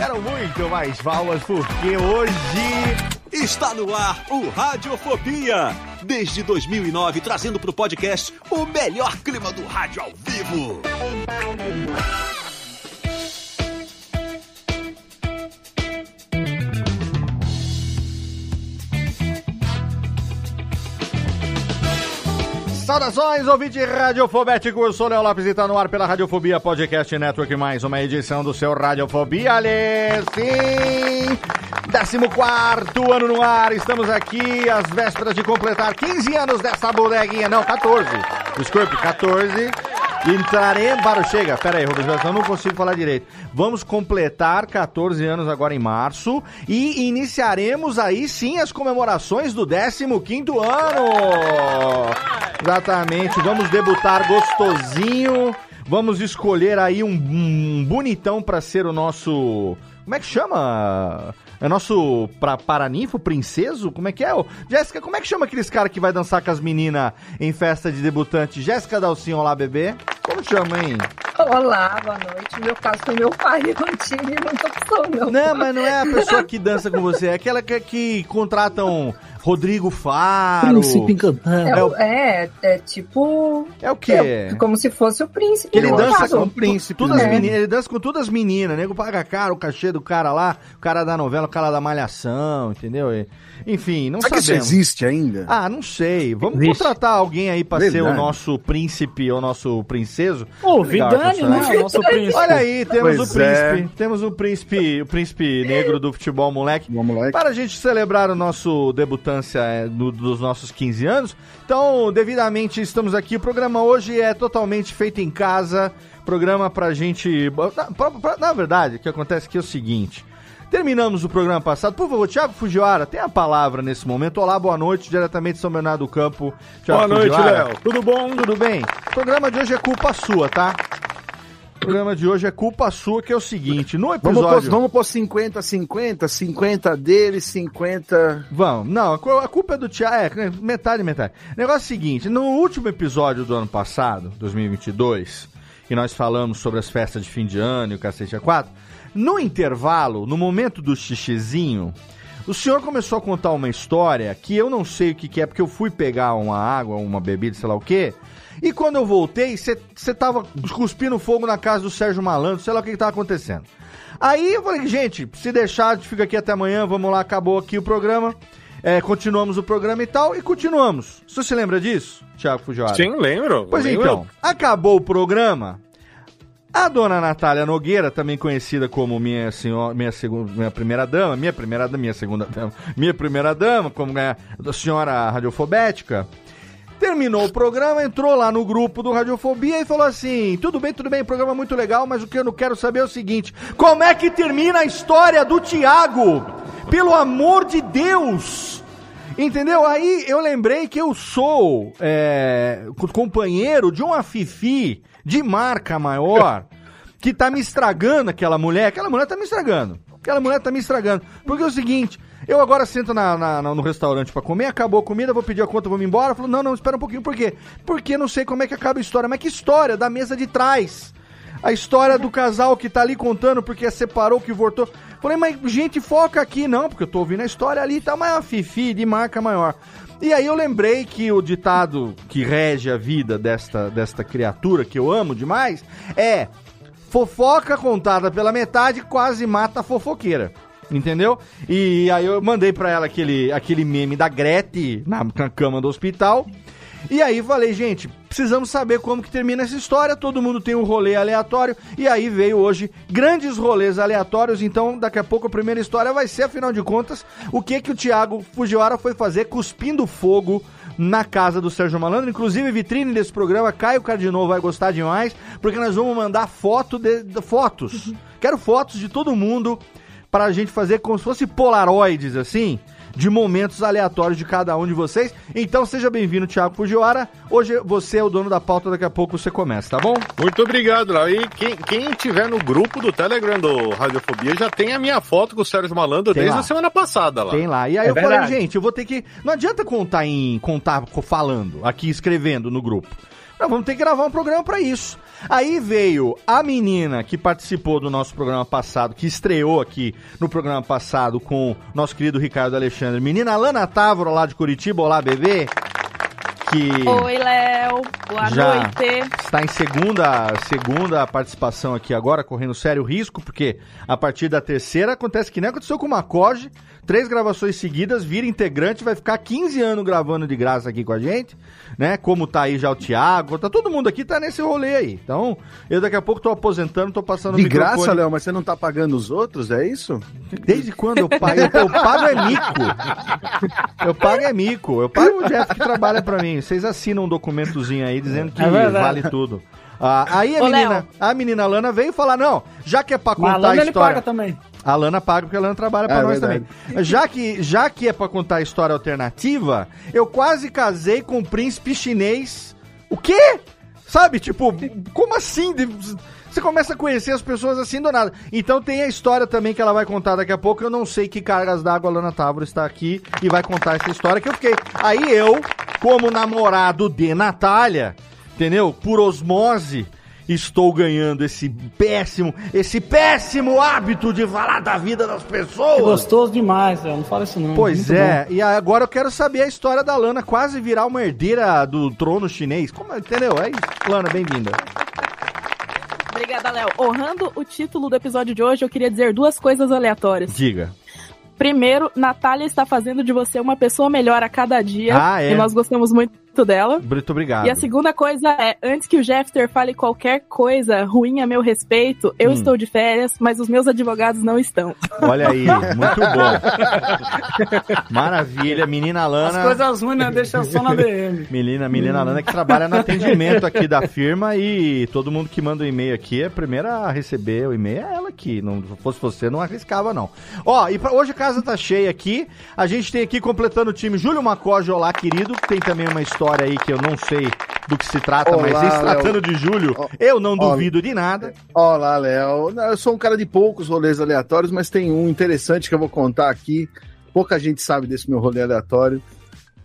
Quero muito mais palmas, porque hoje... Está no ar o Radiofobia. Desde 2009, trazendo pro podcast o melhor clima do rádio ao vivo. Saudações, ouvinte radiofobético, eu sou Léo Lopes e tá no ar pela Radiofobia Podcast Network, mais uma edição do seu Radiofobia, Ale, sim! 14 ano no ar, estamos aqui às vésperas de completar 15 anos dessa bodeguinha, não, 14, desculpe, 14, entraremos, para, chega, pera aí, Rubens, eu não consigo falar direito, vamos completar 14 anos agora em março e iniciaremos aí sim as comemorações do 15º ano! Exatamente, vamos debutar gostosinho. Vamos escolher aí um, um bonitão pra ser o nosso. Como é que chama? É nosso pra, paraninfo, princeso? Como é que é? Jéssica, como é que chama aqueles caras que vai dançar com as meninas em festa de debutante? Jéssica Dalcinho, olá, bebê. Como chama, hein? Olá, boa noite. No meu caso foi meu pai, não tive muita opção, não. Não, mas não é a pessoa que dança com você, é aquela que, que contratam Rodrigo Faro. Príncipe encantado. É, É o- o- é, é tipo. É o quê? é como se fosse o príncipe. Ele no dança com príncipe, todas as né? meninas, ele dança com todas as meninas, nego paga caro o cachê do cara lá, o cara da novela, o cara da malhação, entendeu? E- enfim, não Será que isso sabemos. existe ainda? Ah, não sei. Vamos Existe. contratar alguém aí pra ser o nosso príncipe ou nosso princeso. Ô, Vidani, né? Nosso príncipe. Olha aí, temos Pois o príncipe, é. temos o príncipe, o príncipe negro do futebol moleque. Vamos lá. Para a gente celebrar o nosso debutância é, do- dos nossos 15 anos. Então, devidamente estamos aqui. O programa hoje é totalmente feito em casa. Programa pra gente. Na, pra- pra- na verdade, o que acontece aqui é o seguinte. Terminamos o programa passado. Por favor, Thiago Fujiwara, tem a palavra nesse momento. Olá, boa noite, diretamente de São Bernardo do Campo. Thiago Boa noite. Léo. Tudo bom? Tudo bem? O programa de hoje é culpa sua, tá? O programa de hoje é culpa sua, que é o seguinte: no Vamos pôr, episódio. vamos pôr 50, 50, 50 dele, 50. Vamos, não, a cu- a culpa é do Thiago, é, metade, metade. Negócio é o seguinte, no último episódio do ano passado, 2022, que nós falamos sobre as festas de fim de ano e o cacete a quatro, no intervalo, no momento do xixizinho, o senhor começou a contar uma história que eu não sei o que, que é, porque eu fui pegar uma água, uma bebida, sei lá o quê, e quando eu voltei, você tava cuspindo fogo na casa do Sérgio Malandro, sei lá o que, que tava acontecendo. Aí eu falei, gente, se deixar, fica aqui até amanhã, vamos lá, acabou aqui o programa. É, continuamos o programa e tal, e continuamos. Você se lembra disso, Thiago Fujiwara? Sim, lembro. Pois lembro. então, acabou o programa. A dona Natália Nogueira, também conhecida como minha senhora, minha segunda, minha primeira dama, minha primeira minha segunda dama, minha primeira dama, como é a senhora radiofobética, terminou o programa, entrou lá no grupo do Radiofobia e falou assim: tudo bem, tudo bem, programa muito legal, mas o que eu não quero saber é o seguinte: como é que termina a história do Tiago? Pelo amor de Deus! Entendeu? Aí eu lembrei que eu sou é, co- companheiro de uma Fifi de marca maior que tá me estragando aquela mulher. Aquela mulher tá me estragando. Aquela mulher tá me estragando. Porque é o seguinte, eu agora sento na, na- na- no restaurante pra comer, acabou a comida, vou pedir a conta, vou me embora. Falou, não, não, espera um pouquinho, por quê? Porque não sei como é que acaba a história. Mas que história? Da mesa de trás. A história do casal que tá ali contando porque separou, que voltou. Falei, mas gente, foca aqui, não, porque eu tô ouvindo a história ali, tá, mas é fifi de marca maior. E aí eu lembrei que o ditado que rege a vida desta, desta criatura que eu amo demais é fofoca contada pela metade quase mata a fofoqueira. Entendeu? E aí eu mandei pra ela aquele, aquele meme da Grete na, na cama do hospital. E aí falei, gente, precisamos saber como que termina essa história. Todo mundo tem um rolê aleatório. E aí veio hoje grandes rolês aleatórios. Então, daqui a pouco a primeira história vai ser, afinal de contas, o que que o Thiago Fujiwara foi fazer cuspindo fogo na casa do Sérgio Malandro. Inclusive, vitrine desse programa, Caio Cardinô vai gostar demais, porque nós vamos mandar foto de, de- fotos. Quero fotos de todo mundo pra gente fazer como se fosse polaroids, assim, de momentos aleatórios de cada um de vocês. Então seja bem-vindo, Thiago Fujiwara. Hoje você é o dono da pauta, daqui a pouco você começa, tá bom? Muito obrigado, Léo. E quem, quem tiver no grupo do Telegram do Radiofobia já tem a minha foto com o Sérgio Malandro Tem desde lá. a semana passada lá. Tem lá. E aí É eu falei, verdade. gente, eu vou ter que. Não adianta contar em. contar co- falando, aqui escrevendo no grupo. Nós vamos ter que gravar um programa pra isso. Aí veio a menina que participou do nosso programa passado, que estreou aqui no programa passado com nosso querido Ricardo Alexandre. Menina Lana Távora lá de Curitiba, olá, bebê. Que Oi, Léo. Boa Já. noite. está em segunda, segunda participação aqui agora, correndo sério risco, porque a partir da terceira acontece que nem aconteceu com o Macoge, três gravações seguidas, vira integrante, vai ficar 15 anos gravando de graça aqui com a gente, né? Como tá aí já o Thiago, tá todo mundo aqui, tá nesse rolê aí. Então, eu daqui a pouco tô aposentando, tô passando De graça, Léo, mas você não tá pagando os outros, é isso? Desde quando eu pago? Eu, eu pago é mico. Eu pago é mico. Eu pago o Jeff que trabalha pra mim. Vocês assinam um documentozinho aí dizendo que É vale tudo. Ah, aí a Ô, menina, Léo. a menina Lana veio falar: não, já que é pra contar a ele história. paga também. A Lana paga porque a Lana trabalha pra É nós também. Já que, já que é pra contar a história alternativa, eu quase casei com um príncipe chinês. O quê? Sabe, tipo, como assim? Você começa a conhecer as pessoas assim do nada. Então tem a história também que ela vai contar daqui a pouco. Eu não sei que cargas d'água a Lana Távora está aqui e vai contar essa história que eu fiquei. Aí eu, como namorado de Natália, entendeu? Por osmose, estou ganhando esse péssimo, esse péssimo hábito de falar da vida das É pessoas. gostoso demais, Léo. Não fala isso não. Pois Muito é, e agora eu quero saber a história da Lana quase virar uma herdeira do trono chinês. Como, entendeu? É isso. Lana, bem-vinda. Obrigada, Léo. Honrando o título do episódio de hoje, eu queria dizer duas coisas aleatórias. Diga. Primeiro, Natália está fazendo de você uma pessoa melhor a cada dia. Ah, é? E nós gostamos muito dela. Muito obrigado. E a segunda coisa é, antes que o Jeffter fale qualquer coisa ruim a meu respeito, eu Hum. estou de férias, mas os meus advogados não estão. Olha aí, muito bom. Maravilha, menina As Lana. coisas ruins, né? Deixa só na DM. Menina, menina Lana que trabalha no atendimento aqui da firma e todo mundo que manda o e-mail aqui, a primeira a receber o e-mail é ela aqui. Não se fosse você, não arriscava, não. Ó, e pra, hoje a casa tá cheia aqui. A gente tem aqui completando o time Júlio Macoge, olá, querido. Tem também uma história aí que eu não sei do que se trata, Olá, mas se tratando Léo. de Júlio, Ó, eu não duvido de nada. Olá, Léo. Eu sou um cara de poucos rolês aleatórios, mas tem um interessante que eu vou contar aqui. Pouca gente sabe desse meu rolê aleatório,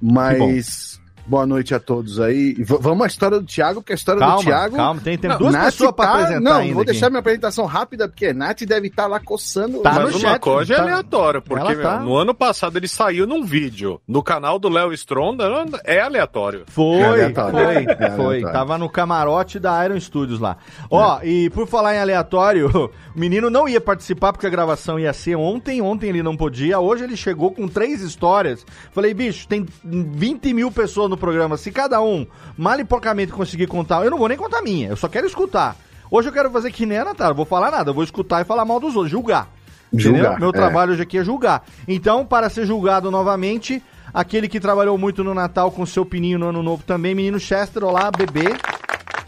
mas boa noite a todos aí. V- vamos à história do Thiago, porque a história Calma, do Thiago. calma, tem, tem Não, duas Nath pessoas pra tá- apresentar Não, ainda vou aqui. deixar minha apresentação rápida, porque Nath deve estar lá coçando. Tá Mas chat, Macoge é tá- aleatório, porque Ela tá. meu, no ano passado ele saiu num vídeo no canal do Léo Stronda, é aleatório. Foi, É aleatório. foi, É foi. Tava no camarote da Iron Studios lá. Ó, e por falar em aleatório, o menino não ia participar porque a gravação ia ser ontem. Ontem ele não podia. Hoje ele chegou com três histórias. Falei, bicho, tem 20 mil pessoas no programa. Se cada um mal e porcamente conseguir contar, eu não vou nem contar a minha. Eu só quero escutar. Hoje eu quero fazer que nem a Natália. Vou falar nada. Eu vou escutar e falar mal dos outros. Julgar. Entendeu? Julgar, Meu é. trabalho hoje aqui é julgar. Então, para ser julgado novamente, aquele que trabalhou muito no Natal com seu pininho no Ano Novo também, menino Chester, olá, bebê.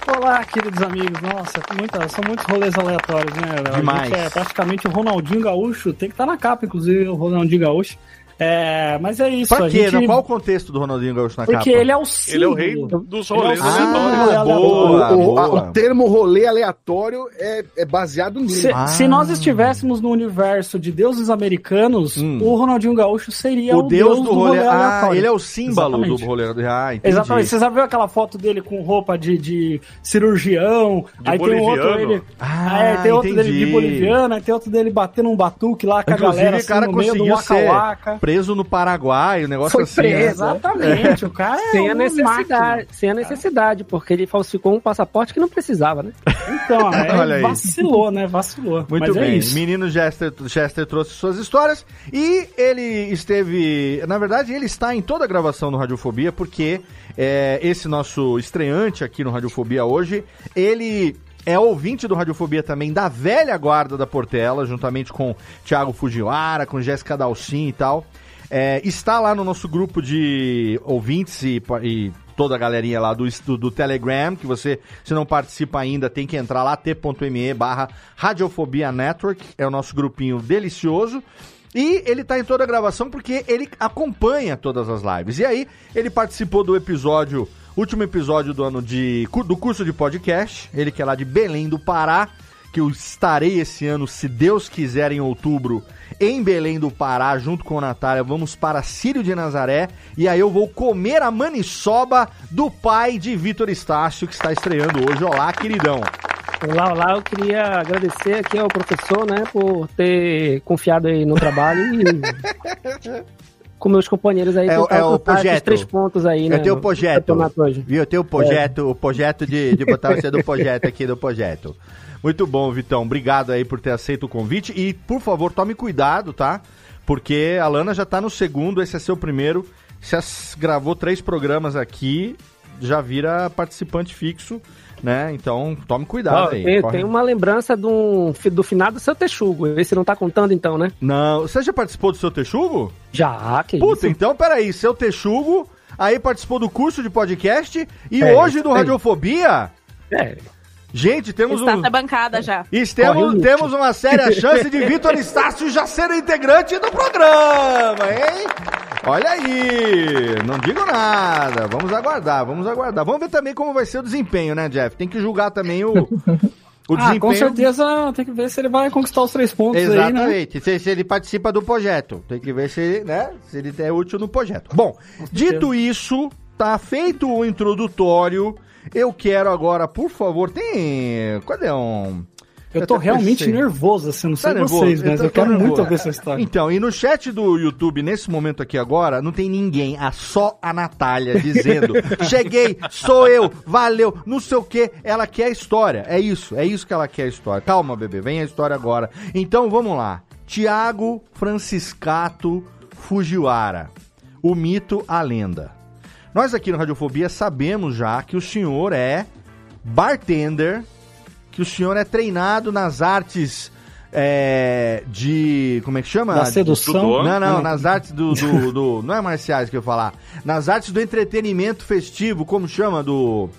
Olá, queridos amigos. Nossa, muita, são muitos rolês aleatórios, né, Demais. é praticamente o Ronaldinho Gaúcho. Tem que estar na capa, inclusive, o Ronaldinho Gaúcho. É, mas é isso. Pra a quê? gente... Qual o contexto do Ronaldinho Gaúcho na Porque capa? ele é o Ele símbolo. é o rei dos rolês Ele é o. Ah, do rolê boa. aleatório. o, a- boa. o termo rolê aleatório é, é baseado nisso. Se, Ah. se nós estivéssemos no universo de deuses americanos, Hum. o Ronaldinho Gaúcho seria o o, Deus do rolê. Ah, aleatório. ele é o símbolo Exatamente. do rolê. Ah, entendi. Exatamente. Você já viu aquela foto dele com roupa de, de cirurgião? De aí tem um outro boliviano. ele. Ah, é, tem outro dele entendi. de boliviano, aí tem outro dele batendo um batuque lá com a Inclusive, galera o assim, cara no meio do Waka ser. Preso no Paraguai, o negócio Foi assim. preso, né? Exatamente, o cara é Sem a necessidade, máquina. sem a necessidade, porque ele falsificou um passaporte que não precisava, né? Então, é, Olha aí. vacilou, né? Vacilou. Muito Mas é bem. isso. Menino Chester, Chester trouxe suas histórias e ele esteve. Na verdade, ele está em toda a gravação no Radiofobia, porque é, esse nosso estreante aqui no Radiofobia hoje, ele. É ouvinte do Radiofobia também da velha guarda da Portela, juntamente com Thiago Fujiwara, com Jéssica Dalcin e tal. É, está lá no nosso grupo de ouvintes e, e toda a galerinha lá do, do, do Telegram, que você, se não participa ainda, tem que entrar lá, t.me barra Radiofobia Network, é o nosso grupinho delicioso. E ele tá em toda a gravação porque ele acompanha todas as lives. E aí, ele participou do episódio, último episódio do ano de, do curso de podcast, ele que é lá de Belém do Pará, que eu estarei esse ano, se Deus quiser, em outubro, em Belém do Pará, junto com a Natália. Vamos para Sírio de Nazaré e aí eu vou comer a maniçoba do pai de Vitor Estácio, que está estreando hoje. Olá, queridão. Olá, olá, eu queria agradecer aqui ao professor, né, por ter confiado aí no trabalho e com meus companheiros aí É é o projeto. três pontos aí, né? Eu tenho o projeto. Viu? Eu tenho o projeto, o projeto de, de botar você do projeto aqui do projeto. Muito bom, Vitão. Obrigado aí por ter aceito o convite. E, por favor, tome cuidado, tá? Porque a Lana já tá no segundo, esse é seu primeiro. Você gravou três programas aqui, já vira participante fixo, né? Então, tome cuidado Ó, aí. tem, tem uma lembrança do, do finado seu Texugo. Esse não tá contando então, né? Não, você já participou do seu Texugo? Já, que Puta, isso. então peraí, seu Texugo, aí participou do curso de podcast e É, hoje do. Radiofobia. É. Gente, temos Está um. na bancada já. Temos, uma séria chance de Vitor Estácio já ser integrante do programa, hein? Olha aí, não digo nada. Vamos aguardar, vamos aguardar. Vamos ver também como vai ser o desempenho, né, Jeff? Tem que julgar também o, o ah, desempenho. com certeza tem que ver se ele vai conquistar os três pontos aí, né? Exatamente, se, se ele participa do projeto. Tem que ver se, né, se ele é útil no projeto. Bom, dito isso, tá feito o introdutório. Eu quero agora, por favor, tem. Cadê um. Eu tô até realmente pensei. nervoso, assim, não sei Tá nervoso? vocês, mas tô- eu, tô quero nervoso. muito ouvir essa história. Então, e no chat do YouTube, nesse momento aqui agora, não tem ninguém, a só a Natália dizendo: Cheguei, sou eu, valeu, não sei o que. Ela quer a história. É isso, é isso que ela quer a história. Calma, bebê, vem a história agora. Então vamos lá. Tiago Franciscato Fujiwara. O mito, a lenda. Nós aqui no Radiofobia sabemos já que o senhor é bartender, que o senhor é treinado nas artes é, de. Como é que chama? Da sedução? Não, não, nas artes do, do, do- Não é marciais que eu ia falar. Nas artes do entretenimento festivo, como chama? Do.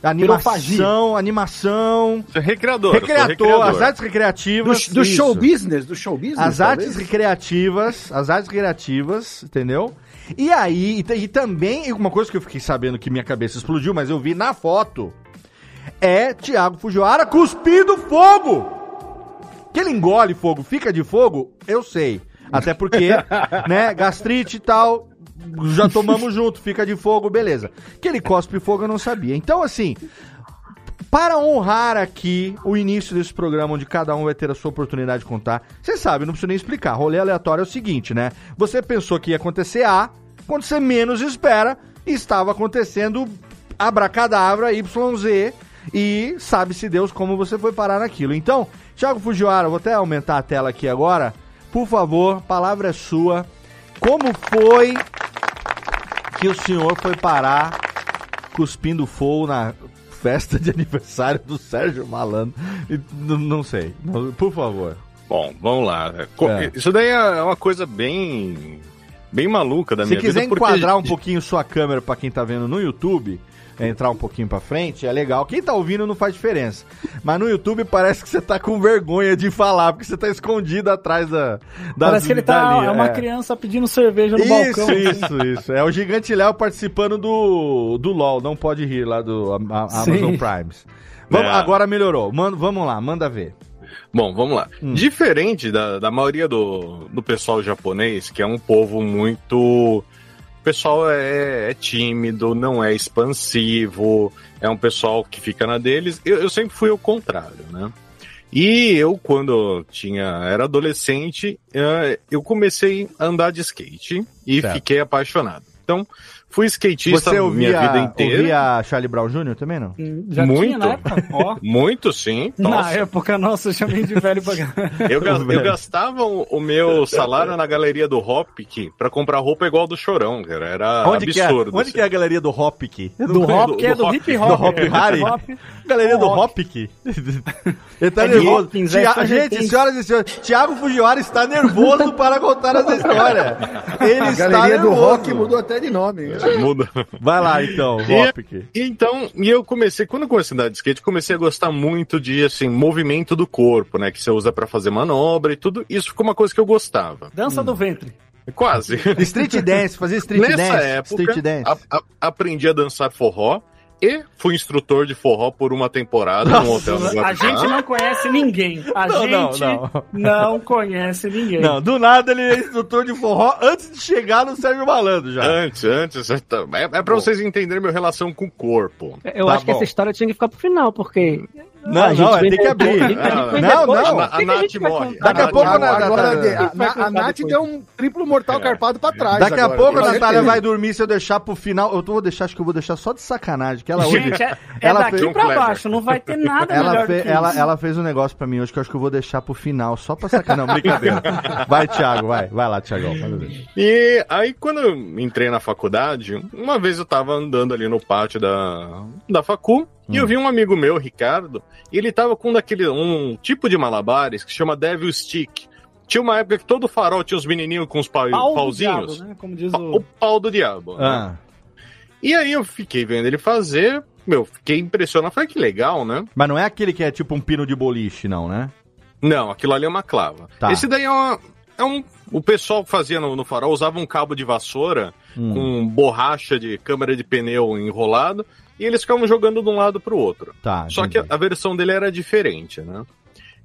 Animação, animação. Você é recreador. recreador. as artes recreativas. Do, do show business? Do show business? As talvez? artes recreativas, as artes recreativas, entendeu? E aí, e, e também, uma coisa que eu fiquei sabendo que minha cabeça explodiu, mas eu vi na foto, é Thiago Fujiwara cuspindo fogo! Que ele engole fogo, fica de fogo, eu sei. Até porque, né, gastrite e tal, já tomamos junto, fica de fogo, beleza. Que ele cospe fogo eu não sabia. Então, assim, para honrar aqui o início desse programa, onde cada um vai ter a sua oportunidade de contar, você sabe, não preciso nem explicar. Rolê aleatório é o seguinte, né? Você pensou que ia acontecer A, quando você menos espera, estava acontecendo abracadabra YZ e sabe-se Deus como você foi parar naquilo. Então, Thiago Fujiwara, vou até aumentar a tela aqui agora. Por favor, palavra é sua. Como foi que o senhor foi parar cuspindo fogo na festa de aniversário do Sérgio Malandro? E, não sei. Por favor. Bom, vamos lá. É. Isso daí é uma coisa bem. bem maluca da Se minha quiser vida. porque- enquadrar um pouquinho sua câmera pra quem tá vendo no YouTube, entrar um pouquinho pra frente, é legal. Quem tá ouvindo não faz diferença. Mas no YouTube parece que você tá com vergonha de falar, porque você tá escondido atrás da. da Parece que ele tá. é uma é. criança pedindo cerveja no Isso, balcão. isso, isso. É o Gigante Léo participando do, do LOL, não pode rir lá do a- a-. Amazon Primes. Vamos, É. Agora melhorou. Manda, vamos lá, manda ver. Bom, vamos lá. Hum. Diferente da, da maioria do, do pessoal japonês, que é um povo muito. O pessoal é, é tímido, não é expansivo, é um pessoal que fica na deles. Eu, eu sempre fui o contrário, né? E eu, quando tinha era adolescente, eh, eu comecei a andar de skate e Certo. fiquei apaixonado. Então, fui skatista Você a minha ouvia, vida inteira. ouvia Charlie Brown Jr. também, não? Já Muito. tinha na época? Ó. Muito, sim. Na Nossa. época, nossa, eu chamei de velho pra Eu, eu gastava o, meu salário na galeria do Hoppick pra comprar roupa igual do Chorão, cara. Era Onde, que é, absurdo. onde que é a galeria do Hoppick? Do Hop, que é do hip hop. Do Hop Harry? Hop. Galeria do Hop. Hoppick? Ele tá É nervoso. Hopkins, Tia- gente, senhoras e senhores, Thiago Fujiwara está nervoso para contar essa história. Ele A está galeria do nervoso. rock mudou até de nome. Muda. Vai lá, então, E-. Então, e eu comecei, quando eu comecei a andar de skate, comecei a gostar muito de, assim, movimento do corpo, né? Que você usa pra fazer manobra e tudo. Isso ficou uma coisa que eu gostava. Dança do ventre. Quase. Street dance, fazer street Nessa dance. época, Street dance. a- a- aprendi a dançar forró e fui instrutor de forró por uma temporada num hotel no A gente não conhece ninguém. A Não, não, gente não. não conhece ninguém. Não, do nada ele é instrutor de forró antes de chegar no Sérgio Malandro já. Antes, antes. É, é pra vocês entenderem minha relação com o corpo. Eu Tá acho que bom. essa história tinha que ficar pro final, porque. Não, a não, vem tem que abrir. a gente- a gente vem Não, não, a, Nath morre. Daqui a pouco, a, Nath deu um triplo mortal carpado pra trás. Daqui a pouco a Natália vai dormir se eu deixar pro final. Eu vou deixar, acho que eu vou deixar só de sacanagem. Que ela hoje. Gente, é, é ela daqui pra baixo, não vai ter nada Ela, melhor fe- do que ela, isso. ela fez um negócio pra mim hoje que eu acho que eu vou deixar pro final, só pra sacanagem. Não, brincadeira. Vai, Thiago, vai. Vai lá, Thiagão. ver. E aí, quando eu entrei na faculdade, uma vez eu tava andando ali no pátio da, da facu, e eu vi um amigo meu, Ricardo, e ele tava com daquele, um tipo de malabares que chama Devil Stick. Tinha uma época que todo farol tinha os menininhos com os pau, Pau do pauzinhos. diabo, né? Como diz Pa- o... O pau do diabo. né? Ah, E aí eu fiquei vendo ele fazer, meu, fiquei impressionado. Falei, que legal, né? mas não é aquele que é tipo um pino de boliche, não, né? Não, aquilo ali é uma clava. Tá. Esse daí é, uma, é um. O pessoal que fazia no, no farol usava um cabo de vassoura Hum. com borracha de câmara de pneu enrolado e eles ficavam jogando de um lado pro outro. Tá. Só que a, versão dele era diferente, né?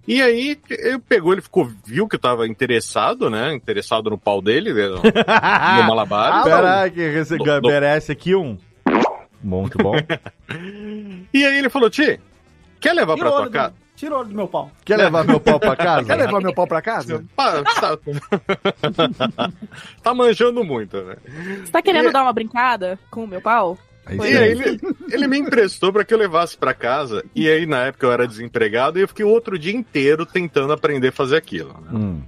E aí ele pegou, ele ficou, viu que eu tava interessado, né? Interessado no pau dele, né, no, no malabar. Peraí, que esse Do- do- merece aqui um. Muito bom. E aí ele falou, Ti, quer levar Tira pra o tua casa? o olho do meu pau. Quer levar meu pau pra casa? Quer levar meu pau pra casa? Pá, tá... tá manjando muito, né? Você tá querendo E- dar uma brincada com o meu pau? Aí Foi E aí ele, ele me emprestou pra que eu levasse pra casa. E aí, na época, eu era desempregado e eu fiquei o outro dia inteiro tentando aprender a fazer aquilo. né? Hum.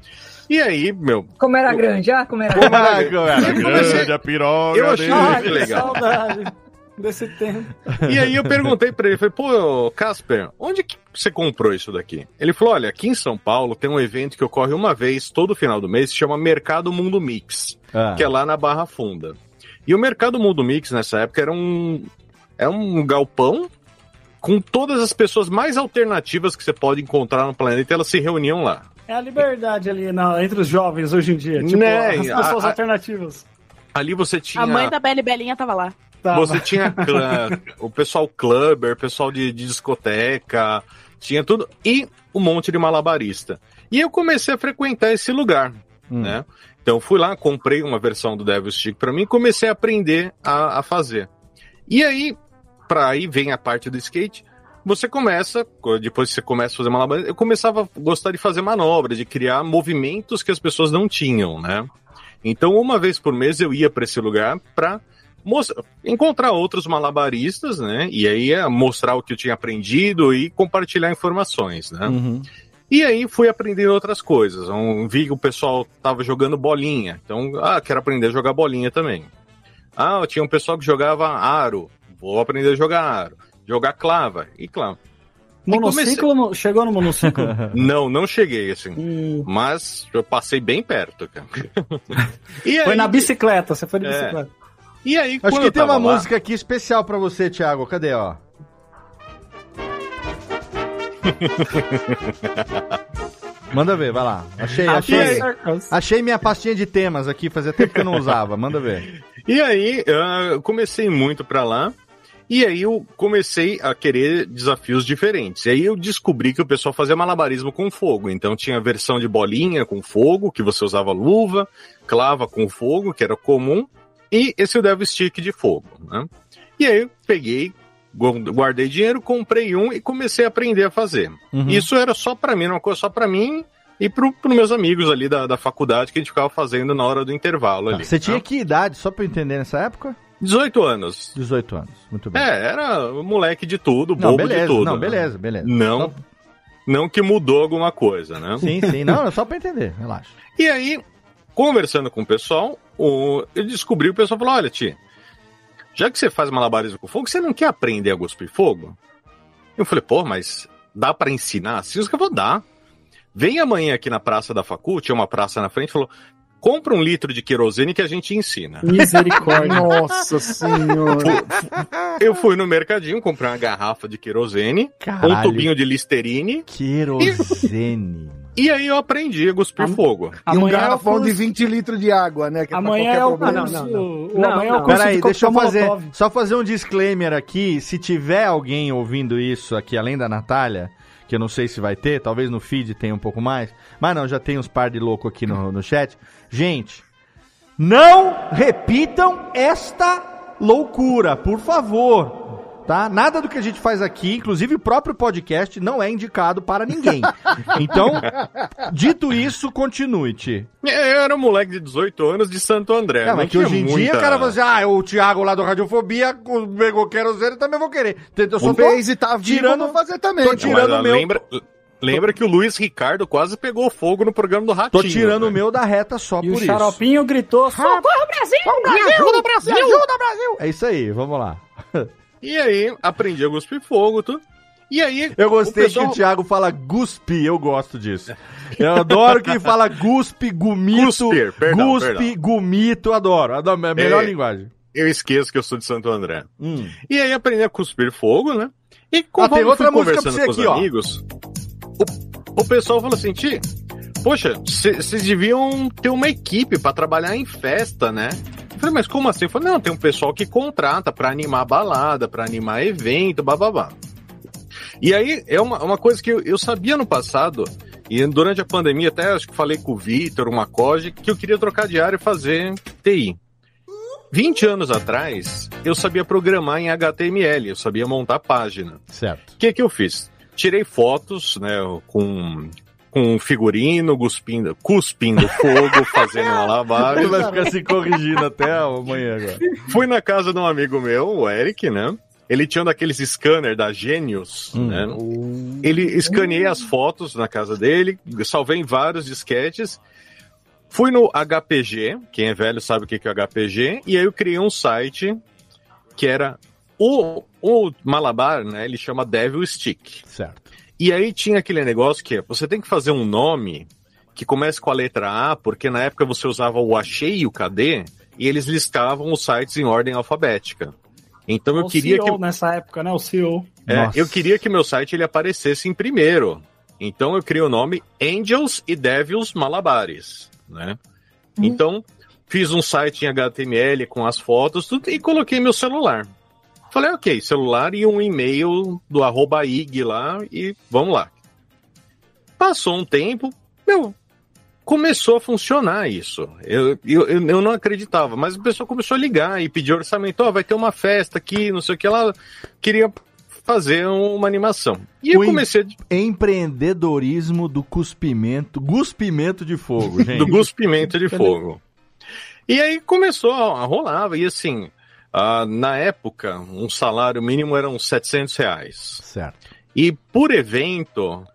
E aí, meu, Como era grande, ah, como era Como grande. Ah, era grande a piroga Eu achei dele. muito legal. saudade desse tempo. E aí eu perguntei pra ele, falei, pô, Casper, onde que você comprou isso daqui? Ele falou, olha, aqui em São Paulo tem um evento que ocorre uma vez todo final do mês, se chama Mercado Mundo Mix, Ah. que é lá na Barra Funda. E o Mercado Mundo Mix nessa época era um, é um galpão com todas as pessoas mais alternativas que você pode encontrar no planeta, elas se reuniam lá. É a liberdade ali na- entre os jovens hoje em dia. Tipo, Né, as pessoas a- a- alternativas. Ali você tinha A mãe da Bela e Belinha tava lá. Tá, Você tinha clã- o pessoal clubber, o pessoal de, de discoteca, tinha tudo, e um monte de malabarista. E eu comecei a frequentar esse lugar, Hum. né? Então fui lá, comprei uma versão do Devil Stick pra mim e comecei a aprender a, a fazer. E aí, pra aí vem a parte do skate, você começa, depois você começa a fazer malabarismo, eu começava a gostar de fazer manobras, de criar movimentos que as pessoas não tinham, né? Então, uma vez por mês eu ia pra esse lugar mostra- encontrar outros malabaristas, né? E aí é mostrar o que eu tinha aprendido e compartilhar informações, né? Uhum. E aí fui aprendendo outras coisas. Um, vi que o pessoal tava jogando bolinha. Então, ah, quero aprender a jogar bolinha também. Ah, tinha um pessoal que jogava aro. Vou aprender a jogar aro. Jogar clava. E clava. Monociclo, no- chegou no monociclo? Não, não cheguei assim. Hum, Mas eu passei bem perto, cara. E foi aí- na bicicleta, você foi de É. bicicleta. E aí, Acho quando que eu tem uma lá- música aqui especial pra você, Thiago. Cadê, ó? Manda ver, vai lá. Achei, achei. aí? Achei minha pastinha de temas aqui, fazia tempo que eu não usava. Manda ver. E aí, eu comecei muito pra lá. E aí eu comecei a querer desafios diferentes. E aí eu descobri que o pessoal fazia malabarismo com fogo. Então tinha a versão de bolinha com fogo, que você usava luva, clava com fogo, que era comum, e esse o Devil Stick de fogo. Né? E aí eu peguei, gu- guardei dinheiro, comprei um e comecei a aprender a fazer. Uhum. Isso era só pra mim, uma coisa só pra mim e pro, pros meus amigos ali da, da faculdade que a gente ficava fazendo na hora do intervalo ali. Você tinha né? que idade, só pra eu entender nessa época? 18 anos. 18 anos, muito bem. É, era moleque de tudo, Não, bobo beleza, de tudo. não, né? beleza, beleza. Não, não que mudou alguma coisa, né? Sim, sim, não, é só pra entender, relaxa. E aí, conversando com o pessoal, o... eu descobri, o pessoal falou, olha, Ti, já que você faz malabarismo com fogo, você não quer aprender a cuspir fogo? Eu falei, pô, mas dá pra ensinar? Sim, os que eu vou dar. Vem amanhã aqui na Praça da Facu, tinha uma praça na frente, falou, compra um litro de querosene que a gente ensina. Misericórdia. Nossa senhora. Eu fui no mercadinho, comprei uma garrafa de querosene, um Caralho. tubinho de listerine, Querosene. e aí eu aprendi a cuspir fogo. E um é garrafão curso- de 20 litros de água, né? Que é Amanhã qualquer é o problema. curso. não, não. o- Não, amanhã é o curso Peraí, de deixa eu fazer, Molotov. só fazer um disclaimer aqui. Se tiver alguém ouvindo isso aqui, além da Natália, que eu não sei se vai ter, talvez no feed tenha um pouco mais, mas não, já tem uns par de louco aqui no, no chat. Gente, não repitam esta loucura, por favor. Tá? Nada do que a gente faz aqui, inclusive o próprio podcast, não é indicado para ninguém. Então, dito isso, continue, Ti. Eu era um moleque de 18 anos de Santo André. É, não mas que hoje em dia muita- o cara assim, ah, o Thiago lá do Radiofobia pegou querosene, também vou querer. Eu só O Base tá tirando- fazer também. tô tirando mas, o meu- Lembra, lembra que o Luiz Ricardo quase pegou fogo no programa do Ratinho. Tô tirando o né? meu da reta só E por o isso. xaropinho gritou: Socorro, Brasil! Me ajuda, Brasil! Me ajuda, Brasil! É isso aí, vamos lá. E aí, aprendi a cuspir fogo, tudo. E aí, Eu gostei o pessoal... que o Thiago fala guspe, eu gosto disso. Eu adoro quem fala guspe, gumito, Cuspir, perdão, guspe, perdão. gumito, adoro. adoro é a melhor É. linguagem. Eu esqueço que eu sou de Santo André. Hum. E aí aprendi a cuspir fogo, né? E Ah, tem eu outra música pra conversando você com os aqui, ó. amigos, o, o pessoal falou assim, Ti, poxa, vocês deviam ter uma equipe pra trabalhar em festa, né? Falei, mas como assim? Eu falei, não, tem um pessoal que contrata pra animar balada, pra animar evento, bababá. E aí, é uma, uma coisa que eu, eu sabia no passado, e durante a pandemia até acho que falei com o Vitor, uma Macoge, que eu queria trocar de área e fazer TI. 20 anos atrás, eu sabia programar em HTML, eu sabia montar página. Certo. O que que eu fiz? Tirei fotos, né, com, com figurino, cuspindo, cuspindo fogo, fazendo uma Ele lavagem. vai ficar se corrigindo até amanhã agora. Fui na casa de um amigo meu, o Eric, né? Ele tinha um daqueles scanner da Genius, Hum. né? Ele escaneei as fotos na casa dele, salvei vários disquetes. Fui no HPG, quem é velho sabe o que que é o HPG, e aí eu criei um site que era o, o Malabar, né? Ele chama Devil Stick. Certo. E aí tinha aquele negócio que é, você tem que fazer um nome que comece com a letra A, porque na época você usava o Achei e o Cadê, e eles listavam os sites em ordem alfabética. Então eu O queria CEO que nessa época, né? O CEO. é, eu queria que meu site ele aparecesse em primeiro. Então eu criei o nome Angels e Devils Malabares, né? Então fiz um site em HTML com as fotos tudo, e coloquei meu celular. Falei, ok, celular e um e-mail do arroba IG lá e vamos lá. Passou um tempo, meu, começou a funcionar isso. Eu, eu, eu eu não acreditava, mas o pessoal começou a ligar e pedir orçamento. Ó, vai ter uma festa aqui, não sei o que lá. Queria fazer uma animação. E eu O em- comecei a- Empreendedorismo do cuspimento, guspimento de fogo, gente. do cuspimento de fogo. E aí começou a rolar, e assim, ah, na época, um salário mínimo era uns 700 reais. Certo. E por evento,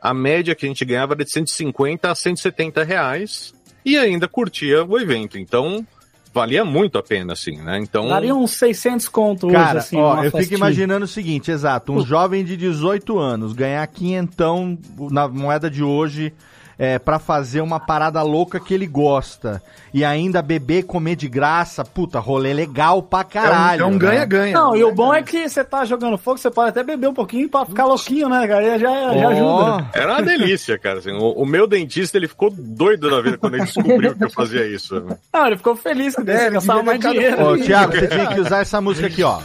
a média que a gente ganhava era de 150 a 170 reais e ainda curtia o evento. Então, valia muito a pena, assim, né? Então, Daria uns 600 conto hoje, Cara, assim, ó, eu fico festinha. imaginando o seguinte, exato, um jovem de 18 anos ganhar quinhentão na moeda de hoje é, para fazer uma parada louca que ele gosta e ainda beber, comer de graça, puta, rolê legal pra caralho. é um né? ganha-ganha. Não, e o bom é que você tá jogando fogo, você pode até beber um pouquinho pra ficar louquinho, né, cara? E Já, já ajuda. era uma delícia, cara. assim. o, o meu dentista, ele ficou doido da vida quando ele descobriu que eu fazia isso. Não, ele ficou feliz que É, você ele gastava mais dinheiro. Ô, Thiago, você tinha que usar essa música aqui, ó.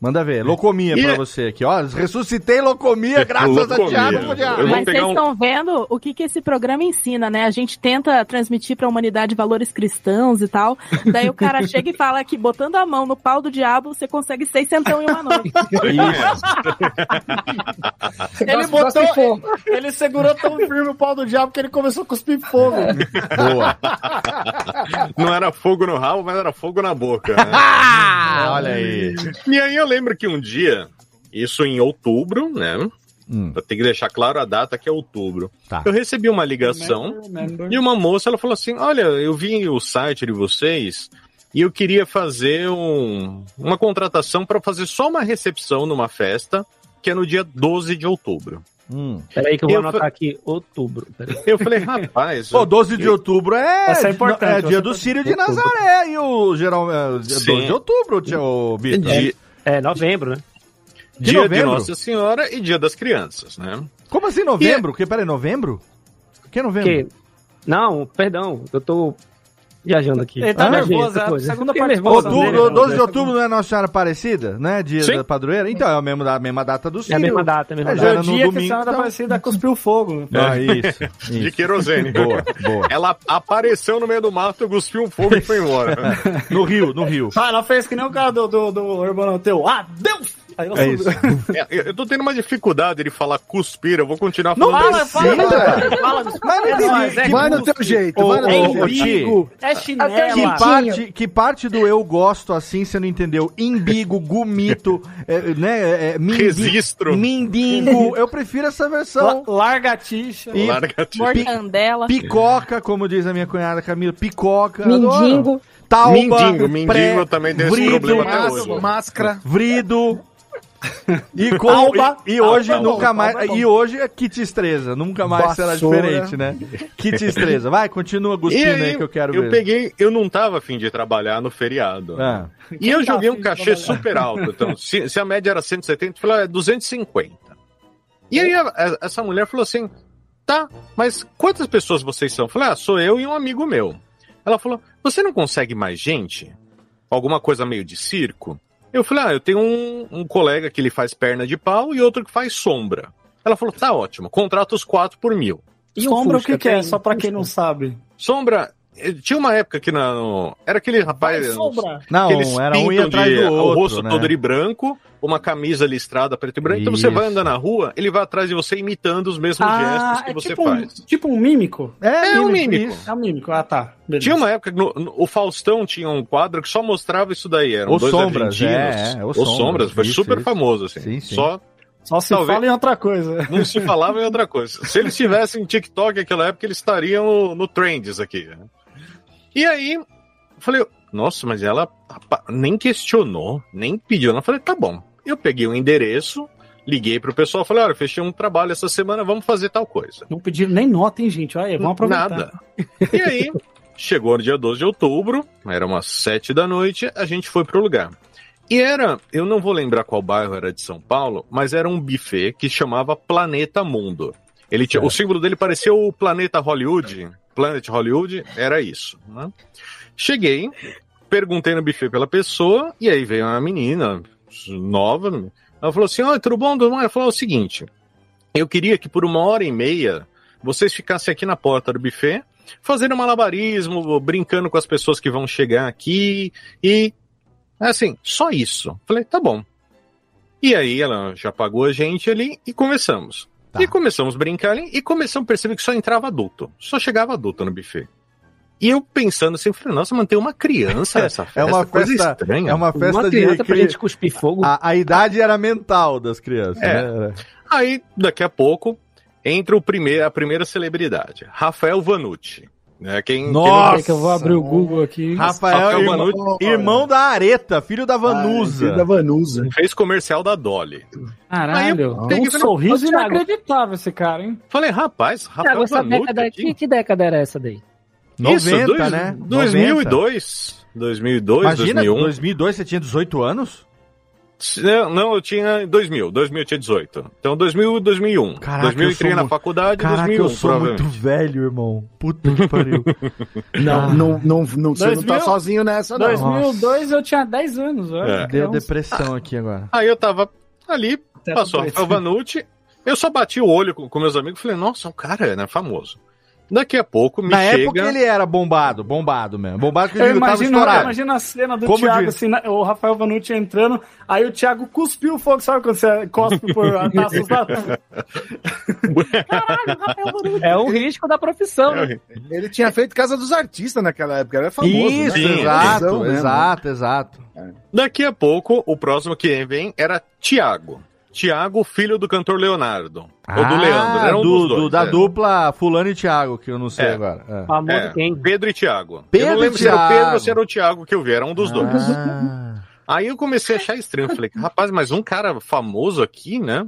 Manda ver. Locomia E pra você aqui, ó. Ressuscitei locomia graças a Locomia. Eu vou Mas vocês um- estão vendo o que, que esse programa ensina, né? A gente tenta transmitir pra humanidade valores cristãos e tal. Daí o cara chega e fala que botando a mão no pau do diabo, você consegue seiscentão em uma noite. Ele botou. fogo. Ele segurou tão firme o pau do diabo que ele começou a cuspir fogo. Boa. Não era fogo no rabo, mas era fogo na boca. né? Ah, olha aí. E aí eu lembro que um dia, isso em outubro, né? Hum. Eu tenho que deixar claro a data que é outubro. Tá. Eu recebi uma ligação e uma moça ela falou assim: Olha, eu vi o site de vocês e eu queria fazer um- uma contratação para fazer só uma recepção numa festa que é no dia 12 de outubro. Hum. Peraí que eu vou Eu anotar fa- aqui, outubro. Peraí. Eu falei, rapaz. Pô, 12 de outubro é, Essa é importante, é dia é do. Sírio de Nazaré e o geral é, 12 Sim. de outubro, tia- o Bito. É, novembro, né? De dia de novembro? Nossa Senhora e dia das crianças, né? Como assim novembro? Que, peraí, novembro? Que é novembro? Que... Não, perdão, eu tô viajando aqui. Ele tá Ah, nervoso, é a segunda né? Outubro, 12 de outubro não é Nossa Senhora Aparecida, né? Dia Sim. da padroeira? Então, é a mesma, a mesma data do É a mesma data, é a mesma É, data. É o dia que a domingo, senhora então. Aparecida cuspiu fogo. Ah, isso. De isso. querosene. Boa, boa. Ela apareceu no meio do mato, cuspiu um fogo e foi embora. No Rio, no Rio. Ah, ela fez que nem o cara do, do, do Urbano Teu. Aí É isso. É, eu eu tô tendo uma dificuldade de falar cuspir, eu vou continuar Não falando. fala, isso. fala, Fala, Mas não é entendi. é Vai no cuspe, teu jeito, Ô, vai no teu jeito. É Que chinela. parte, que parte do eu gosto assim você não entendeu? Imbigo, gumito, é, né? É, é, mindi- Registro. Mindingo. Eu prefiro essa versão. La- Larga a tixa. E- Mortandela. Picoca, como diz a minha cunhada Camila, picoca. adoro. Mindingo. Tauba, Mindingo, mindingo pré, também tem esse vrido, problema até hoje. Máscara. Vrido. E, com, Alba. e, e hoje Alba é bom, nunca mais. Alba é bom. e hoje é kit estreza. Nunca mais será diferente, né? Kit estreza. Vai, continua Guspino aí, aí, que eu quero eu ver. peguei, eu não tava afim de trabalhar no feriado. Ah. E eu tá joguei um cachê super alto. Então, se, se a média era 170, eu falei, ah, é 250. E aí a- a- essa mulher falou assim: tá, mas quantas pessoas vocês são? Eu falei, ah, sou eu e um amigo meu. Ela falou: você não consegue mais gente? Alguma coisa meio de circo? Eu falei, ah, eu tenho um, um colega que ele faz perna de pau e outro que faz sombra. Ela falou, tá ótimo, contrata os quatro por mil. E um Sombra o que, que é? Só pra quem não sabe. Sombra, tinha uma época que na, no- era aquele rapaz. Sombra. Não, era um ia atrás de- do o outro, rosto né? todo de branco, uma camisa listrada preto e branco. Então você vai Isso. andando na rua, ele vai atrás de você imitando os mesmos gestos que é você tipo, faz. Um, tipo um mímico. É, É um mímico, isso. É um mímico. Ah, tá. Beleza. Tinha uma época que no- no- o Faustão tinha um quadro que só mostrava isso daí. Eram O dois Sombras, argentinos. é, é, o o Sombras, Sombras, foi isso, super isso. famoso, assim. Sim, sim. Só Só se Talvez- fala em outra coisa. não se falava em outra coisa. Se eles tivessem TikTok naquela época, eles estariam no, no Trends aqui. E aí, eu falei, nossa, mas ela nem questionou, nem pediu. Eu falei, tá bom. Eu peguei o endereço, liguei pro pessoal, falei, olha, fechei um trabalho essa semana, vamos fazer tal coisa. Não pediram nem nota, hein, gente? Olha, vamos aproveitar. Nada. E aí, chegou no dia 12 de outubro, era umas 7 da noite, a gente foi pro lugar. E era, eu não vou lembrar qual bairro era de São Paulo, mas era um buffet que chamava Planeta Mundo. Ele tinha, o símbolo dele parecia o Planeta Hollywood, Planet Hollywood, era isso. né? Cheguei, perguntei no buffet pela pessoa, e aí veio uma menina nova, ela falou assim, oi, tudo bom? Ela falou o seguinte, eu queria que por uma hora e meia vocês ficassem aqui na porta do buffet, fazendo malabarismo, brincando com as pessoas que vão chegar aqui e assim, só isso. Falei, tá bom. E aí ela já pagou a gente ali e começamos. Tá. E começamos a brincar ali e começamos a perceber que só entrava adulto. Só chegava adulto no buffet. E eu pensando assim, falei, nossa, manter uma criança nessa festa, É uma coisa festa, estranha. é uma festa Uma de criança pra que gente cuspir fogo. a, a idade era mental das crianças. É. né? Aí, daqui a pouco, entra o primeiro, a primeira celebridade, Rafael Vanucci. Né? Quem, Nossa! Peraí que eu vou abrir o Google aqui. Rafael, Rafael irmão, irmão da Areta, filho da Vanusa. Ah, filho da Vanusa. quem fez comercial da Dolly. Caralho. Peguei um e falei, sorriso "Ô, Thiago." inacreditável esse cara, hein? Falei, rapaz, Thiago, Rafael essa Vanucci década, aqui. que, que década era essa daí? 90, Isso, dois- né? 2002. 2002, Imagina, 2001. 2002 você tinha 18 anos? Não, não, eu tinha 2000. 2000 eu tinha 18. Então 2000 e 2001. Caraca, 2000 eu eu entrei na faculdade, Caraca, 2001, eu sou muito velho, irmão. Puta que pariu. Não, não, não, não, você não 2000? tá sozinho nessa, não. 2002 eu tinha 10 anos. olha. É. Deu depressão aqui agora. Aí eu tava ali, Teto passou preto. Rafael Vanucci, eu só bati o olho com, com meus amigos e falei, nossa, o cara é né, famoso. Daqui a pouco me Na chega... época ele era bombado, bombado mesmo. Bombado que eu tava imagino, eu imagino a cena do Como Thiago, diz? assim, o Rafael Vanucci entrando, aí o Thiago cuspiu o fogo, sabe quando você cospe por tá assustado? Caralho, Rafael Vanucci. É um risco da profissão, né? Ele tinha feito Casa dos Artistas naquela época, era famoso. Isso, né? Sim, exato, mesmo. exato, exato. Daqui a pouco, o próximo que vem era Tiago. Tiago, filho do cantor Leonardo. Ou do Leandro, era um Ah, do, dos do- dois. da é. dupla Fulano e Thiago, que eu não sei É. agora. É. Famoso É, quem? Pedro e Tiago. Pedro eu não lembro se era o Thiago. Pedro ou se era o Tiago que eu vi, era um dos dois. Ah, Aí eu comecei a achar estranho. Eu falei, rapaz, mas um cara famoso aqui, né?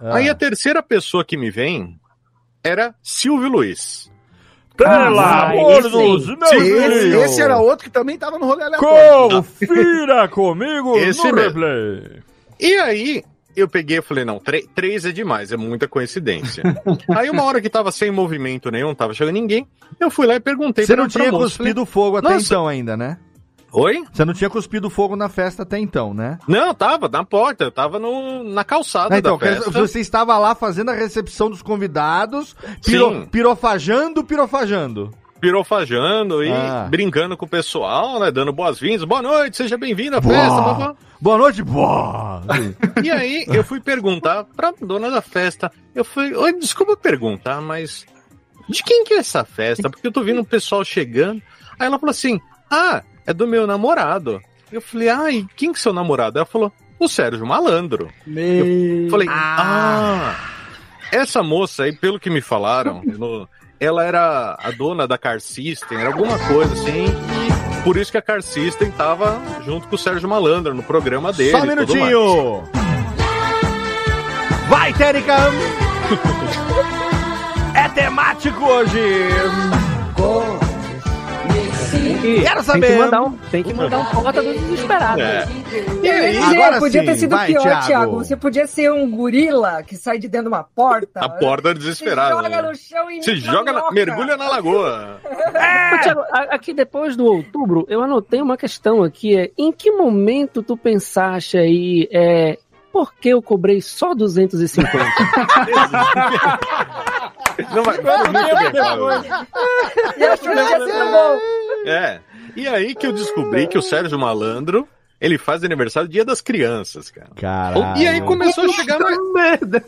ah. Aí a terceira pessoa que me vem era Silvio Luiz. Pelo Ah, amor esse dos meus Esse, filhos. esse era outro que também tava no rolê aleatório. Confira comigo Esse no mesmo. replay. E aí eu peguei e falei, não, trê- três é demais, é muita coincidência. aí uma hora que tava sem movimento nenhum, tava chegando ninguém, eu fui lá e perguntei Você não tinha moça, cuspido fogo até Nossa. então ainda, né? falei, Oi? Você não tinha cuspido fogo na festa até então, né? Não, tava na porta, eu tava no, na calçada Ah, então, da festa. você estava lá fazendo a recepção dos convidados, piro- pirofajando, pirofajando. Pirofajando e Ah. brincando com o pessoal, né? Dando boas-vindas. Boa noite, seja bem-vindo à festa. Boa. Boa noite, boa! E aí eu fui perguntar pra dona da festa. Eu fui, oi, desculpa perguntar, mas de quem que é essa festa? Porque eu tô vendo o pessoal chegando. Aí ela falou assim: Ah, é do meu namorado. Eu falei, ah, e quem que é seu namorado? Ela falou, o Sérgio Malandro. Eu falei, ah. Essa moça aí, pelo que me falaram, no- ela era a dona da Car System, era alguma coisa assim. E por isso que a Car System tava junto com o Sérgio Malandro no programa dele. Só um minutinho! Vai, Térica! é temático hoje! Que, Quero Tem saber. que mandar um, tem que mandar um porta do desesperado. É. E aí, Agora podia sim, ter sido vai, pior, Thiago. Thiago. Você podia ser um gorila que sai de dentro de uma porta. A porta Se desesperada. joga né? no chão e Se joga, na, mergulha na lagoa. Ô, Thiago, aqui depois do outubro, eu anotei uma questão aqui. É, em que momento tu pensaste aí, é, por que eu cobrei só 250? Não vai. muito depois. E achou que ia ser bom. É. E aí que eu descobri que o Sérgio Malandro, ele faz aniversário dia das crianças, cara. Caralho. E aí começou a chegar mais. merda.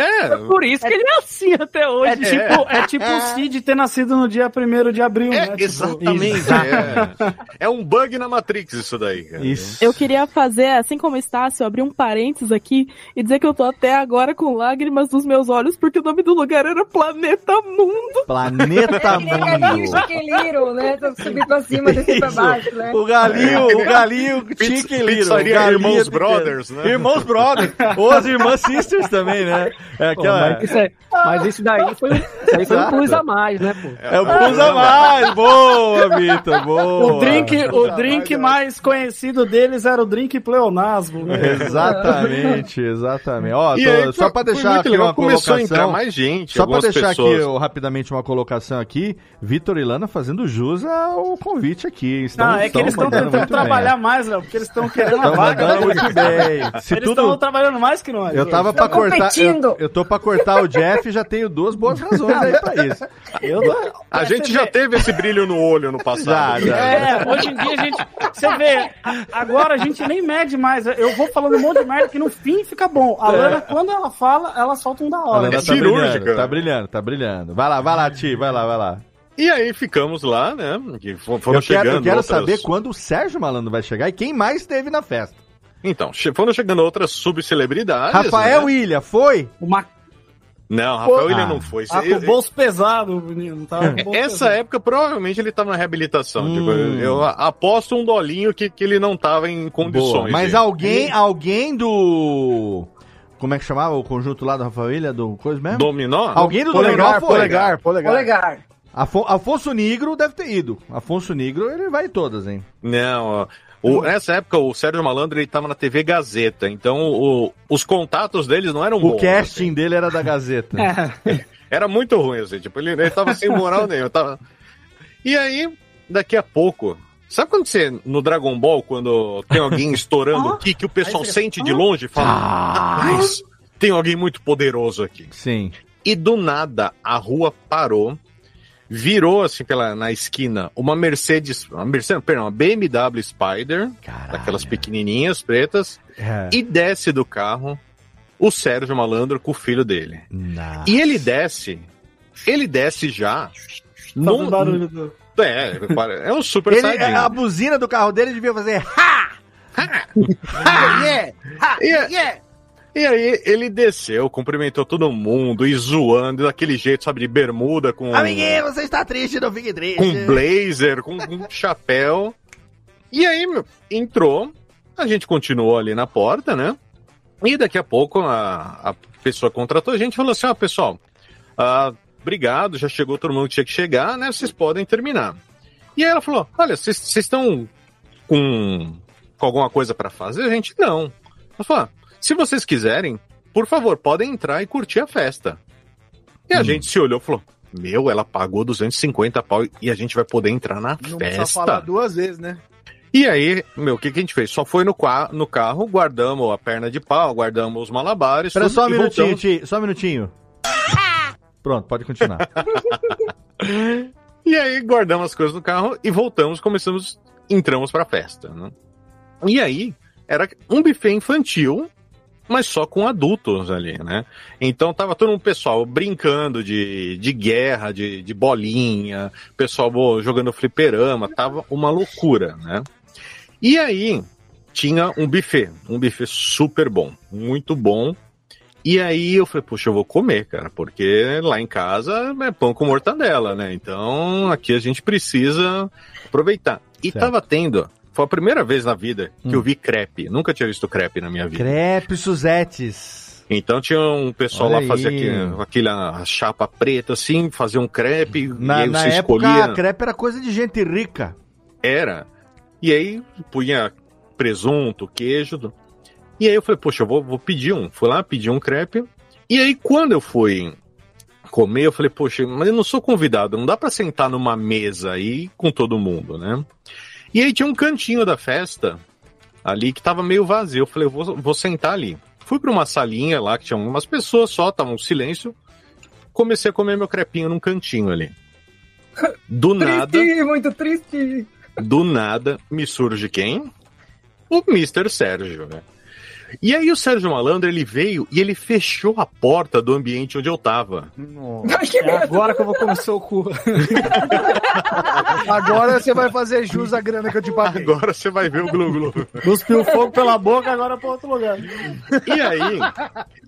É, Por isso que ele é assim até hoje. É tipo, é tipo o Cid ter nascido no dia 1 de abril, é né? Tipo, exatamente. É. É um bug na Matrix isso daí, cara. Isso. Eu queria fazer, assim como o Estácio, abrir um parênteses aqui e dizer que eu tô até agora com lágrimas nos meus olhos porque o nome do lugar era Planeta Mundo. Planeta galinho Mundo. chiqueliro, né? Subir pra cima, descer pra Isso. baixo, né? O galinho, o galinho Pizza- Chique Little. pizzaria o galinho Irmãos. Brothers, né? Irmãos Brothers. Ou as Irmãs Sisters também, né? É Pô, aquela... mas, isso é- mas isso daí foi, um- isso aí foi um plus a mais, né, pô? É o Plus a mais. Boa, Vitor. Boa. O drink, o drink mais conhecido deles era o drink pleonasmo, né? Exatamente, exatamente. Ó, E tô- aí só foi deixar aqui legal, uma começou a colocação. entrar mais gente, Só pra algumas deixar pessoas. aqui ó, rapidamente uma colocação aqui, Vitor e Lana fazendo jus ao convite aqui. Estão, Não, é que eles estão tentando trabalhar bem. mais, Léo, porque eles estão querendo a vaga. né? muito bem. Se Eles estão tudo... trabalhando mais que nós. Eu tava pra Estão cortar. Eu, competindo. eu tô pra cortar o Jeff e já tenho duas boas razões aí pra isso. Eu, A gente já teve esse brilho no olho no Já, passado. já. É, hoje em dia a gente. Você vê, agora a gente nem mede mais. Eu vou falando um monte de merda que no fim fica bom. A Lana, quando ela fala, ela solta um da A hora. Lana É tá cirúrgica. brilhando, tá brilhando, tá brilhando. Vai lá, vai lá, Ti, vai lá, vai lá. E aí ficamos lá, né? Que fo- foram Eu quero, chegando eu quero outras... saber quando o Sérgio Malandro vai chegar e quem mais esteve na festa. Então, foram chegando outras subcelebridades. Rafael né? Ilha, foi? Uma Não, Rafael Ah. Ilha não foi. Ah, com o bolso pesado, o menino. Tava bolso Essa pesado. época, provavelmente, ele tava na reabilitação. Hum. Tipo, eu a- aposto um dolinho que, que ele não tava em condições. Boa. Mas de- alguém, alguém do. Como é que chamava o conjunto lá do Rafael Ilha? Do coisa mesmo? Dominó? Alguém do Dominó Polegar, foi. polegar, polegar. Polegar. Afo- Afonso Negro deve ter ido. Afonso Negro, ele vai em todas, hein? Não, ó. O, nessa época, o Sérgio Malandro ele tava na TV Gazeta, então o- os contatos deles não eram O bons. assim. casting dele era da Gazeta. Era muito ruim, assim, tipo, ele, ele tava sem moral nenhum. Tava... E aí, daqui a pouco. Sabe quando você, no Dragon Ball, quando tem alguém estourando o que, que o pessoal sente de longe e fala: Rapaz, tem alguém muito poderoso aqui. Sim. E do nada, a rua parou, virou assim pela, na esquina uma Mercedes, uma Mercedes, perdão, uma BMW Spider, daquelas pequenininhas pretas, É. e desce do carro o Sérgio Malandro com o filho dele. E ele desce, ele desce já. Um barulho do- É, é um super Ele, saiyajin. a buzina do carro dele devia fazer. Ha! yeah! E, e aí ele desceu, cumprimentou todo mundo e zoando daquele jeito, sabe, de bermuda com Amiguinho, você está triste, não fique triste. com blazer, com um chapéu. E aí, meu, entrou, a gente continuou ali na porta, né? E daqui a pouco a, a pessoa contratou a gente e falou assim: ó, pessoal, ah, obrigado, já chegou todo mundo que tinha que chegar, né? Vocês podem terminar. E aí ela falou: olha, vocês estão com, com alguma coisa pra fazer? A gente não. Ela falou: ah, se vocês quiserem, por favor, podem entrar e curtir a festa. E a gente se olhou e falou: Meu, ela pagou 250 pau e a gente vai poder entrar na Não festa. falar duas vezes, né? E aí, meu, o que, que a gente fez? Só foi no, no carro, guardamos a perna de pau, guardamos os malabares. Espera só um minutinho, voltamos. Ti, só um minutinho. Pronto, pode continuar. E aí, guardamos as coisas no carro e voltamos, começamos, entramos pra festa, né? E aí, era um buffet infantil, mas só com adultos ali, né? Então tava todo um pessoal brincando de, de guerra, de, de bolinha, pessoal jogando fliperama, tava uma loucura, né? E aí, tinha um buffet, um buffet super bom, muito bom. E aí eu falei, puxa, eu vou comer, cara, porque lá em casa é pão com mortadela, né? Então aqui a gente precisa aproveitar. E Certo. tava tendo, foi a primeira vez na vida que eu vi crepe. Nunca tinha visto crepe na minha vida. Crepe Suzetes. Então tinha um pessoal Olha lá aqui, aquela chapa preta assim, fazia um crepe, e Na, aí na você época, escolhia. crepe era coisa de gente rica. Era. E aí punha presunto, queijo. E aí eu falei, poxa, eu vou, vou pedir um. Fui lá, pedi um crepe. E aí quando eu fui comer, eu falei, poxa, mas eu não sou convidado, não dá pra sentar numa mesa aí com todo mundo, né? E aí tinha um cantinho da festa ali que tava meio vazio. Eu falei, eu vou, vou sentar ali. Fui pra uma salinha lá que tinha umas pessoas só, tava um silêncio. Comecei a comer meu crepinho num cantinho ali. Do nada. Triste, muito triste. Do nada me surge quem? O Mr. Sérgio, né? E aí o Sérgio Malandro, ele veio e ele fechou a porta do ambiente onde eu tava. É agora que eu vou comer seu cu. Agora você vai fazer jus à grana que eu te paguei. Agora você vai ver o glu-glu. Cuspiu fogo pela boca, agora pra outro lugar. E aí,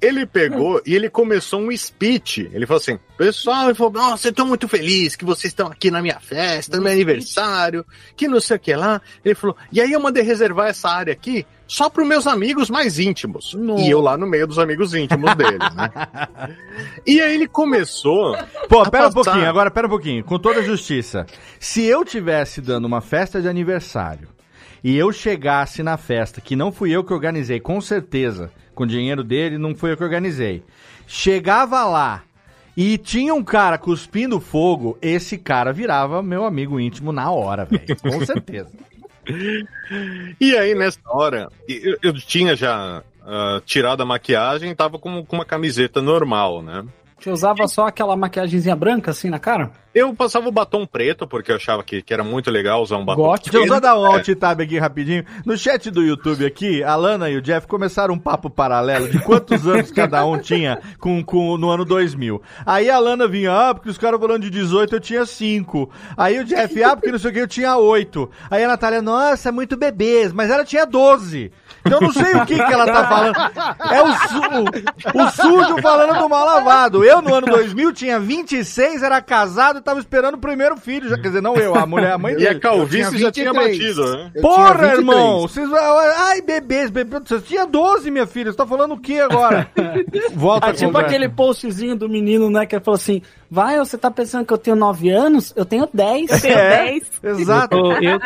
ele pegou e ele começou um speech. Ele falou assim: Pessoal, ele falou: Nossa, eu tô muito feliz que vocês estão aqui na minha festa, no meu aniversário, que não sei o que lá. Ele falou: E aí eu mandei reservar essa área aqui só para meus amigos mais íntimos. E eu lá no meio dos amigos íntimos dele, né? E aí ele começou. Pô, pera um passar- pouquinho, agora pera um pouquinho, com toda a justiça. Se eu tivesse dando uma festa de aniversário e eu chegasse na festa, que não fui eu que organizei, com certeza, com o dinheiro dele, não fui eu que organizei. Chegava lá e tinha um cara cuspindo fogo, esse cara virava meu amigo íntimo na hora, velho. Com certeza. E aí, nessa hora, eu, eu tinha já ah, tirado a maquiagem tava com, com uma camiseta normal, né? Você usava só aquela maquiagemzinha branca assim na cara? Eu passava o batom preto, porque eu achava que, que era muito legal usar um batom Deixa eu só dar um É. alt tab aqui rapidinho. No chat do YouTube aqui, a Lana e o Jeff começaram um papo paralelo de quantos anos cada um tinha com, com, no ano 2000. Aí a Lana vinha, ah, porque os caras falando de 18 eu tinha 5. Aí o Jeff, ah, porque não sei o que eu tinha 8. Aí a Natália, nossa, é muito bebês, mas ela tinha 12. Então eu não sei o que, que ela tá falando. É o, su o sujo falando do mal lavado. Eu no ano 2000 tinha 26, era casado tava esperando o primeiro filho. Já, quer dizer, não eu, a mulher, a mãe E dele. a calvície já tinha batido, né? Porra, irmão! Vocês, ai, bebês, bebês. Você tinha 12, minha filha. Você tá falando o que agora? Volta Ah, a tipo aquele postzinho do menino, né? Que ele falou assim: Vai, você tá pensando que eu tenho 9 anos? Eu tenho 10. É, exato. Eu, eu,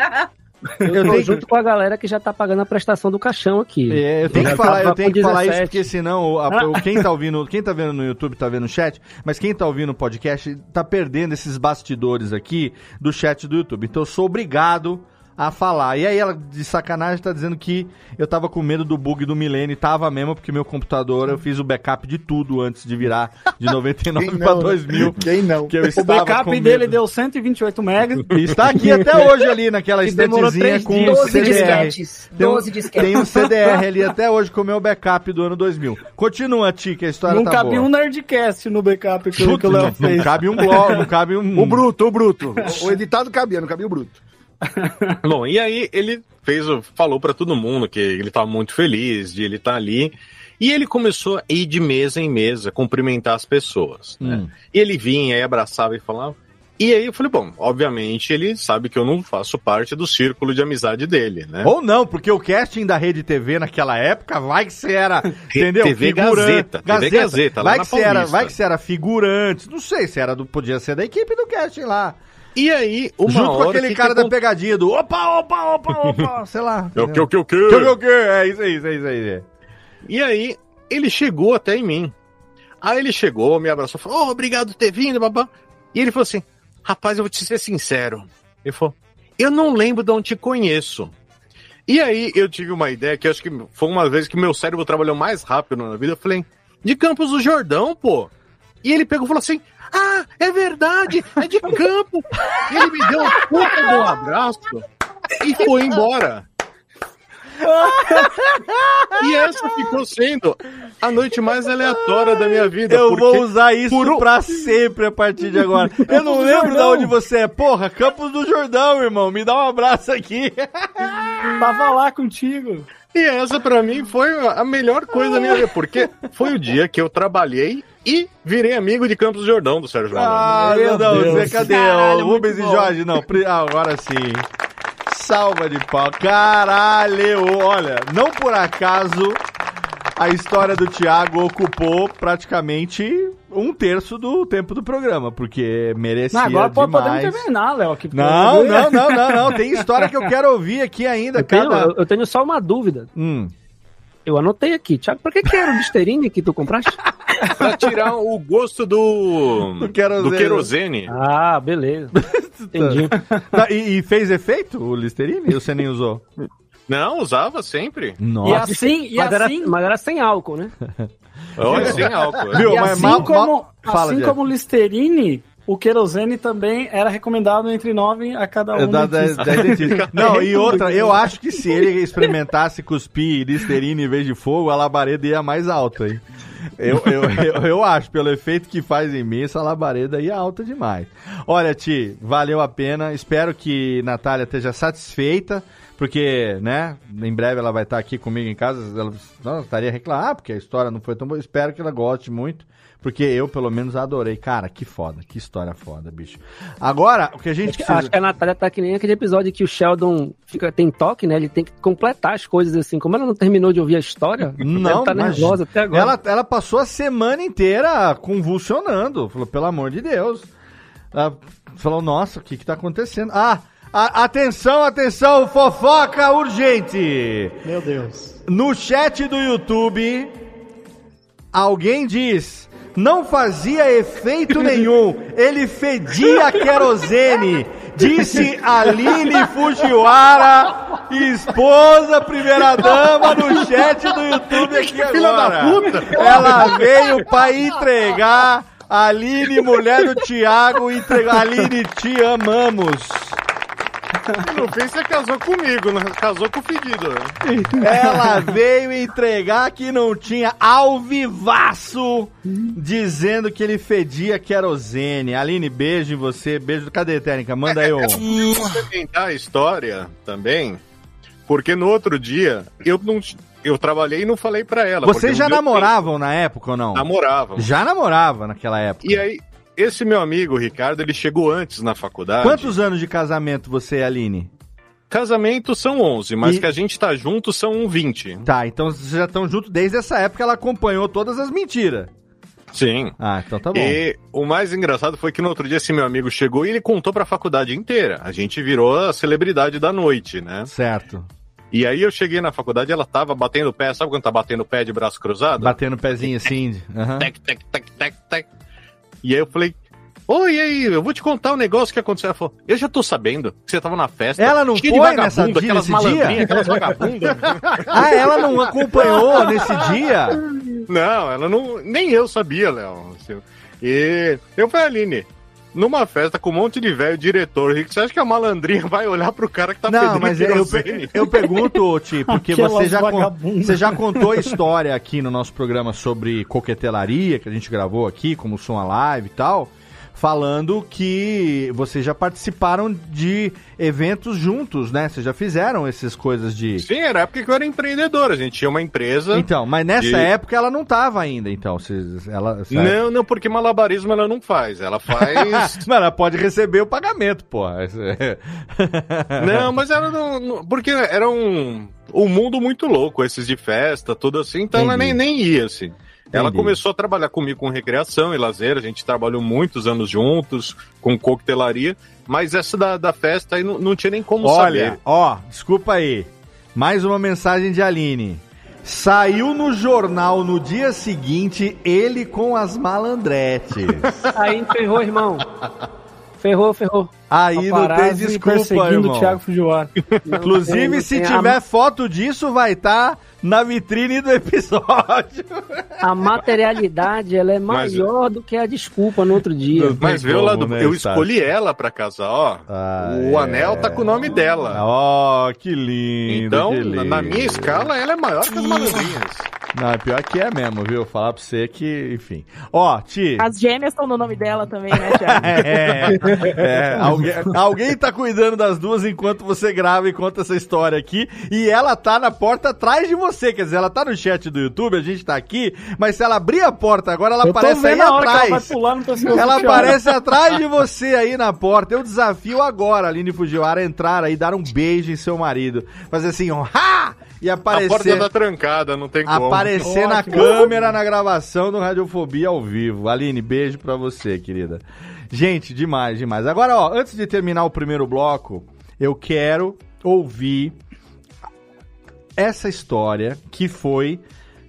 Eu, Eu tô tenho junto com a galera que já tá pagando a prestação do caixão aqui. É, eu tenho que Já falar, eu tenho que falar isso 17. porque senão a- o- quem tá ouvindo, quem tá vendo no YouTube tá vendo no chat, mas quem tá ouvindo o podcast tá perdendo esses bastidores aqui do chat do YouTube. Então eu sou obrigado a falar. E aí ela de sacanagem tá dizendo que eu tava com medo do bug do milênio, e tava mesmo porque meu computador eu fiz o backup de tudo antes de virar de 99 Quem pra não, né? 2000. Quem não? Que eu O estava backup com dele deu 128 megas. E está aqui até hoje ali naquela estantezinha com dias. um 12 CDR. disquetes. Tem um, 12 disquetes. tem um CDR ali até hoje com o meu backup do ano 2000. Continua, Ti, que a história Não tá boa. um Nerdcast no backup que, Puta, que o Léo não, não fez. cabe um bloco, não cabe um... O bruto, o bruto. O editado cabia, não cabia o bruto. Bom, e aí ele fez, falou pra todo mundo que ele tava muito feliz de ele estar ali. E ele começou a ir de mesa em mesa, cumprimentar as pessoas. Né? Hum. E ele vinha e abraçava e falava. E aí eu falei, bom, obviamente ele sabe que eu não faço parte do círculo de amizade dele, né? Ou não, porque o casting da Rede TV naquela época, vai que você era, entendeu? TV Gazeta, TV Gazeta, lá vai que você era, vai que você era figurante, não sei se era do, podia ser da equipe do casting lá. E aí, uma Junto com hora, aquele que cara da pegadinha do opa, opa, opa, opa, sei lá. É o que, o que, o que? Que, que, que, é isso aí, isso aí, isso aí. E aí, ele chegou até em mim. Aí ele chegou, me abraçou, falou, oh, obrigado por ter vindo, babá. E ele falou assim, rapaz, eu vou te ser sincero. Ele falou, eu não lembro de onde te conheço. E aí eu tive uma ideia que acho que foi uma vez que meu cérebro trabalhou mais rápido na vida. Eu falei, de Campos do Jordão, pô. E ele pegou e falou assim, ah, é verdade, é de campo. E ele me deu um puta de um abraço e foi embora. E essa ficou sendo a noite mais aleatória da minha vida. Eu vou usar isso por pra sempre a partir de agora. Eu não lembro de onde você é. Porra, Campos do Jordão, irmão. Me dá um abraço aqui. Tava lá contigo. E essa pra mim foi a melhor coisa da minha vida, porque foi o dia que eu trabalhei e virei amigo de Campos do Jordão do Sérgio Malandro. Ah, meu Meu Deus. Cadê? Caralho, o Rubens e. Jorge? Não, ah, agora sim. Salva de pau. Caralho. Olha, não por acaso a história do Thiago ocupou praticamente um terço do tempo do programa, porque merecia Não, agora pô, podemos demais. terminar, Léo. Não, não, não, não, não. Tem história que eu quero ouvir aqui ainda. Eu tenho, Cada... eu- eu tenho só uma dúvida. Hum. Eu anotei aqui, Thiago, por que, que era o Listerine que tu compraste? Pra tirar o gosto do, Do querosene. do querosene. Ah, beleza. Entendi. Tá, e, e fez efeito o Listerine? Ou você nem usou? Não, usava sempre. E Nossa. assim, e mas, era, assim, mas era sem álcool, né? Olha, sem álcool. Viu? e mas assim mal- como, mal- Fala, assim Jeff. como o Listerine, o querosene também era recomendado entre 9 a cada um. É da, da, da. Não, e outra, eu acho que se ele experimentasse cuspir Listerine em vez de fogo, a labareda ia mais alta, hein? Eu, eu, eu, eu acho, pelo efeito que faz em mim, essa labareda ia alta demais. Olha, Ti, valeu a pena. Espero que Natália esteja satisfeita, porque, né, em breve ela vai estar aqui comigo em casa. Ela não, estaria reclamando, ah, porque a história não foi tão boa. Espero que ela goste muito. Porque eu, pelo menos, adorei. Cara, que foda, que história foda, bicho. Agora, o que a gente precisa... Acho que a Natália tá que nem aquele episódio que o Sheldon fica, tem toque, né? Ele tem que completar as coisas assim. Como ela não terminou de ouvir a história, Não, ela tá mas nervosa até agora. Ela, ela passou a semana inteira convulsionando. Falou, pelo amor de Deus. Ela falou, nossa, o que que tá acontecendo? Ah, a- atenção, atenção, fofoca urgente. Meu Deus. No chat do YouTube, alguém diz... Não fazia efeito nenhum. Ele fedia querosene. Disse Aline Fujiwara, esposa, primeira-dama, no chat do YouTube aqui agora. Ela veio pra entregar. Aline, mulher do Thiago, entregou. Aline, te amamos. No fim, você casou comigo, né? Casou com o fedido. né? Ela veio entregar que não tinha ao vivaço, dizendo que ele fedia querosene. Aline, beijo em você. Beijo. Cadê, Técnica? Manda aí um. complementar a história também, porque no outro dia eu não eu trabalhei e não falei pra ela. Vocês já namoravam na época ou não? tempo. Namoravam. Já namorava naquela época. E aí, esse meu amigo, Ricardo, ele chegou antes na faculdade. Quantos anos de casamento você e a Aline? Casamentos são 11, mas E- que a gente tá junto são 20. Tá, então vocês já estão juntos desde essa época. Ela acompanhou todas as mentiras. Sim. Ah, então tá bom. E o mais engraçado foi que no outro dia esse meu amigo chegou e ele contou pra faculdade inteira. A gente virou a celebridade da noite, né? Certo. E aí eu cheguei na faculdade ela tava batendo o pé, sabe quando tá batendo o pé de braço cruzado? Batendo o pezinho assim. aham. Tec, tec, tec, tec, tec. E aí eu falei, oi, e aí, eu vou te contar um negócio que aconteceu. Ela falou, eu já tô sabendo que você tava na festa. Ela não foi nessa dia, aquelas nesse dia? malandrinhas, aquelas vagabundas. Ah, ela não acompanhou nesse dia? Não, ela não. Nem eu sabia, Léo. E eu falei, Aline, numa festa com um monte de velho diretor rico, você acha que a malandrinha vai olhar pro cara que tá Não, pedindo mas eu, querosene? eu pergunto, Ti, porque você já, con- você já contou a história aqui no nosso programa sobre coquetelaria, que a gente gravou aqui, como som a live e tal, falando que vocês já participaram de eventos juntos, né? Vocês já fizeram essas coisas de... Sim, era a época que eu era empreendedor. A gente tinha uma empresa. Então, mas nessa de- época ela não tava ainda, então. Vocês, ela? Não, não, porque malabarismo ela não faz. Ela faz. Mas ela pode receber o pagamento, porra. não, mas ela não, Porque era um. Um mundo muito louco, esses de festa, tudo assim, então ela nem, Entendi. nem ia, assim. Ela começou a trabalhar comigo com recreação e lazer, a gente trabalhou muitos anos juntos, com coquetelaria, mas essa da, da festa aí não, não tinha nem como Olha, saber. ó, desculpa aí. Mais uma mensagem de Aline. Saiu no jornal no dia seguinte ele com as malandretes. Aí ferrou, irmão. Ferrou, ferrou. Aí não tem desculpa, perseguindo irmão. o Thiago Fujiwara. Não Inclusive, tem, se tem. tiver foto disso, vai estar na vitrine do episódio. A, materialidade, ela é Mas- maior do que a desculpa no outro dia. Mas vê o lado. né, eu escolhi ela pra casar, ó. Ah, o é. anel tá com o nome dela. Ó, que lindo. Então, que na- na lindo. minha escala, ela é maior que as malandrinhas. Não, é pior que é mesmo, viu? Falar pra você que, enfim. Ó, Ti. As gêmeas estão no nome dela também, né, Thiago? É, é, alguém, alguém tá cuidando das duas enquanto você grava e conta essa história aqui. E ela tá na porta atrás de você. Quer dizer, ela tá no chat do YouTube, a gente tá aqui. Mas se ela abrir a porta agora, ela aparece aí ela atrás. Ela Thiago. aparece atrás de você aí na porta. Eu desafio agora, Aline Fujiwara, a entrar aí, dar um beijo em seu marido. Fazer assim, ó, ha! E A porta aparecer. tá trancada, não tem como. Aparecer na Ótimo. câmera na gravação do Radiofobia ao vivo. Aline, beijo pra você, querida. Gente, demais, demais. Agora, ó, antes de terminar o primeiro bloco, eu quero ouvir essa história que foi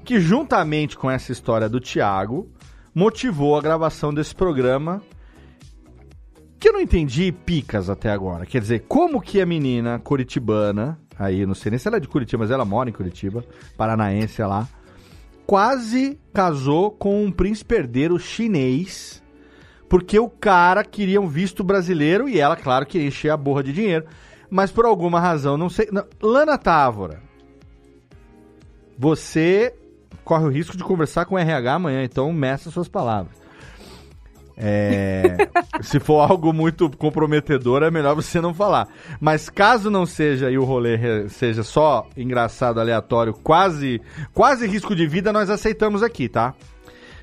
que juntamente com essa história do Thiago motivou a gravação desse programa que eu não entendi picas até agora. Quer dizer, como que a menina curitibana, aí não sei nem se ela é de Curitiba, mas ela mora em Curitiba, paranaense lá, quase casou com um príncipe herdeiro chinês, porque o cara queria um visto brasileiro e ela, claro, queria encher a borra de dinheiro. Mas por alguma razão, não sei. não- Lana Távora, você corre o risco de conversar com o RH amanhã, então meça suas palavras. É, se for algo muito comprometedor, é melhor você não falar. Mas caso não seja e o rolê seja só engraçado, aleatório, quase, quase risco de vida, nós aceitamos aqui, tá?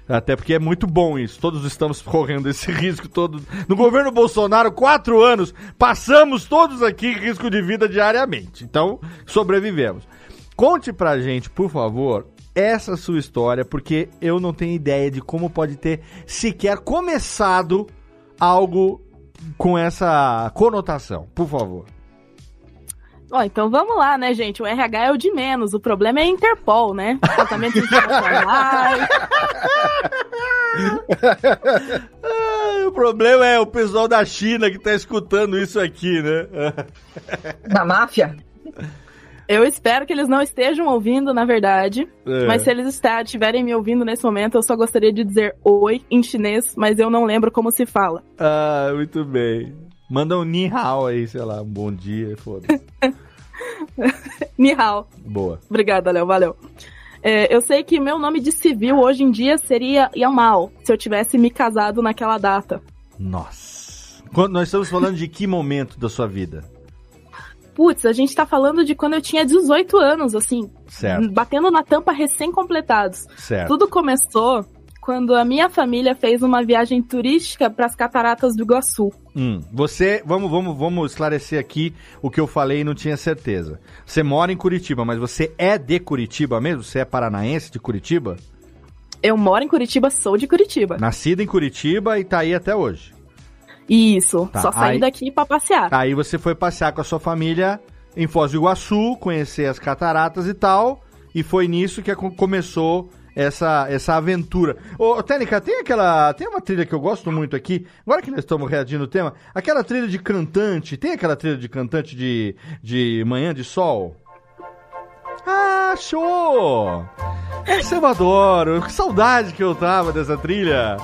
Até porque é muito bom isso. Todos estamos correndo esse risco todo. No governo Bolsonaro, quatro anos, passamos todos aqui risco de vida diariamente. Então, sobrevivemos. Conte pra gente, por favor, essa sua história, porque eu não tenho ideia de como pode ter sequer começado algo com essa conotação. Por favor. Ó, então vamos lá, né, gente? O RH é o de menos. O problema é a Interpol, né? Tratamento. Ah, o problema é o pessoal da China que tá escutando isso aqui, né? Da máfia? Eu espero que eles não estejam ouvindo, na verdade. É. Mas se eles estiverem me ouvindo nesse momento, eu só gostaria de dizer oi em chinês, mas eu não lembro como se fala. Ah, muito bem. Manda um ni hao aí, sei lá, um bom dia, foda-se. Ni hao. Boa. Obrigada, Léo, valeu. É, eu sei que meu nome de civil hoje em dia seria Yamal, se eu tivesse me casado naquela data. Nossa. Quando nós estamos falando de que momento da sua vida? Putz, a gente tá falando de quando eu tinha 18 anos, assim, Certo, batendo na tampa recém-completados. certo. Tudo começou quando a minha família fez uma viagem turística para as cataratas do Iguaçu. Hum, você, vamos, vamos, vamos esclarecer aqui o que eu falei e não tinha certeza. Você mora em Curitiba, mas você é de Curitiba mesmo? Você é paranaense de Curitiba? Eu moro em Curitiba, sou de Curitiba. Nascida em Curitiba e tá aí até hoje. Isso, Tá, só saí aí- daqui pra passear. Aí você foi passear com a sua família em Foz do Iguaçu, conhecer as cataratas e tal, e foi nisso que começou essa, essa aventura. Ô, Tênica, tem aquela. Tem uma trilha que eu gosto muito aqui, agora que nós estamos reagindo no tema, aquela trilha de cantante, tem aquela trilha de cantante de, de Manhã de Sol? Ah, show! Essa eu adoro, que saudade que eu tava dessa trilha.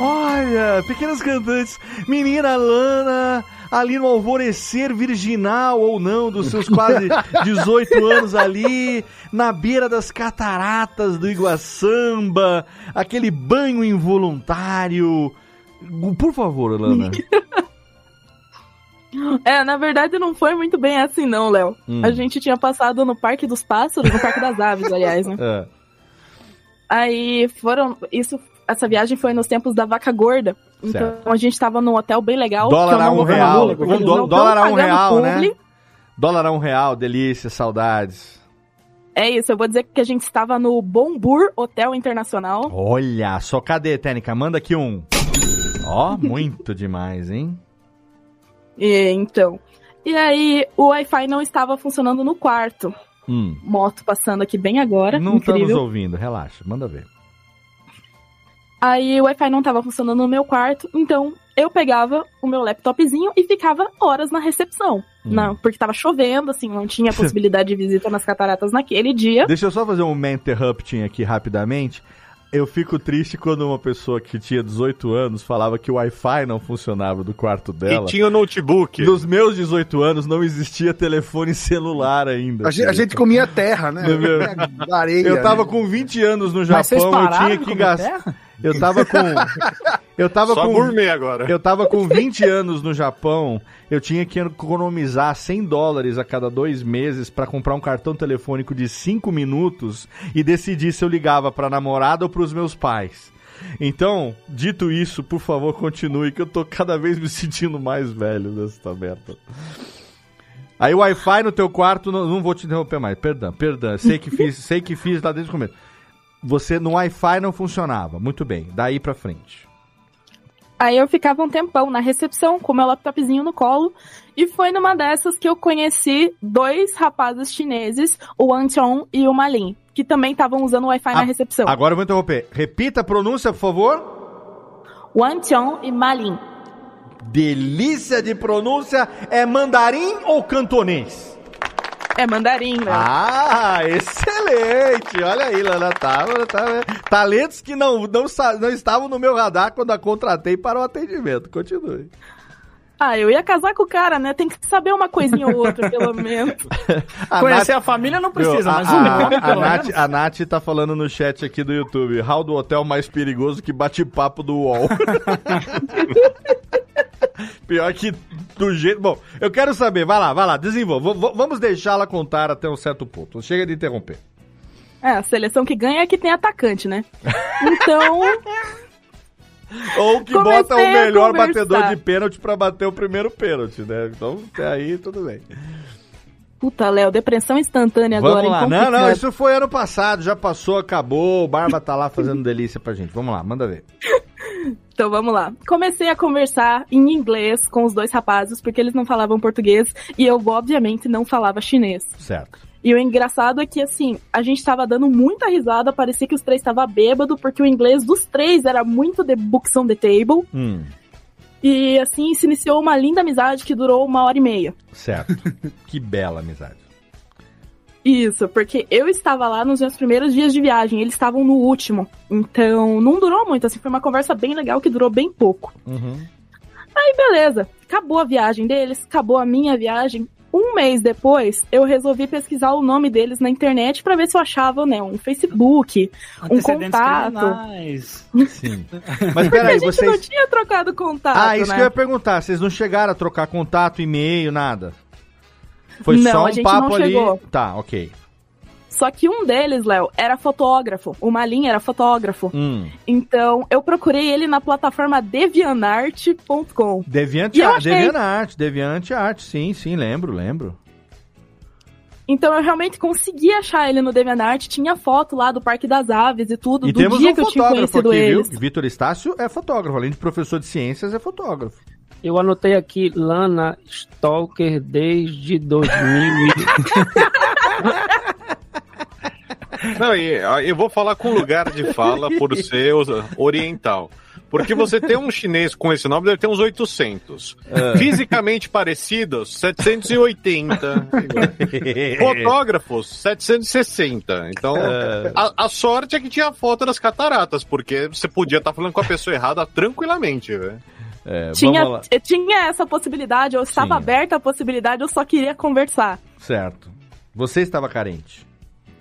Olha, pequenas cantantes, menina Lana, ali no alvorecer virginal ou não dos seus quase 18 anos ali, na beira das cataratas do Iguaçamba, aquele banho involuntário. Por favor, Lana. É, na verdade não foi muito bem assim não, Léo. Hum. A gente tinha passado no Parque dos Pássaros, no Parque das Aves, aliás, né? É. Aí foram. Isso, essa viagem foi nos tempos da vaca gorda. Então Certo. a gente tava num hotel bem legal. Dólar a um real. Um tão dólar a um real, né? publi. Dólar a um real, delícia, saudades. É isso, eu vou dizer que a gente estava no Bombur Hotel Internacional. Olha, só cadê, Técnica? Manda aqui um. Ó, muito demais, hein? E, então. E aí o Wi-Fi não estava funcionando no quarto. Hum. Moto passando aqui bem agora. Não estamos incrível. ouvindo, relaxa, manda ver. Aí o Wi-Fi não estava funcionando no meu quarto, então eu pegava o meu laptopzinho e ficava horas na recepção. Hum. Não, porque tava chovendo, assim, não tinha possibilidade de visita nas cataratas naquele dia. Deixa eu só fazer um man interrupting aqui rapidamente. Eu fico triste quando uma pessoa que tinha 18 anos falava que o Wi-Fi não funcionava do quarto dela. E tinha o notebook. Nos meus 18 anos não existia telefone celular ainda. A gente, a gente comia terra, né? Meu. Areia. Eu tava né? com 20 anos no Mas vocês Japão, eu tinha que gastar. Eu tava com. Eu tava Só com. gourmet agora. Eu tava com 20 anos no Japão, eu tinha que economizar 100 dólares a cada dois meses pra comprar um cartão telefônico de 5 minutos e decidir se eu ligava pra namorada ou pros meus pais. Então, dito isso, por favor, continue, que eu tô cada vez me sentindo mais velho nessa merda. Aí o Wi-Fi no teu quarto, não, não vou te interromper mais, perdão, perdão, sei que fiz, sei que fiz lá desde o começo. Você no Wi-Fi não funcionava, muito bem, daí pra frente. Aí eu ficava um tempão na recepção com meu laptopzinho no colo. E foi numa dessas que eu conheci dois rapazes chineses, o Antion e o Malin, que também estavam usando o Wi-Fi na Ah, recepção. Agora eu vou interromper. Repita a pronúncia, por favor. O Antion e Malin. Delícia de pronúncia. É mandarim ou cantonês? É mandarim, né? Ah, excelente! Olha aí, Lana, tá, tá, talentos que não, não, não estavam no meu radar quando a contratei para o atendimento. Continue. Ah, eu ia casar com o cara, né? Tem que saber uma coisinha ou outra, pelo menos. A Conhecer Nath- a família não precisa, Meu, mas a, o a, nome, a, Nath, a Nath tá falando no chat aqui do YouTube. Hall do hotel mais perigoso que bate-papo do UOL. Pior que do jeito. Bom, eu quero saber, vai lá, vai lá, desenvolva. V- vamos deixá-la contar até um certo ponto. Chega de interromper. É, a seleção que ganha é que tem atacante, né? Então, Ou que Comecei bota o melhor batedor de pênalti pra bater o primeiro pênalti, né? Então, até aí tudo bem. puta, Léo, depressão instantânea Vamos agora, lá. hein? Não, não, Complicado. isso foi ano passado, já passou, acabou. O Barba tá lá fazendo delícia pra gente. Vamos lá, manda ver. Então vamos lá. Comecei a conversar em inglês com os dois rapazes, porque eles não falavam português e eu, obviamente, não falava chinês. Certo. E o engraçado é que, assim, a gente tava dando muita risada, parecia que os três estavam bêbado, porque o inglês dos três era muito The Books on the Table. Hum, E, assim, se iniciou uma linda amizade que durou uma hora e meia. certo. que bela amizade. Isso, porque eu estava lá nos meus primeiros dias de viagem, eles estavam no último. Então, não durou muito, assim, foi uma conversa bem legal que durou bem pouco. Uhum. Aí, beleza. Acabou a viagem deles, acabou a minha viagem. Um mês depois, eu resolvi pesquisar o nome deles na internet pra ver se eu achava, né, um Facebook, um Antecedentes contato. criminais. Sim. Mas Porque peraí, a gente não vocês. tinha trocado contato, Ah, isso né? que eu ia perguntar. Vocês não chegaram a trocar contato, e-mail, nada? Foi Não, só um papo ali. Tá, ok. Só que um deles, Léo, era fotógrafo. O Malin era fotógrafo. Hum. Então, eu procurei ele na plataforma devianart.com. Deviante, Ar- achei. Deviante Arte, Deviante Arte, sim, sim, lembro, lembro. Então eu realmente consegui achar ele no DeviantArt, tinha foto lá do Parque das Aves e tudo, E do temos dia um que eu tinha fotógrafo conhecido aqui, eles. viu? Vitor Estácio é fotógrafo, além de professor de ciências, é fotógrafo. Eu anotei aqui Lana Stalker desde 2000. Não, eu vou falar com lugar de fala por ser oriental. Porque você tem um chinês com esse nome, deve ter uns 800. É. Fisicamente parecidos, 780. Fotógrafos, 760. Então, É. a, a sorte é que tinha a foto das cataratas, porque você podia estar falando com a pessoa errada tranquilamente, velho. É, Tinha, vamos lá. eh, tinha essa possibilidade, eu estava Tinha. aberta a possibilidade, eu só queria conversar. Certo. Você estava carente.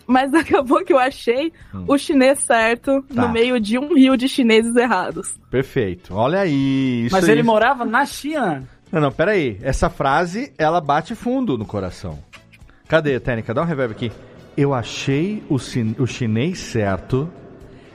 Mas acabou que eu achei o chinês certo Hum. Tá. no meio de um rio de chineses errados. Perfeito. Olha aí. Isso Mas aí. ele morava na China. Não, não, peraí. Essa frase, ela bate fundo no coração. Cadê, Técnica? Dá um reverb aqui. Eu achei o, chin- o chinês certo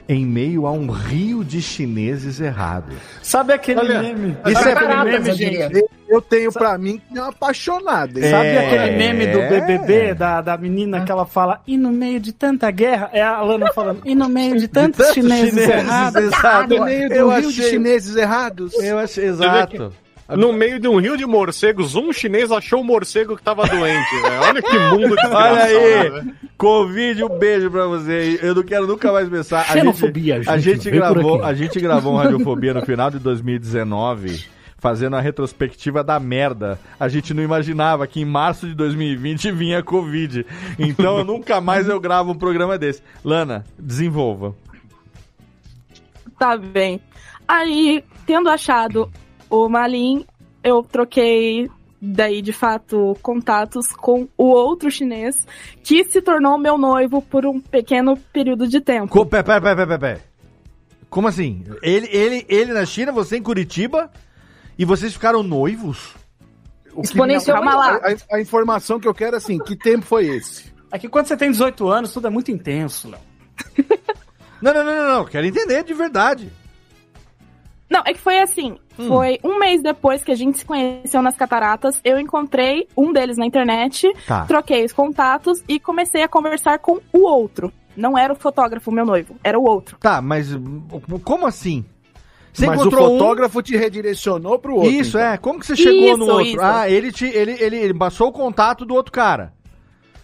em meio a um rio de chineses errados. Sabe aquele Olha, meme? isso Sabe é aquele meme, eu gente? Eu tenho pra mim que é uma apaixonada. hein? Sabe É. aquele meme do BBB, da, da menina que ela fala, e no meio de tanta guerra, é a Lana falando, e no meio de tantos Tantos chineses, errados. exato. No meio do Eu rio de achei- chineses errados. Eu achei, exato. No meio de um rio de morcegos, um chinês achou o morcego que tava doente, velho. Olha que mundo desgraçado, Olha aí, velho. Covid, um beijo pra você. Eu não quero nunca mais pensar. A Xenofobia, gente, a gente, gente vem por gravou, a gente gravou um Radiofobia no final de 2019, fazendo a retrospectiva da merda. A gente não imaginava que em março de 2020 vinha Covid. Então eu nunca mais eu gravo um programa desse. Lana, desenvolva. Tá bem. Aí, tendo achado o Malin, eu troquei daí de fato contatos com o outro chinês que se tornou meu noivo por um pequeno período de tempo. Co pé, pé, pé, pé, pé. Como assim? Ele, ele, ele na China, você em Curitiba e vocês ficaram noivos? O que Calma lá. A, a informação que eu quero é assim, que tempo foi esse? É que quando você tem 18 anos, tudo é muito intenso, Léo. Não, não, não, não, não. Quero entender de verdade. Não, é que foi assim. Hum. Foi um mês depois que a gente se conheceu nas cataratas. Eu encontrei um deles na internet, Tá. troquei os contatos e comecei a conversar com o outro. Não era o fotógrafo, meu noivo, era o outro. Tá, mas como assim? Você Mas o encontrou um- fotógrafo te redirecionou pro outro. Isso, então. é. Como que você chegou Isso, no outro? isso. Ah, ele, te, ele, ele, ele passou o contato do outro cara.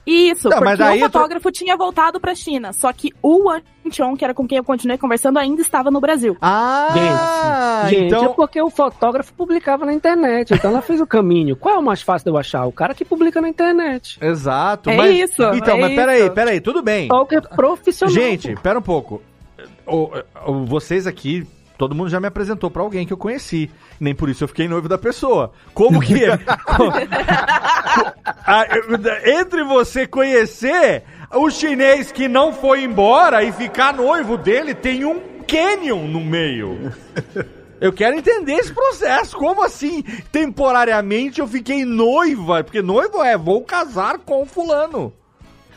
Isso, Não, porque o fotógrafo tinha voltado pra China, só que o Antion, que era com quem eu continuei conversando, ainda estava no Brasil. Ah, Gente, então... é porque o fotógrafo publicava na internet, então ela fez o caminho. Qual é o mais fácil de eu achar? O cara que publica na internet. Exato. É mas... isso, Então, é mas peraí, isso. peraí, tudo bem. Stalker profissional. Gente, pera um pouco. O- o- vocês aqui, todo mundo já me apresentou pra alguém que eu conheci. Nem por isso eu fiquei noivo da pessoa. Como que é? Ah, entre você conhecer o chinês que não foi embora e ficar noivo dele, tem um canyon no meio. Eu quero entender esse processo. Como assim? Temporariamente eu fiquei noiva. Porque noivo é, vou casar com fulano.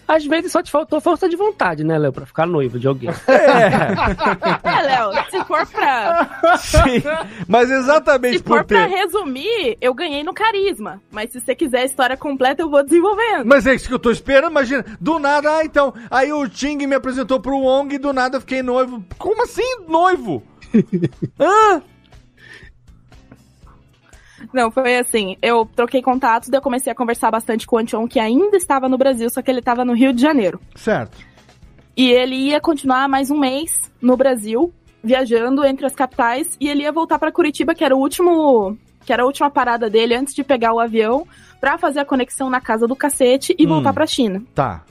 Às vezes só te faltou força de vontade, né, Léo, pra ficar noivo de alguém. É, Léo, se for pra, Sim, mas exatamente se por for pra resumir, eu ganhei no carisma. Mas se você quiser a história completa, eu vou desenvolvendo. Mas é isso que eu tô esperando, imagina. Do nada, ah, então. Aí o Ting me apresentou pro Wong e do nada eu fiquei noivo. Como assim, noivo? Hã? Não, foi assim, eu troquei contatos, daí eu comecei a conversar bastante com o Antion, que ainda estava no Brasil, só que ele estava no Rio de Janeiro. Certo. E ele ia continuar mais um mês no Brasil, viajando entre as capitais, e ele ia voltar para Curitiba, que era o último, que era a última parada dele antes de pegar o avião, pra fazer a conexão na casa do cacete e Hum. voltar pra China, Tá.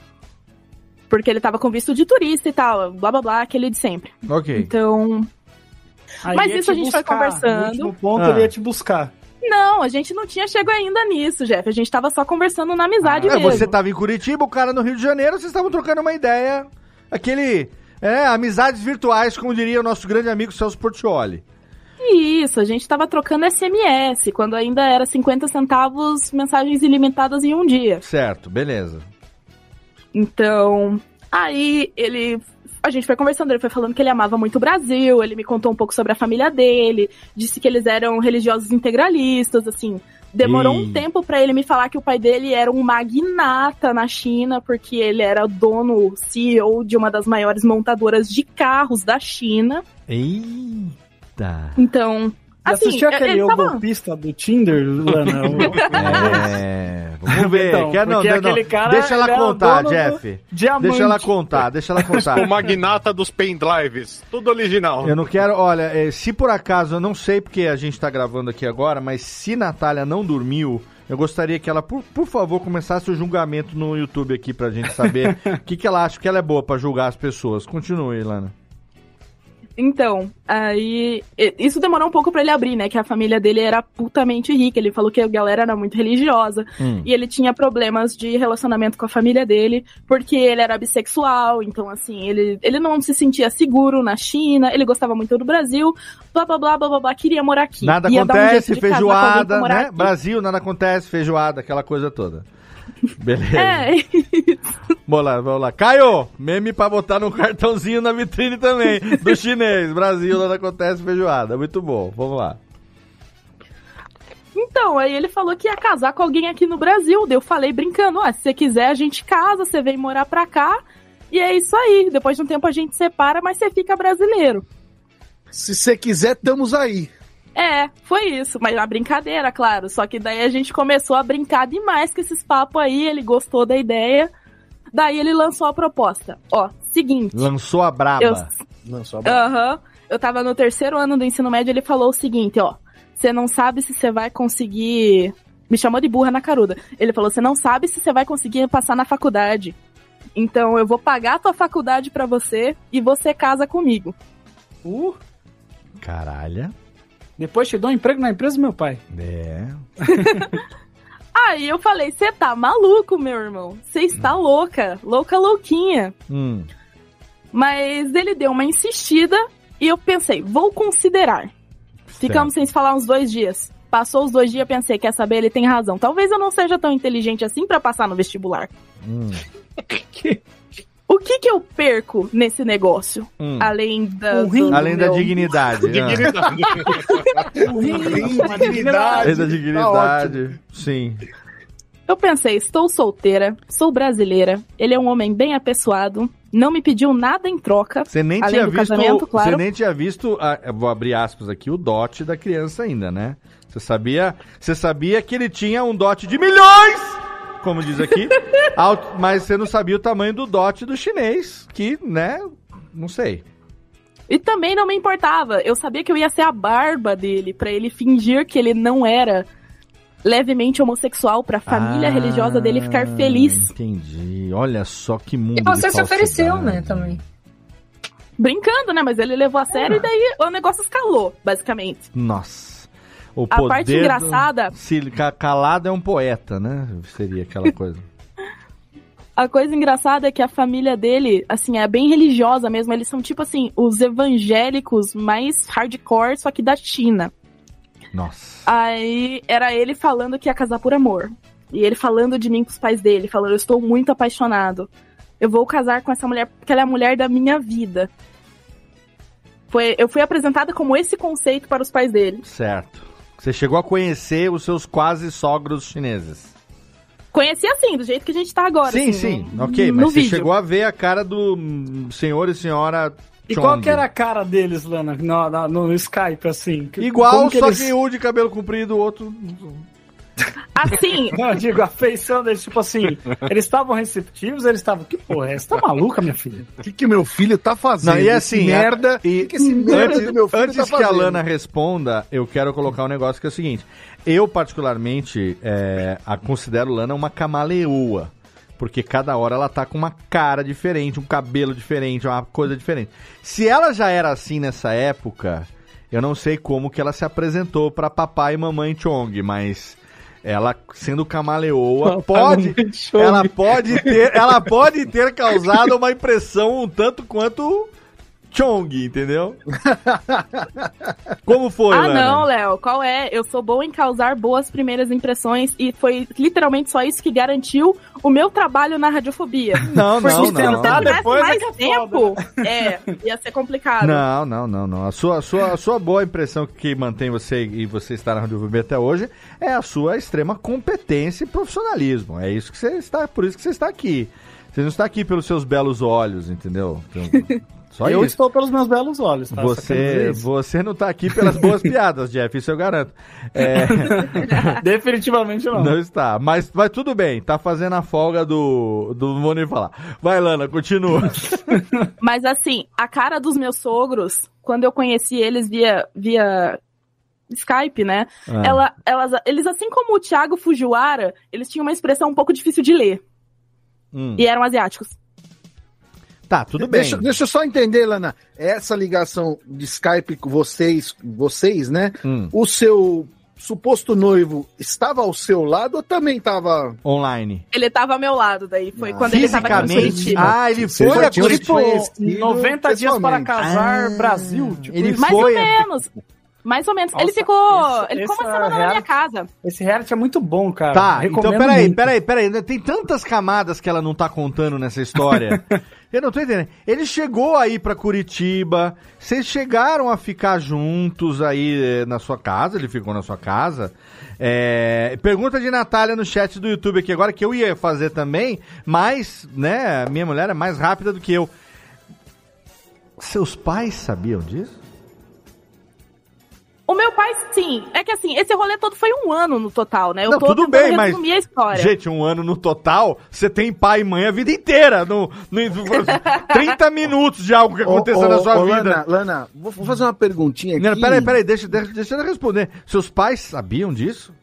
porque ele tava com visto de turista e tal, blá blá blá, aquele de sempre. Ok. Então, Aí Mas isso a gente foi buscar. conversando. No último ponto Ah. ele ia te buscar. Não, a gente não tinha chegado ainda nisso, Jeff. A gente tava só conversando na amizade É, mesmo. você tava em Curitiba, o cara no Rio de Janeiro, vocês estavam trocando uma ideia. Aquele. É, amizades virtuais, como diria o nosso grande amigo Celso Portioli. Isso, a gente tava trocando SMS, quando ainda era 50 centavos, mensagens ilimitadas em um dia. Certo, beleza. Então, aí ele. A gente foi conversando, ele foi falando que ele amava muito o Brasil, ele me contou um pouco sobre a família dele, disse que eles eram religiosos integralistas, assim, Demorou Ih. um tempo pra ele me falar que o pai dele era um magnata na China, porque ele era dono, CEO de uma das maiores montadoras de carros da China. Eita. Então, assim, assistiu aquele ele O tava... golpista do Tinder, Lana? É, vamos ver. Então, Quer, não, não, não. aquele cara, Deixa ela era contar, Jeff. diamante. Deixa ela contar, deixa ela contar. O magnata dos pendrives. Tudo original. Eu não quero, olha, eh, se por acaso, eu não sei porque a gente tá gravando aqui agora, mas se Natália não dormiu, eu gostaria que ela, por, por favor, começasse o julgamento no YouTube aqui pra gente saber o que, que ela acha que ela é boa pra julgar as pessoas. Continue, Lana. Então, aí. Isso demorou um pouco pra ele abrir, né? Que a família dele era putamente rica. Ele falou que a galera era muito religiosa. Hum. E ele tinha problemas de relacionamento com a família dele, porque ele era bissexual. Então, assim, ele, ele não se sentia seguro na China. Ele gostava muito do Brasil. Blá, blá, blá, blá, blá, blá queria morar aqui. Nada Ia um acontece, pra feijoada, né? aqui. Brasil, nada acontece, feijoada, aquela coisa toda. Beleza. É, Vamos lá, vamos lá. Caio, meme pra botar no cartãozinho na vitrine também, do chinês. Brasil, nada acontece, feijoada. Muito bom, vamos lá. Então, aí ele falou que ia casar com alguém aqui no Brasil. Daí eu falei brincando, ó, se você quiser a gente casa, você vem morar pra cá. E é isso aí. Depois de um tempo a gente separa, mas você fica brasileiro. Se você quiser, estamos aí. É, foi isso. Mas na brincadeira, claro. Só que daí a gente começou a brincar demais com esses papos aí. Ele gostou da ideia. Daí ele lançou a proposta. Ó, seguinte. Lançou a braba. Eu, Não, só Aham. Eu tava no terceiro ano do ensino médio, ele falou o seguinte, ó. Você não sabe se você vai conseguir. Me chamou de burra na caruda. Ele falou: você não sabe se você vai conseguir passar na faculdade. Então eu vou pagar a tua faculdade pra você e você casa comigo. Uh, Caralho. Depois te dou um emprego na empresa do meu pai. É. Aí eu falei: você tá maluco, meu irmão. Você está louca. Louca, louquinha. Hum. Mas ele deu uma insistida e eu pensei: vou considerar. Ficamos sem se falar uns dois dias. Passou os dois dias, pensei, quer saber, ele tem razão. Talvez eu não seja tão inteligente assim pra passar no vestibular. Hum. O que que eu perco nesse negócio? Hum. Além da, Um rim. Além da meu- dignidade. né? Dignidade. dignidade. Além da dignidade. Sim. Eu pensei, estou solteira, sou brasileira, ele é um homem bem apessoado, não me pediu nada em troca. Você nem Além tinha do visto. casamento, claro. Você nem tinha visto. vou abrir aspas aqui, o dote da criança ainda, né? Você sabia. Você sabia que ele tinha um dote de milhões! Como diz aqui. alto- mas você não sabia o tamanho do dote do chinês. Que, né? Não sei. E também não me importava, eu sabia que eu ia ser a barba dele, pra ele fingir que ele não era levemente homossexual, pra família Ah, religiosa dele ficar feliz. Entendi. Olha só que mundo. E você de se ofereceu, né, também. Brincando, né? Mas ele levou a sério e daí o negócio escalou, basicamente. Nossa. O A parte do- engraçada- Se ca- calado é um poeta, né? Seria aquela coisa. A coisa engraçada é que a família dele, assim, é bem religiosa mesmo. Eles são tipo assim, os evangélicos mais hardcore, só que da China. Nossa. Aí era ele falando que ia casar por amor. E ele falando de mim pros pais dele, falando, eu estou muito apaixonado. Eu vou casar com essa mulher porque ela é a mulher da minha vida. Foi, eu fui apresentada como esse conceito para os pais dele. Certo. Você chegou a conhecer os seus quase sogros chineses. Conheci assim, do jeito que a gente tá agora. sim, assim, sim. no- ok, no mas você vídeo. chegou a ver a cara do senhor e senhora E Chong. qual que era a cara deles, Lana, no, no- no Skype, assim? Igual, que só eles- que um de cabelo comprido, o outro... Assim, Não, eu digo, a feição deles, tipo assim, eles estavam receptivos, eles estavam, que porra é essa? Tá maluca, minha filha? O que, que meu filho tá fazendo? Não, e Esse assim, merda. a- e O que, esse merda antes, do meu filho antes tá que a fazendo? Lana responda, eu quero colocar um negócio que é o seguinte. Eu, particularmente, é, a considero Lana uma camaleoa. Porque cada hora ela tá com uma cara diferente, um cabelo diferente, uma coisa diferente. Se ela já era assim nessa época, eu não sei como que ela se apresentou pra papai e mamãe Chong, mas ela sendo camaleoa pode, ela pode ter, ela pode ter causado uma impressão um tanto quanto Chong, entendeu? Como foi, ah, Lana? não, Léo, qual é? Eu sou boa em causar boas primeiras impressões e foi literalmente só isso que garantiu o meu trabalho na radiofobia. Não, Porque não, se não. eu tivesse Depois é mais é tempo, é, ia ser complicado. Não, não, não, não. A sua, a sua, a sua boa impressão que mantém você e você estar na Rádio Rubi até hoje é a sua extrema competência e profissionalismo. É isso que você está, por isso que você está aqui. Você não está aqui pelos seus belos olhos, entendeu? Então, só eu isso. estou pelos meus belos olhos, tá? Você, você não tá aqui pelas boas piadas, Jeff, isso eu garanto. É, Definitivamente não. não está. Mas, mas tudo bem, tá fazendo a folga do. do não vou nem falar. Vai, Lana, continua. Mas assim, a cara dos meus sogros, quando eu conheci eles via, via Skype, né? Ah. Ela, elas, eles, assim como o Thiago Fujiwara, eles tinham uma expressão um pouco difícil de ler. Hum. E eram asiáticos. Tá, tudo bem. Deixa, deixa eu só entender, Lana. Essa ligação de Skype com vocês, vocês, né? Hum. O seu suposto noivo estava ao seu lado ou também estava. Online. Ele tava ao meu lado, daí foi quando ele tava aqui em. Curitiba. Ah, ele foi a Tipo, conhecido 90 dias para casar, Ah, Brasil. Tipo, ele. Mais foi- ou menos. Mais ou menos. ele Nossa, ficou. esse- ele ficou uma semana na reality- minha casa. Esse reality é muito bom, cara. Tá, Recomendo então peraí, muito. peraí, peraí. Tem tantas camadas que ela não tá contando nessa história. Eu não tô entendendo. Ele chegou aí pra Curitiba, vocês chegaram a ficar juntos aí eh, na sua casa, ele ficou na sua casa. É, pergunta de Natália no chat do YouTube aqui agora, que eu ia fazer também, mas, né, minha mulher é mais rápida do que eu. Seus pais sabiam disso? O meu pai, sim. É que assim, esse rolê todo foi um ano no total, né? Eu Não, tô tudo bem, mas- a história. Gente, um ano no total, você tem pai e mãe a vida inteira. No, no, 30 minutos de algo que aconteceu Ô, na sua ô, vida. Lana, Lana, vou vou fazer uma perguntinha aqui. Não, peraí, peraí, deixa, deixa, deixa eu responder. Seus pais sabiam disso?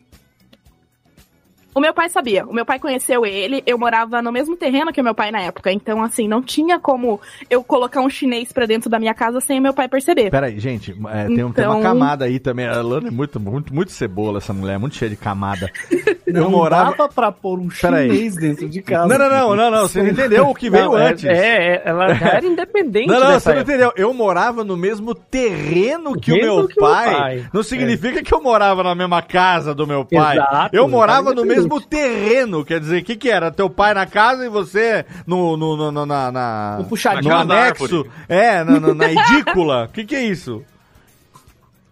O meu pai sabia. O meu pai conheceu ele. Eu morava no mesmo terreno que o meu pai na época. Então, assim, não tinha como eu colocar um chinês pra dentro da minha casa sem o meu pai perceber. Peraí, gente, é, tem, um- tem uma Então- camada aí também. A Lana é muito, muito, muito cebola, essa mulher, é muito cheia de camada. Não eu morava. dava pra pôr um chinês dentro de casa. Não, não, não, não, não, você não entendeu o que veio Não, é- antes. É, é, ela já era independente. Não, não, você não época. entendeu. Eu morava no mesmo terreno que o meu que o meu pai. pai. Não significa que eu morava na mesma casa do meu pai. Exato, eu morava no independente. Mesmo terreno. Quer dizer, o que, que era? Teu pai na casa e você no, no, no, no- na, na, No puxadinho no anexo. É, na, na, na edícula. O que, que é isso?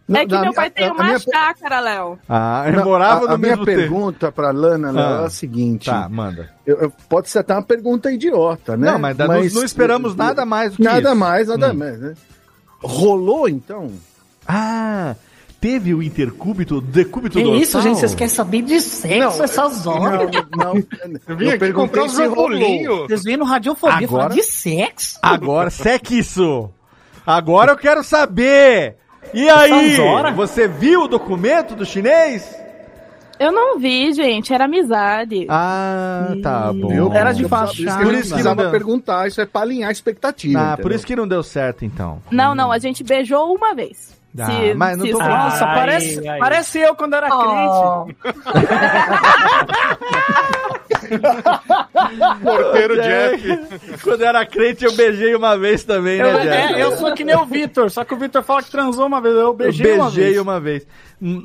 Não, é que da- meu pai a- tem a uma minha- chácara, Léo. Ah, eu morava a, no a minha pergunta pra Lana Léo, Ah. é a seguinte: Tá, manda. eu- eu- pode ser até uma pergunta idiota, né? Não, mas, não- não, esperamos nada mais do que Nada isso. mais, nada Hum. mais, né? Rolou então? Ah, teve o intercúbito, decúbito Que dorsal? isso, gente? Vocês querem saber de sexo essas horas? Não, não. Eu vim aqui perguntei comprar rolou. bolinhos. Vocês viram radiofobia Agora- falar de sexo? Agora, sexo. Agora eu quero saber. E aí, você viu o documento do chinês? Eu não vi, gente. Era amizade. Ah, tá bom. Viu? Era de Por fachada. a Por isso que não deu. perguntar, isso é pra alinhar a expectativa. Ah, por entendeu? isso que não deu certo, então. Não, não. A gente beijou uma vez. Ah, mas não tô Nossa, Ai, parece, ai. parece eu quando era Oh. crente. Porteiro Jeff. Quando eu era crente, eu beijei uma vez também, né, Eu, Jeff? é, eu sou que nem o Vitor, só que o Vitor fala que transou uma vez, eu Eu beijei, uma beijei vez. uma vez.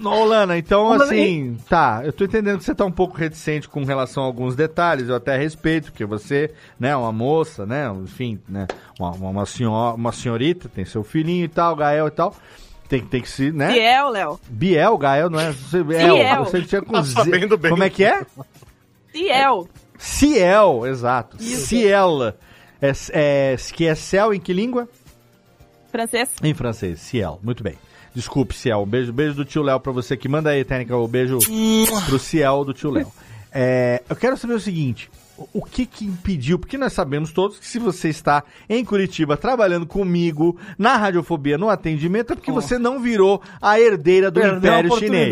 Ô, Lana, então assim, tá, eu tô entendendo que você tá um pouco reticente com relação a alguns detalhes, eu até respeito, porque você, né, é uma moça, né, enfim, né, uma, uma, senhora, uma senhorita, tem seu filhinho e tal, Gael e tal, tem, tem que se, né? Fiel, Léo. Biel, Gael, não é? Você, Fiel. El, você tinha com Tá Z. sabendo bem. Como é que é? Fiel. Ciel, exato. Ciel. É, é, que é céu em que língua? Francês. Em francês, Ciel. Muito bem. Desculpe, Ciel. Um beijo, beijo do tio Léo pra você que manda aí, técnica, o beijo pro Ciel do tio Léo. É, eu quero saber o seguinte. O- que que impediu? Porque nós sabemos todos que se você está em Curitiba trabalhando comigo na radiofobia no atendimento é porque você não virou a herdeira do Perdeu Império Chinês.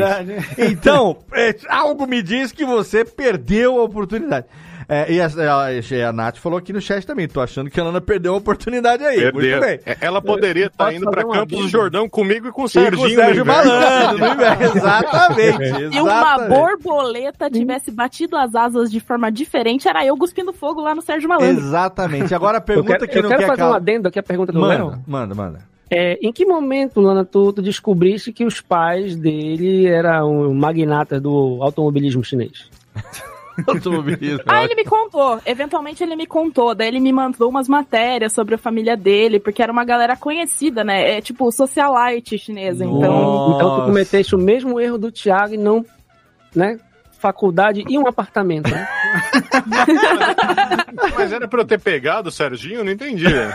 Então, é, algo me diz que você perdeu a oportunidade. É, e a, a, a Nath falou aqui no chat também. Tô achando que a Lana perdeu a oportunidade aí. Bem. É, Ela poderia estar Posso indo uma Campos do? Jordão comigo e com o E com Serginho. o Sérgio. Malandro. Exatamente. Se uma borboleta tivesse batido as asas de forma diferente, era eu cuspindo fogo lá no Sérgio Malandro. Exatamente. Agora a Eu pergunta quero, que eu não quero quer fazer um adendo aqui a pergunta do Léo. Manda, manda, manda. É, em que momento, Lana, tu, tu descobriste que os pais dele eram magnatas do automobilismo chinês? Automobilismo. Ah, ele me contou. Eventualmente ele me contou. Daí ele me mandou umas matérias sobre a família dele, porque era uma galera conhecida, né? É tipo socialite chinesa. Então. Então tu cometeste o mesmo erro do Thiago e não, né? Faculdade e um apartamento. Né? Mas era pra eu ter pegado o Serginho? Não entendi. né?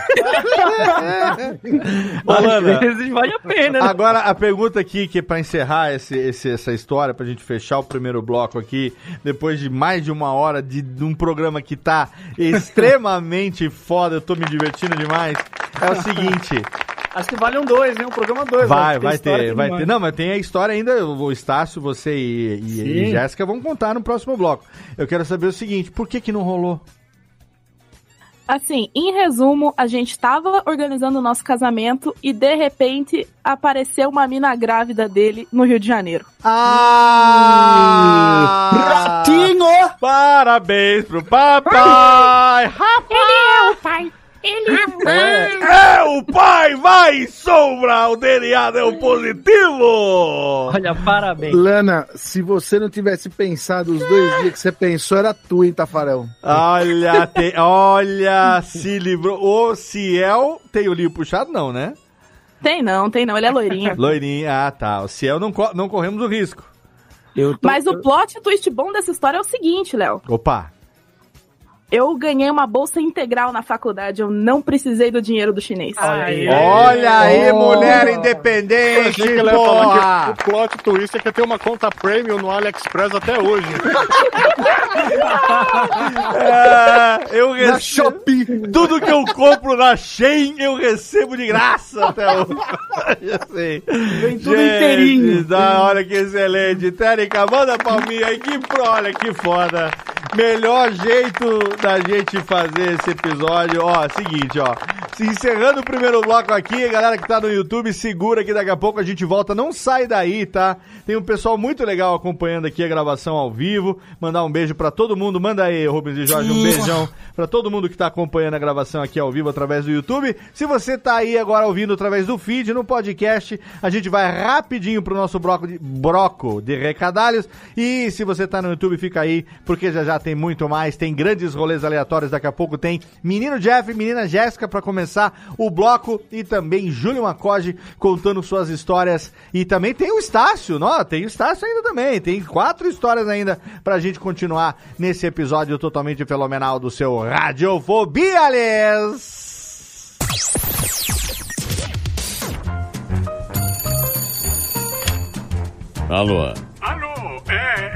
Vezes vale a pena, né? Agora, a pergunta aqui, que é pra encerrar esse, esse- essa história, pra gente fechar o primeiro bloco aqui, depois de mais de uma hora de, de um programa que tá extremamente foda, eu tô me divertindo demais, é o seguinte, Acho que vale um dois, hein? Um programa dois. vai, né? vai história, ter, vai demais. ter, não, mas tem a história ainda, o Estácio, você e, e, e Jéssica vão contar no próximo bloco. Eu quero saber o seguinte, por que que não rolou? Assim, em resumo, a gente tava organizando o nosso casamento e de repente apareceu uma mina grávida dele no Rio de Janeiro. Ah! Ratinho! Parabéns pro papai! Ele é o pai! Ele é o pai! É o pai, vai, sombra, o DNA é o positivo! Olha, parabéns. Lana, se você não tivesse pensado os dois dias que você pensou, era tu, hein, Tafarel? Olha, tem, olha, se livrou. O Ciel tem o livro puxado, não, né? Tem não, tem não, ele é loirinho. Loirinho, ah tá. O Ciel não, co- não corremos o risco. Eu tô- Mas o plot twist bom dessa história é o seguinte, Léo. Opa, Eu ganhei uma bolsa integral na faculdade, eu não precisei do dinheiro do chinês. Aí. olha aí, Oh. mulher independente, que porra! que o plot twist é que eu tenho uma conta premium no AliExpress até hoje. É, eu Na. Shopee! Tudo que eu compro na Shein, eu recebo de graça até hoje. Vem tudo inteirinho. Da, olha que excelente. Térica, manda palminha aí. Que, pro- olha que foda. Melhor jeito da gente fazer esse episódio. Ó, seguinte, ó. Se encerrando o primeiro bloco aqui, galera que tá no YouTube, segura que daqui a pouco a gente volta. Não sai daí, tá? Tem um pessoal muito legal acompanhando aqui a gravação ao vivo. Mandar um beijo pra todo mundo. Manda aí, Rubens e Jorge, um beijão pra todo mundo que tá acompanhando a gravação aqui ao vivo através do YouTube. Se você tá aí agora ouvindo através do feed, no podcast, a gente vai rapidinho pro nosso bloco de, broco de recadalhos. E se você tá no YouTube, fica aí, porque já já tem muito mais. Tem grandes rolês aleatórios. Daqui a pouco tem Menino Jeff e Menina Jéssica pra começar o bloco. E também Júlio Macoge contando suas histórias. E também tem o Estácio, não? Tem o Estácio ainda também. Tem quatro histórias ainda pra gente continuar nesse episódio totalmente fenomenal do seu Radiofobia, Les! Alô, Alô, é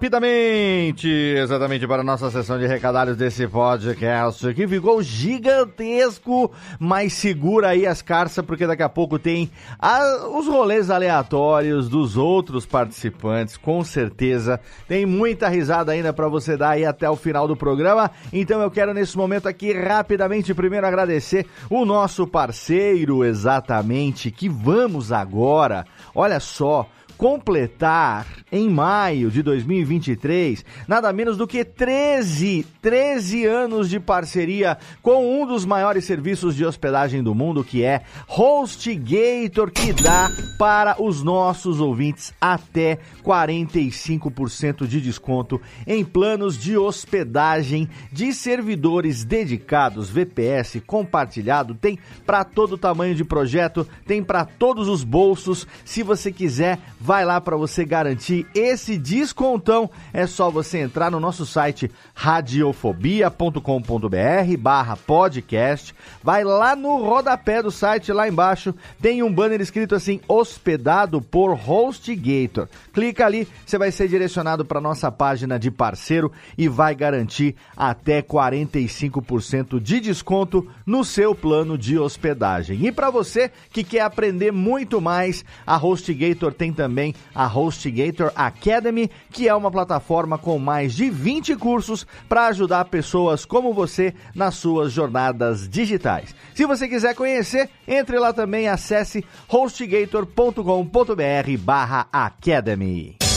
Rapidamente, exatamente para a nossa sessão de recadários desse podcast, que ficou gigantesco, mas segura aí as carças, porque daqui a pouco tem a- os rolês aleatórios dos outros participantes, com certeza. Tem muita risada ainda para você dar aí até o final do programa, então eu quero nesse momento aqui rapidamente primeiro agradecer o nosso parceiro, exatamente, que vamos agora, olha só, completar em maio de 2023 nada menos do que 13, 13 anos de parceria com um dos maiores serviços de hospedagem do mundo, que é HostGator, que dá para os nossos ouvintes até 45% de desconto em planos de hospedagem de servidores dedicados, VPS compartilhado, tem para todo tamanho de projeto, tem para todos os bolsos. Se você quiser, vai lá para você garantir esse descontão. É só você entrar no nosso site radiofobia.com.br barra podcast. Vai lá no rodapé do site, lá embaixo, tem um banner escrito assim, hospedado por HostGator. Clica ali, você vai ser direcionado para nossa página de parceiro e vai garantir até 45% de desconto no seu plano de hospedagem. E para você que quer aprender muito mais, a HostGator tem também a HostGator Academy, que é uma plataforma com mais de 20 cursos para ajudar pessoas como você nas suas jornadas digitais. Se você quiser conhecer, entre lá também, acesse hostgator.com.br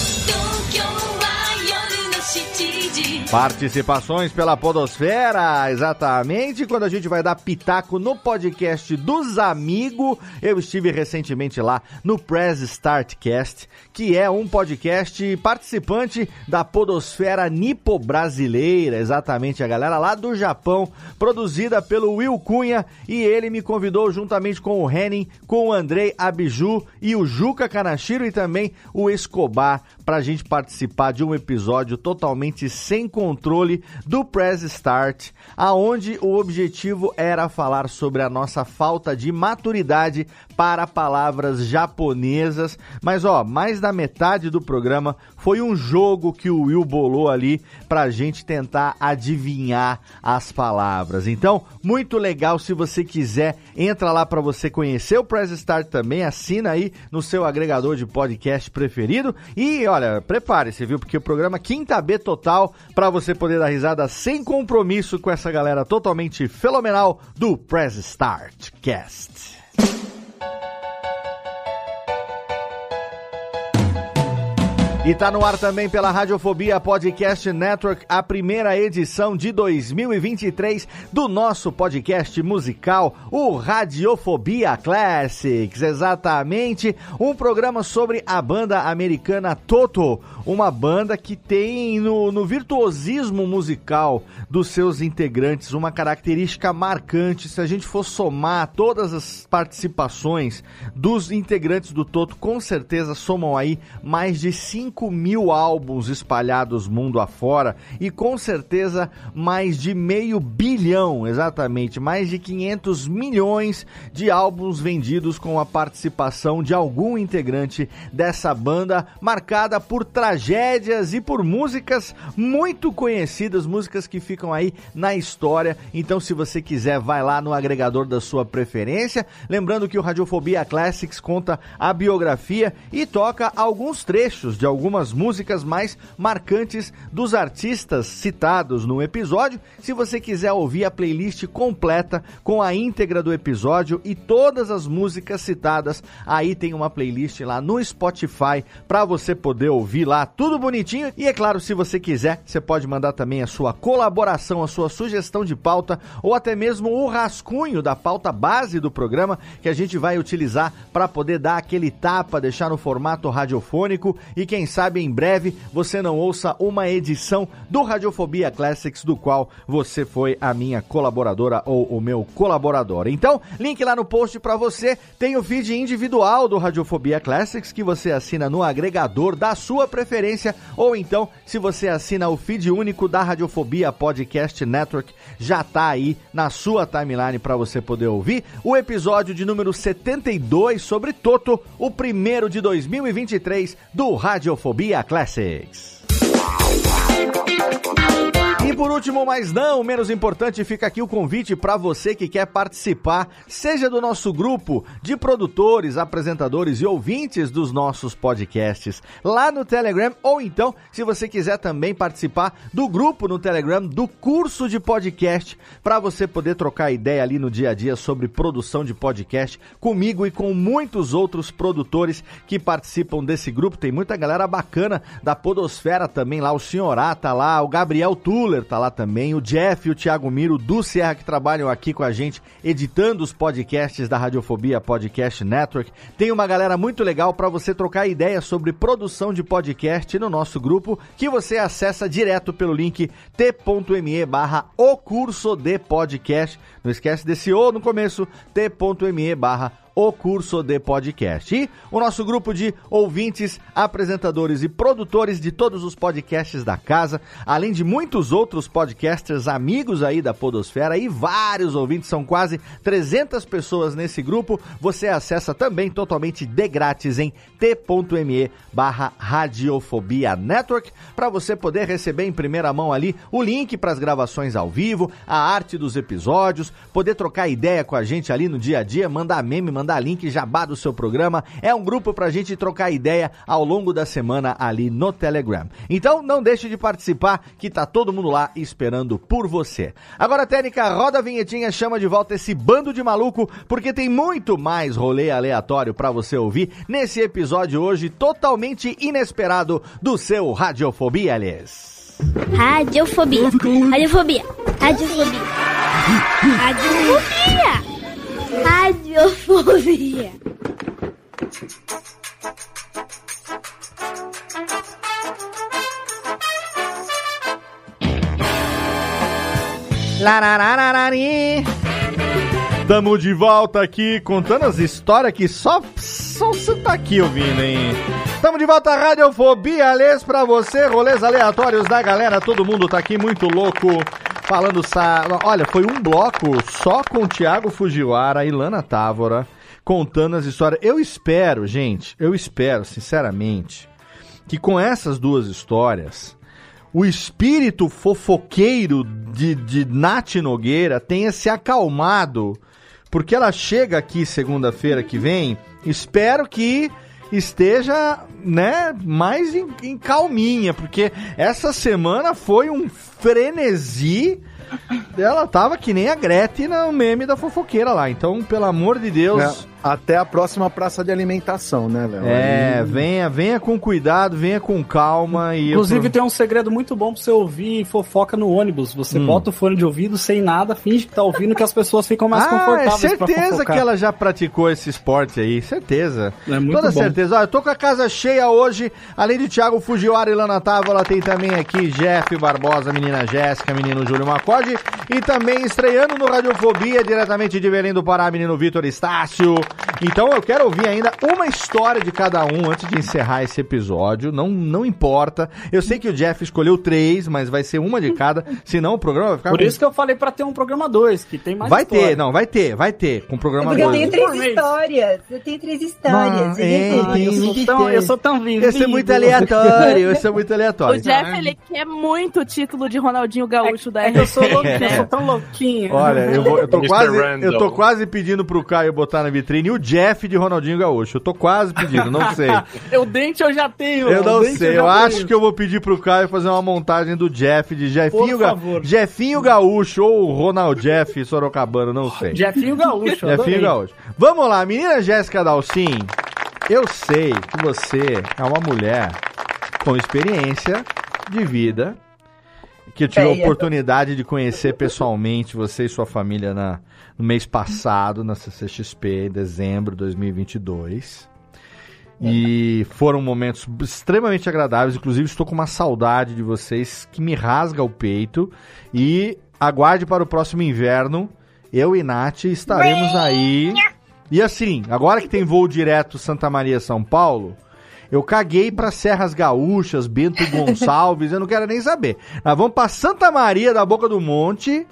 Participações pela Podosfera, exatamente. Quando a gente vai dar pitaco no podcast dos amigos, eu estive recentemente lá no Press Start Cast, que é um podcast participante da Podosfera Nipo Brasileira, exatamente a galera lá do Japão, produzida pelo Will Cunha, e ele me convidou juntamente com o Henning, com o Andrei Abiju e o Juca Kanashiro e também o Escobar para a gente participar de um episódio totalmente sem controle do Press Start, aonde o objetivo era falar sobre a nossa falta de maturidade para palavras japonesas. Mas ó, mais da metade do programa foi um jogo que o Will bolou ali para a gente tentar adivinhar as palavras. Então, muito legal se você quiser, entra lá para você conhecer o Press Start também, assina aí no seu agregador de podcast preferido e olha, prepare-se, viu? Porque o programa Quinta B total para você poder dar risada sem compromisso com essa galera totalmente fenomenal do Press Start Cast. E tá no ar também pela Radiofobia Podcast Network, a primeira edição de 2023 do nosso podcast musical, o Radiofobia Classics. Exatamente, um programa sobre a banda americana Toto, uma banda que tem no, no virtuosismo musical dos seus integrantes uma característica marcante. Se a gente for somar todas as participações dos integrantes do Toto, com certeza somam aí mais de 5 mil álbuns espalhados mundo afora e com certeza mais de meio bilhão, exatamente, mais de 500 milhões de álbuns vendidos com a participação de algum integrante dessa banda, marcada por tragédias e por músicas muito conhecidas, músicas que ficam aí na história. Então, se você quiser, vai lá no agregador da sua preferência. Lembrando que o Radiofobia Classics conta a biografia e toca alguns trechos de algumas músicas mais marcantes dos artistas citados no episódio. Se você quiser ouvir a playlist completa com a íntegra do episódio e todas as músicas citadas, aí tem uma playlist lá no Spotify para você poder ouvir lá tudo bonitinho. E é claro, se você quiser, você pode mandar também a sua colaboração, a sua sugestão de pauta ou até mesmo o rascunho da pauta base do programa que a gente vai utilizar para poder dar aquele tapa, deixar no formato radiofônico e quem sabe em breve você não ouça uma edição do Radiofobia Classics do qual você foi a minha colaboradora ou o meu colaborador. Então, link lá no post para você, tem o feed individual do Radiofobia Classics que você assina no agregador da sua preferência ou então, se você assina o feed único da Radiofobia Podcast Network, já tá aí na sua timeline para você poder ouvir o episódio de número 72 sobre Toto, o primeiro de 2023 do Radiofobia Classics. E por último, mas não menos importante, fica aqui o convite para você que quer participar, seja do nosso grupo de produtores, apresentadores e ouvintes dos nossos podcasts lá no Telegram, ou então, se você quiser também participar do grupo no Telegram do curso de podcast, para você poder trocar ideia ali no dia a dia sobre produção de podcast comigo e com muitos outros produtores que participam desse grupo. Tem muita galera bacana da Podosfera também lá, o Senhorá tá lá, o Gabriel Tuller tá lá também, o Jeff e o Thiago Miro do Serra que trabalham aqui com a gente editando os podcasts da Radiofobia Podcast Network. Tem uma galera muito legal para você trocar ideia sobre produção de podcast no nosso grupo, que você acessa direto pelo link t.me barra o curso de podcast. Não esquece desse O no começo, t.me barra o curso de podcast. E o nosso grupo de ouvintes, apresentadores e produtores de todos os podcasts da casa, além de muitos outros podcasters amigos aí da Podosfera e vários ouvintes, são quase 300 pessoas nesse grupo. Você acessa também totalmente de grátis em t.me barra Radiofobia Network para você poder receber em primeira mão ali o link para as gravações ao vivo, a arte dos episódios, poder trocar ideia com a gente ali no dia a dia, mandar meme, mandar link, jabá do seu programa. É um grupo pra gente trocar ideia ao longo da semana ali no Telegram. Então não deixe de participar, que tá todo mundo lá esperando por você. Agora, Técnica, roda a vinhetinha, chama de volta esse bando de maluco, porque tem muito mais rolê aleatório pra você ouvir nesse episódio hoje totalmente inesperado do seu Radiofobia, aliás. Radiofobia. Radiofobia. Radiofobia. Radiofobia. Radiofobia. Lararararari. Tamo de volta aqui contando as histórias que só, você tá aqui ouvindo, hein? Tamo de volta à Radiofobia, aliás, pra você, rolês aleatórios da galera, todo mundo tá aqui muito louco, falando, sa... olha, foi um bloco só com o Thiago Fujiwara e Lana Távora, contando as histórias. Eu espero, gente, eu espero, sinceramente, que com essas duas histórias, o espírito fofoqueiro de, de Nath Nogueira tenha se acalmado, porque ela chega aqui segunda-feira que vem, espero que esteja, né, mais em, em calminha, porque essa semana foi um frenesi. Ela tava que nem a Gretchen no meme da fofoqueira lá. Então, pelo amor de Deus. É, até a próxima praça de alimentação, né, Léo? É, Aí- venha, venha com cuidado, venha com calma e Inclusive, tem um segredo muito bom pra você ouvir fofoca no ônibus. Você Hum. bota o fone de ouvido sem nada, finge que tá ouvindo que as pessoas ficam mais ah, é confortáveis pra certeza que ela já praticou esse esporte aí, certeza. É muito Toda bom. certeza. Olha, eu tô com a casa cheia hoje, além de Thiago Fujiwara e Lana Távola, tem também aqui Jeff Barbosa, menina Jéssica, menino Júlio Macode, e também estreando no Radiofobia, diretamente de Belém do Pará, menino Vitor Estácio. Então eu quero ouvir ainda uma história de cada um antes de encerrar esse episódio, não, não importa. Eu sei que o Jeff escolheu três, mas vai ser uma de cada, senão o programa vai ficar Por com- isso que eu falei pra ter um programa 2, que tem mais Vai história. ter, não, vai ter, vai ter, com o programa Porque eu dois. tenho três histórias. Eu tenho três histórias. Ah, é, Gente, tem eu sou muita tão- eu sou tão vivido. Esse é muito aleatório, esse é muito aleatório. O Jeff, ele quer muito o título de Ronaldinho Gaúcho da É que eu sou louquinho, eu sou tão louquinho. Olha, eu, vou- eu tô quase, eu tô quase pedindo pro Caio botar na vitrine o Jeff de Ronaldinho Gaúcho. Eu tô quase pedindo, não sei. O dente eu já tenho. Eu não sei, já eu acho tenho. que eu vou pedir pro Caio fazer uma montagem do Jeff, de Jeffinho, Por Ga... favor. Jeffinho Gaúcho ou Ronald Jeff Sorocabano, não sei. Jeffinho Gaúcho, eu Jeffinho. Gaúcho. Vamos lá, menina Jéssica Dalcin, eu sei que você é uma mulher com experiência de vida, que eu tive a Feia. oportunidade de conhecer pessoalmente você e sua família na, no mês passado, na CCXP, em dezembro de 2022. E foram momentos extremamente agradáveis. Inclusive, estou com uma saudade de vocês que me rasga o peito. E aguarde para o próximo inverno. Eu e Nath estaremos aí. E assim, agora que tem voo direto Santa Maria São Paulo, eu caguei para Serras Gaúchas, Bento Gonçalves, eu não quero nem saber. Nós vamos para Santa Maria da Boca do Monte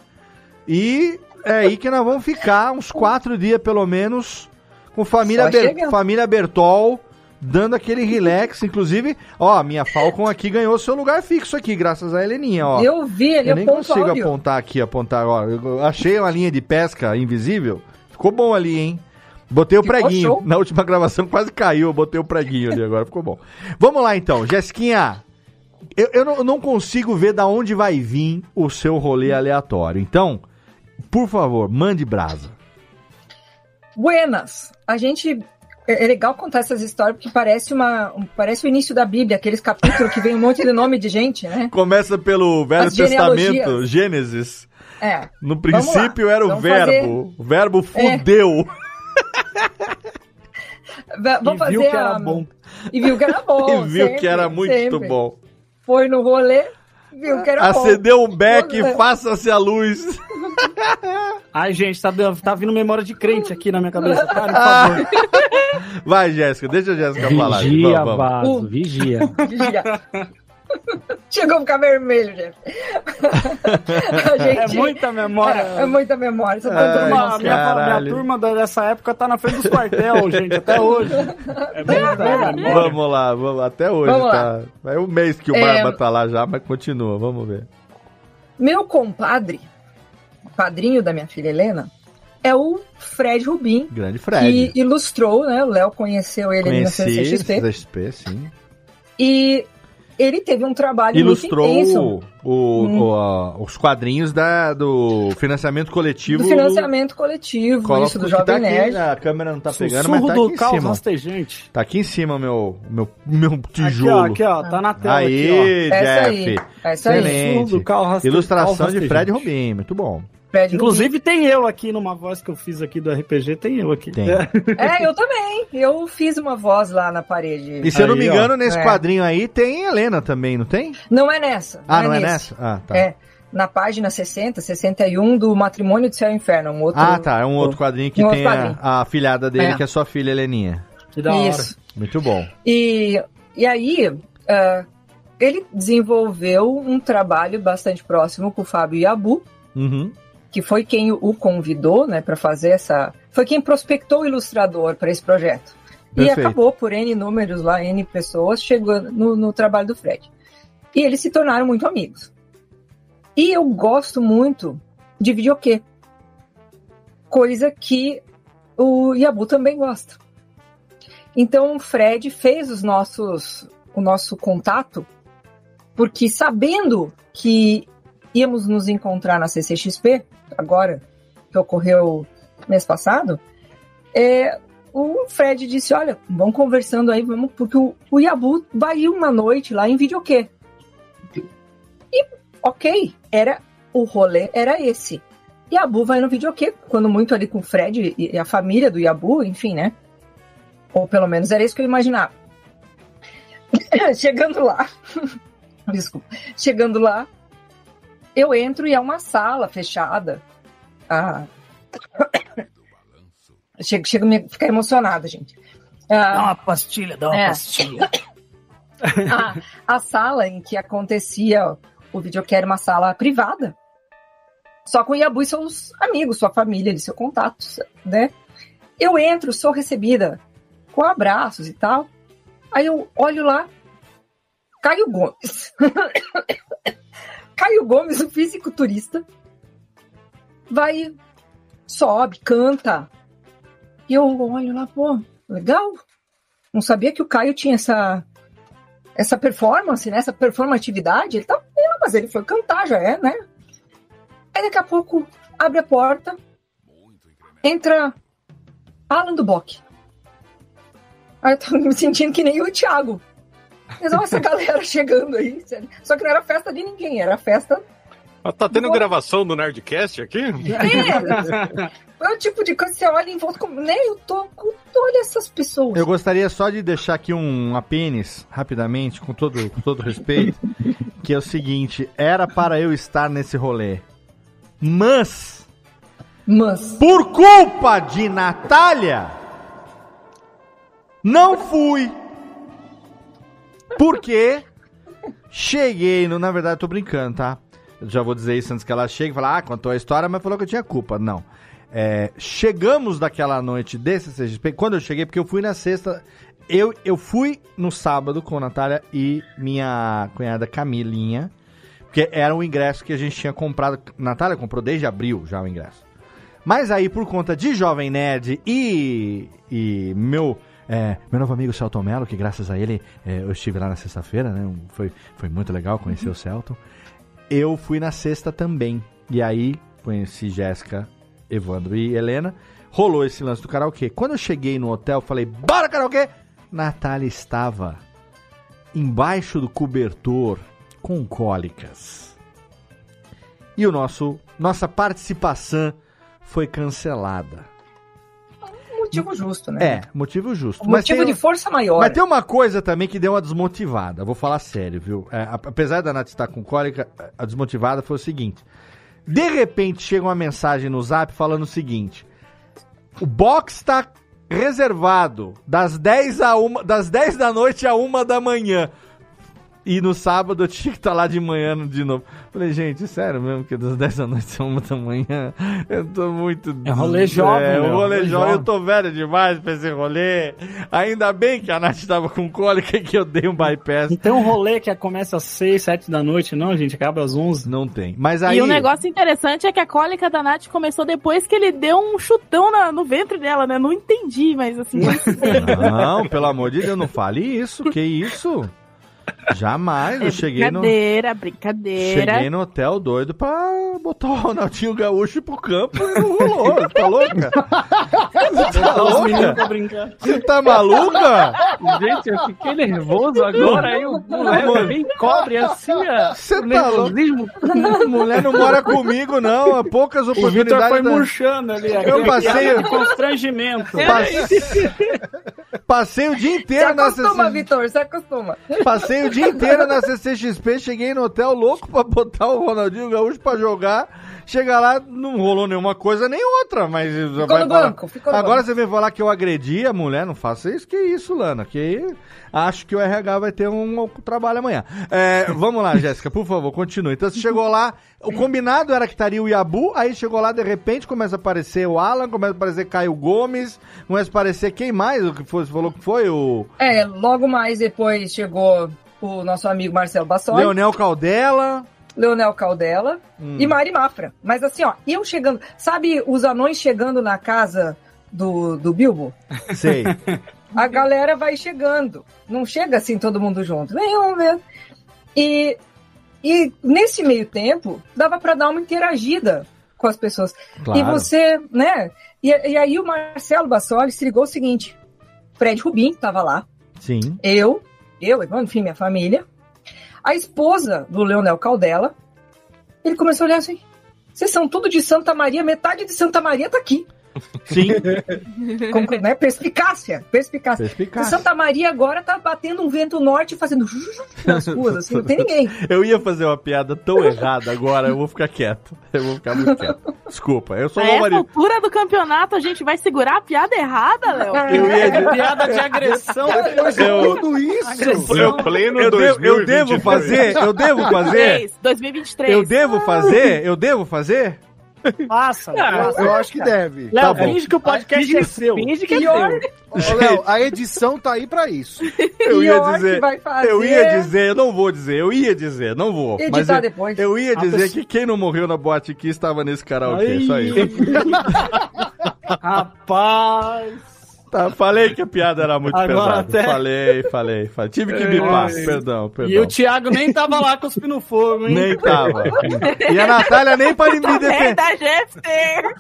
e é aí que nós vamos ficar uns quatro dias pelo menos com família, Ber- família Bertol dando aquele relax. Inclusive, ó, minha Falcon aqui ganhou seu lugar fixo aqui, graças a Heleninha, ó. Eu vi, ele Eu nem consigo áudio. apontar aqui, apontar agora. Eu achei uma linha de pesca invisível. Ficou bom ali, hein? Botei o Ficou preguinho. show. Na última gravação quase caiu, eu botei o preguinho ali agora, ficou bom. Vamos lá então, Jessiquinha. Eu, eu não, eu não consigo ver da onde vai vir o seu rolê aleatório. Então, por favor, mande brasa. Buenas. A gente. É é legal contar essas histórias porque parece uma. um- Parece o início da Bíblia, aqueles capítulos que vem um monte de nome de gente, né? Começa pelo Velho As. Testamento, Gênesis. É. No princípio era o Vamos verbo. fazer- O verbo É. fudeu. Va- Vamos E fazer viu que era bom. E viu que era bom. e viu sempre, que era muito sempre. bom. Foi no rolê, viu que era bom. Acendeu um beck e faça-se a luz. Ai, gente, tá, tá vindo memória de crente aqui na minha cabeça. Para, por Ah. favor. Vai, Jéssica, deixa a Jéssica falar. Vigia, Vamos, vamos. vaso, vigia. Vigia. Chegou a ficar vermelho, gente. A É gente- muita memória. É, é muita memória. Você Ai, tá Turma, minha, minha turma dessa época tá na frente dos quartel, gente, até hoje. É verdade. Vamos lá, vamos, até hoje Vamos tá. É um mês que o É. Barba tá lá já, mas continua, vamos ver. Meu compadre, padrinho da minha filha Helena, é o Fred Rubin. Grande Fred. Que ilustrou, né? O Léo conheceu ele ali na Conheci CCXP. CCXP, sim. E ele teve um trabalho Ilustrou muito intenso o, o- Hum. o, a- os quadrinhos da, do financiamento coletivo. do financiamento coletivo, Coloca isso do tá Jovem aqui, Nerd. A câmera não tá pegando, mas Sussurro tá do aqui em cima. rastejante. Tá aqui em cima meu meu meu Aqui, ó, tijolo. aqui, ó, tá na tela Aí, aqui, ó. Essa aí, Jeff. essa aí. Excelente. Sussurro raste- Ilustração de Fred. Rubin, muito bom. Fred Inclusive tem eu aqui numa voz que eu fiz aqui do RPG, tem eu aqui. Tem. Rubin. É, eu também. Eu fiz uma voz lá na parede. E se eu não me Aí, ó. engano, nesse É. quadrinho aí tem Helena também, não tem? Não é nessa. Ah, não é nesse. nessa? Ah, tá. É, na página 60, 61 do Matrimônio do Céu e Inferno. Um outro... Ah, tá. É um outro quadrinho que Um tem outro a, quadrinho. a filhada dele, É. que é sua filha, Heleninha. Que da hora. Isso. Muito bom. E, e aí, ah, ele desenvolveu um trabalho bastante próximo com o Fábio Yabu, Uhum. Que foi quem o convidou né, para fazer essa. Foi quem prospectou o ilustrador para esse projeto. E Perfeito. acabou por N números lá, N pessoas, chegando no, no trabalho do Fred. E eles se tornaram muito amigos. E eu gosto muito de videokê. Coisa que o Yabu também gosta. Então o Fred fez os nossos, o nosso contato, porque sabendo que íamos nos encontrar na CCXP, agora, que ocorreu mês passado, é, o Fred disse, olha, vamos conversando aí, vamos, porque o, o Yabu vai uma noite lá em videokê. E, ok, era o rolê era esse. Yabu vai no videokê, quando muito ali com o Fred e a família do Yabu, enfim, né? Ou pelo menos era isso que eu imaginava. Chegando lá, desculpa, chegando lá, eu entro e é uma sala fechada. Ah. Chega, chega a me ficar emocionada, gente. Ah, Dá uma pastilha, dá uma É. pastilha. a, a sala em que acontecia o videokê era uma sala privada. Só com o Yabu e seus amigos, sua família, seu contato, né? Eu entro, sou recebida com abraços e tal. Aí eu olho lá, Caio Gomes. Caio Gomes, o fisiculturista, vai, sobe, canta. E eu olho lá, pô, legal. Não sabia que o Caio tinha essa essa performance, né? Essa performatividade. Ele tá vendo, mas ele foi cantar, já é, né? Aí daqui a pouco abre a porta, entra Alan do. Aí eu tô me sentindo que nem o Thiago. Mas olha essa galera chegando aí. sério. Só que não era festa de ninguém, era festa. Ah, Tá tendo gravação do Nerdcast aqui? É, é o tipo de coisa que você olha em volta, como, né? Eu tô com. Olha essas pessoas. Eu gostaria só de deixar aqui um apênis, rapidamente, com todo, com todo respeito, que é o seguinte, era para eu estar nesse rolê. Mas, Mas, por culpa de Natália, não fui. Porque cheguei no... Na verdade, eu tô brincando, tá? Eu já vou dizer isso antes que ela chegue e falar, ah, contou a história, mas falou que eu tinha culpa. Não. É, chegamos daquela noite desse CGP, quando eu cheguei, porque eu fui na sexta, eu, eu fui no sábado com a Natália e minha cunhada Camilinha, porque era um ingresso que a gente tinha comprado. Natália comprou desde abril já o ingresso. Mas aí, por conta de Jovem Nerd e, e meu, é, meu novo amigo Celton Mello, que graças a ele é, eu estive lá na sexta-feira, né? Foi, foi muito legal conhecer o Celton. Eu fui na sexta também. E aí conheci Jéssica, Evandro e Helena. Rolou esse lance do karaokê. Quando eu cheguei no hotel, falei, bora karaokê! Natália estava embaixo do cobertor com cólicas. E o nosso nossa participação foi cancelada. Motivo justo, né? É, motivo justo. Um motivo de força maior. Mas tem uma coisa também que deu uma desmotivada. Vou falar sério, viu? É, apesar da Nath estar com cólica, a desmotivada foi o seguinte. De repente chega uma mensagem no zap falando o seguinte: o box está reservado das 10, a uma, das 10 da noite a 1 da manhã. E no sábado eu tinha que estar lá de manhã de novo. Falei, gente, sério mesmo que das 10 da noite a 1 da manhã eu tô muito. É rolê jovem, É, meu, um rolê rolê jovem. Eu tô velho demais pra esse rolê. Ainda bem que a Nath tava com cólica e que eu dei um bypass. Não tem um rolê que começa às 6, 7 da noite, não, gente? Acaba às 11. Não tem. Mas aí. E o negócio interessante é que a cólica da Nath começou depois que ele deu um chutão na- no ventre dela, né? Não entendi, mas assim. Não, pelo amor de Deus, não fale isso. Que isso? Jamais. é eu cheguei no. brincadeira, brincadeira. Cheguei no hotel doido pra botar o Ronaldinho Gaúcho pro campo e não rolou. Tá louca? Você tá Botar os meninos louca? Você tá maluca? Gente, eu fiquei nervoso agora. Aí o moleque bem cobre assim, ó. Você o tá louco? Mulher não mora comigo, não. Há poucas O Vitor oportunidades. foi da- murchando ali. Eu passei- constrangimento. Passei o dia Se inteiro na acostuma. Vitor, se acostuma. Passei o dia inteiro na CCXP, cheguei no hotel louco pra botar o Ronaldinho Gaúcho pra jogar. Chega lá, não rolou nenhuma coisa nem outra, mas. Ficou vai no falar- banco, ficou no Agora banco. você vem falar que eu agredi a mulher, não faça isso, que isso, Lana, que acho que o RH vai ter um trabalho amanhã. É, vamos lá, Jéssica, por favor, continue. Então você chegou lá, o combinado era que estaria o Yabu, aí chegou lá, de repente começa a aparecer o Alan, começa a aparecer Caio Gomes, começa a aparecer quem mais? O que foi, você falou que foi? O É, logo mais depois chegou o nosso amigo Marcelo Bassoli, Leonel Caldela. Leonel Caldela Hum. e Mari Mafra. Mas assim, ó, eu chegando. Sabe os anões chegando na casa do, do Bilbo? Sei. A galera vai chegando. Não chega assim todo mundo junto. Vem, vamos ver. E, e nesse meio tempo, dava pra dar uma interagida com as pessoas. Claro. E você, né? E, e aí o Marcelo Bassoli se ligou o seguinte: Fred Rubim tava lá, Sim. eu, eu, enfim, minha família, a esposa do Leonel Caldela. Ele começou a olhar assim: vocês são tudo de Santa Maria, metade de Santa Maria tá aqui. Sim. Com, né, perspicácia, perspicácia. Perspicácia. Santa Maria agora tá batendo um vento norte fazendo nas ruas, assim, não tem ninguém. Eu ia fazer uma piada tão errada agora, eu vou ficar quieto. Eu vou ficar muito quieto. Desculpa, eu sou A o essa marido. altura do campeonato, a gente vai segurar a piada errada, Léo? Eu ia de- Piada de agressão. Depois de Eu- tudo isso. Eu pleno Eu devo, eu 2022. devo fazer, eu devo fazer, 2023, 2023. eu devo fazer, eu devo fazer. Passa. Eu acho que deve. Léo, Tá bom. finge que o podcast é seu. Finge que é Pior, Léo, a edição tá aí pra isso. Eu ia dizer, vai fazer. eu ia dizer, eu não vou dizer, eu ia dizer, não vou. Editar Mas eu, depois. eu ia dizer pessoa- que quem não morreu na boate aqui estava nesse karaokê, só isso. Rapaz. Tá, falei que a piada era muito Agora pesada. até- Falei, falei, falei. Tive que bipar, perdão, perdão. E o Thiago nem tava lá cuspindo fogo, hein? Nem tava. E a Natália nem para me defender.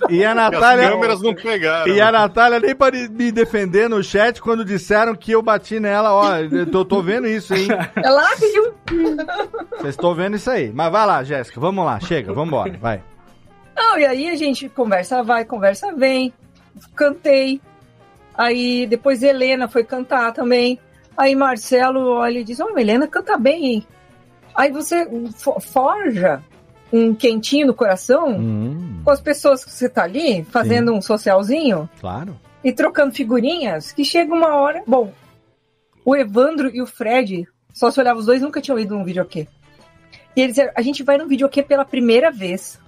E a As Natália. câmeras não pegaram. E a Natália nem para me defender no chat quando disseram que eu bati nela. Ó, eu tô, tô vendo isso, hein? Ela viu. Vocês estão vendo isso aí. Mas vai lá, Jéssica, vamos lá, chega, vamos embora, vai. Não, e aí a gente conversa vai, conversa vem. Cantei. Aí depois Helena foi cantar também. Aí Marcelo olha e diz: Olha, Helena canta bem, hein? Aí você fo- forja um quentinho no coração Hum, com as pessoas que você tá ali, fazendo um socialzinho claro. e trocando figurinhas, que chega uma hora. Bom, o Evandro e o Fred, só se olhava os dois, nunca tinham ido num videokê. E eles disseram, a gente vai num videokê pela primeira vez.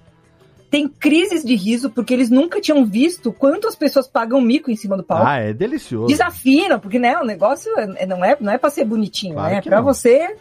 Tem crises de riso porque eles nunca tinham visto quanto as pessoas pagam mico em cima do palco. Ah, é delicioso. Desafinam, porque né, o negócio é- não é, não é pra ser bonitinho, Claro né? É que pra não. você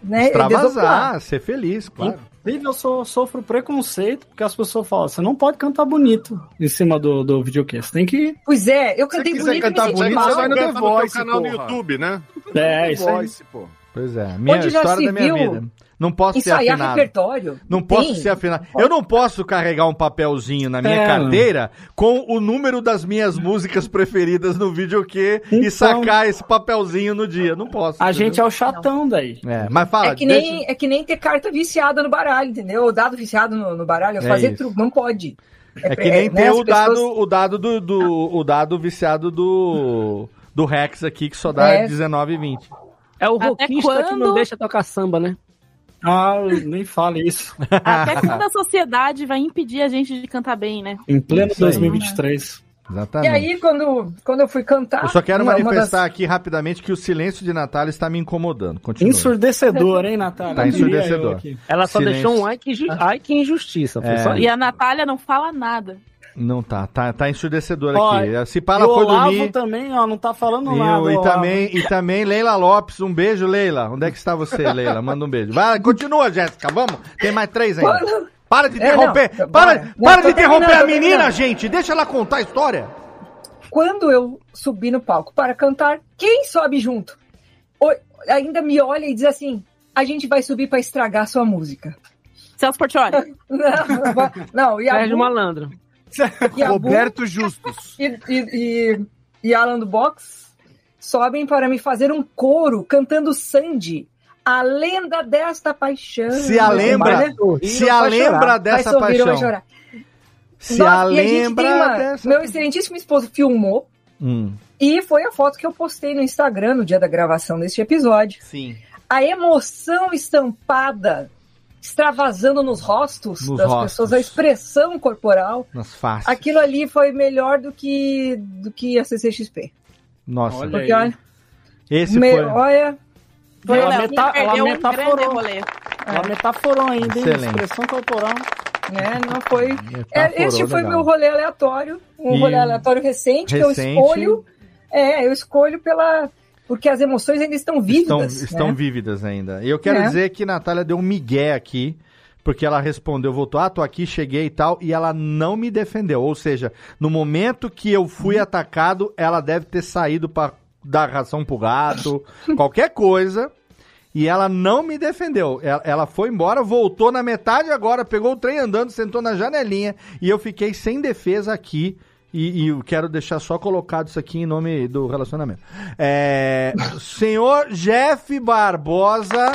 né, desoplar. Extravasar, ser feliz, claro. Inclusive, eu sou- sofro preconceito porque as pessoas falam: você não pode cantar bonito em cima do, do videocast. Tem que. Pois é, eu cantei bonito cantar bonito, mal. você vai no The Voice, teu canal no porra. YouTube, né? É, isso aí. Voice, pô. Pois é, minha Onde história se da minha viu vida. Não posso ser Ensaiar afinado. repertório. Não posso Tem. ser afinado. Eu não posso carregar um papelzinho na minha É, carteira com o número das minhas músicas preferidas no videokê e Então- sacar esse papelzinho no dia. Não posso. A entendeu? gente é o chatão daí. É, mas fala, É que, deixa- nem, é que nem ter carta viciada no baralho, entendeu? O dado viciado no, no baralho, É fazer isso. truque, não pode. É que nem né, ter as o dado, pessoas- o dado do, do- o dado viciado do do Rex aqui que só dá É. 19 e 20. É o Até rockista que não quando? deixa tocar samba, né? Ah, nem fale isso. Até quando a sociedade vai impedir a gente de cantar bem, né? Em pleno Isso aí. 2023. E Exatamente. aí, quando, quando eu fui cantar. Eu só quero manifestar das- aqui rapidamente que o silêncio de Natália está me incomodando. Continua. Ensurdecedor, hein, Natália? Tá Diria ensurdecedor. Ela só Silêncio. deixou um ai que, ai que injustiça. É. só E a Natália não fala nada. Não tá, tá, tá ensurdecedor Ó, aqui. Se E o foi Olavo dormir. também, ó, não tá falando E, nada. e Olavo. também, e também Leila Lopes, um beijo, Leila. Onde é que está você, Leila? Manda um beijo. Vai, continua, Jéssica, vamos. Tem mais três ainda. Quando- Para de É, interromper. não, para para Não, de interromper a menina, gente. Deixa ela contar a história. Quando eu subi no palco para cantar, quem sobe junto? O- ainda me olha e diz assim: a gente vai subir para estragar sua música. Celso Portioli. Não, não e a Sérgio Malandro. Roberto Justus. e, e, e, e Alan do Box sobem para me fazer um coro cantando Sandy, a lenda desta paixão. Se a lembra, sorrir se a lembra chorar? dessa vai sorrir vai paixão. chorar. Se Nossa, a e a gente tem lembra uma- dessa. Meu excelentíssimo esposo filmou Hum, e foi a foto que eu postei no Instagram no dia da gravação deste episódio. sim. A emoção estampada, extravasando nos rostos Nos das rostos. pessoas, a expressão corporal. Nas faces. Aquilo ali foi melhor do que, do que a CCXP. Nossa. Olha Porque, aí. olha, Esse me- foi. olha, Ela, Léo, meta, perdeu ela um metaforou. grande rolê. Ela metaforou ainda, hein? Excelente. Expressão corporal. né, não foi. É, este foi legal. meu rolê aleatório, um E- rolê aleatório recente, Recente. que eu escolho. É, eu escolho pela. Porque as emoções ainda estão Estão, vívidas. estão né? vívidas ainda. E eu quero É. dizer que Natália deu um migué aqui, porque ela respondeu, voltou, ah, tô aqui, cheguei e tal, e ela não me defendeu. Ou seja, no momento que eu fui atacado, ela deve ter saído pra dar ração pro gato, qualquer coisa. E ela não me defendeu. Ela, ela foi embora, voltou na metade agora, pegou o trem andando, sentou na janelinha e eu fiquei sem defesa aqui. E, e eu quero deixar só colocado isso aqui em nome do relacionamento. É, senhor Jeff Barbosa,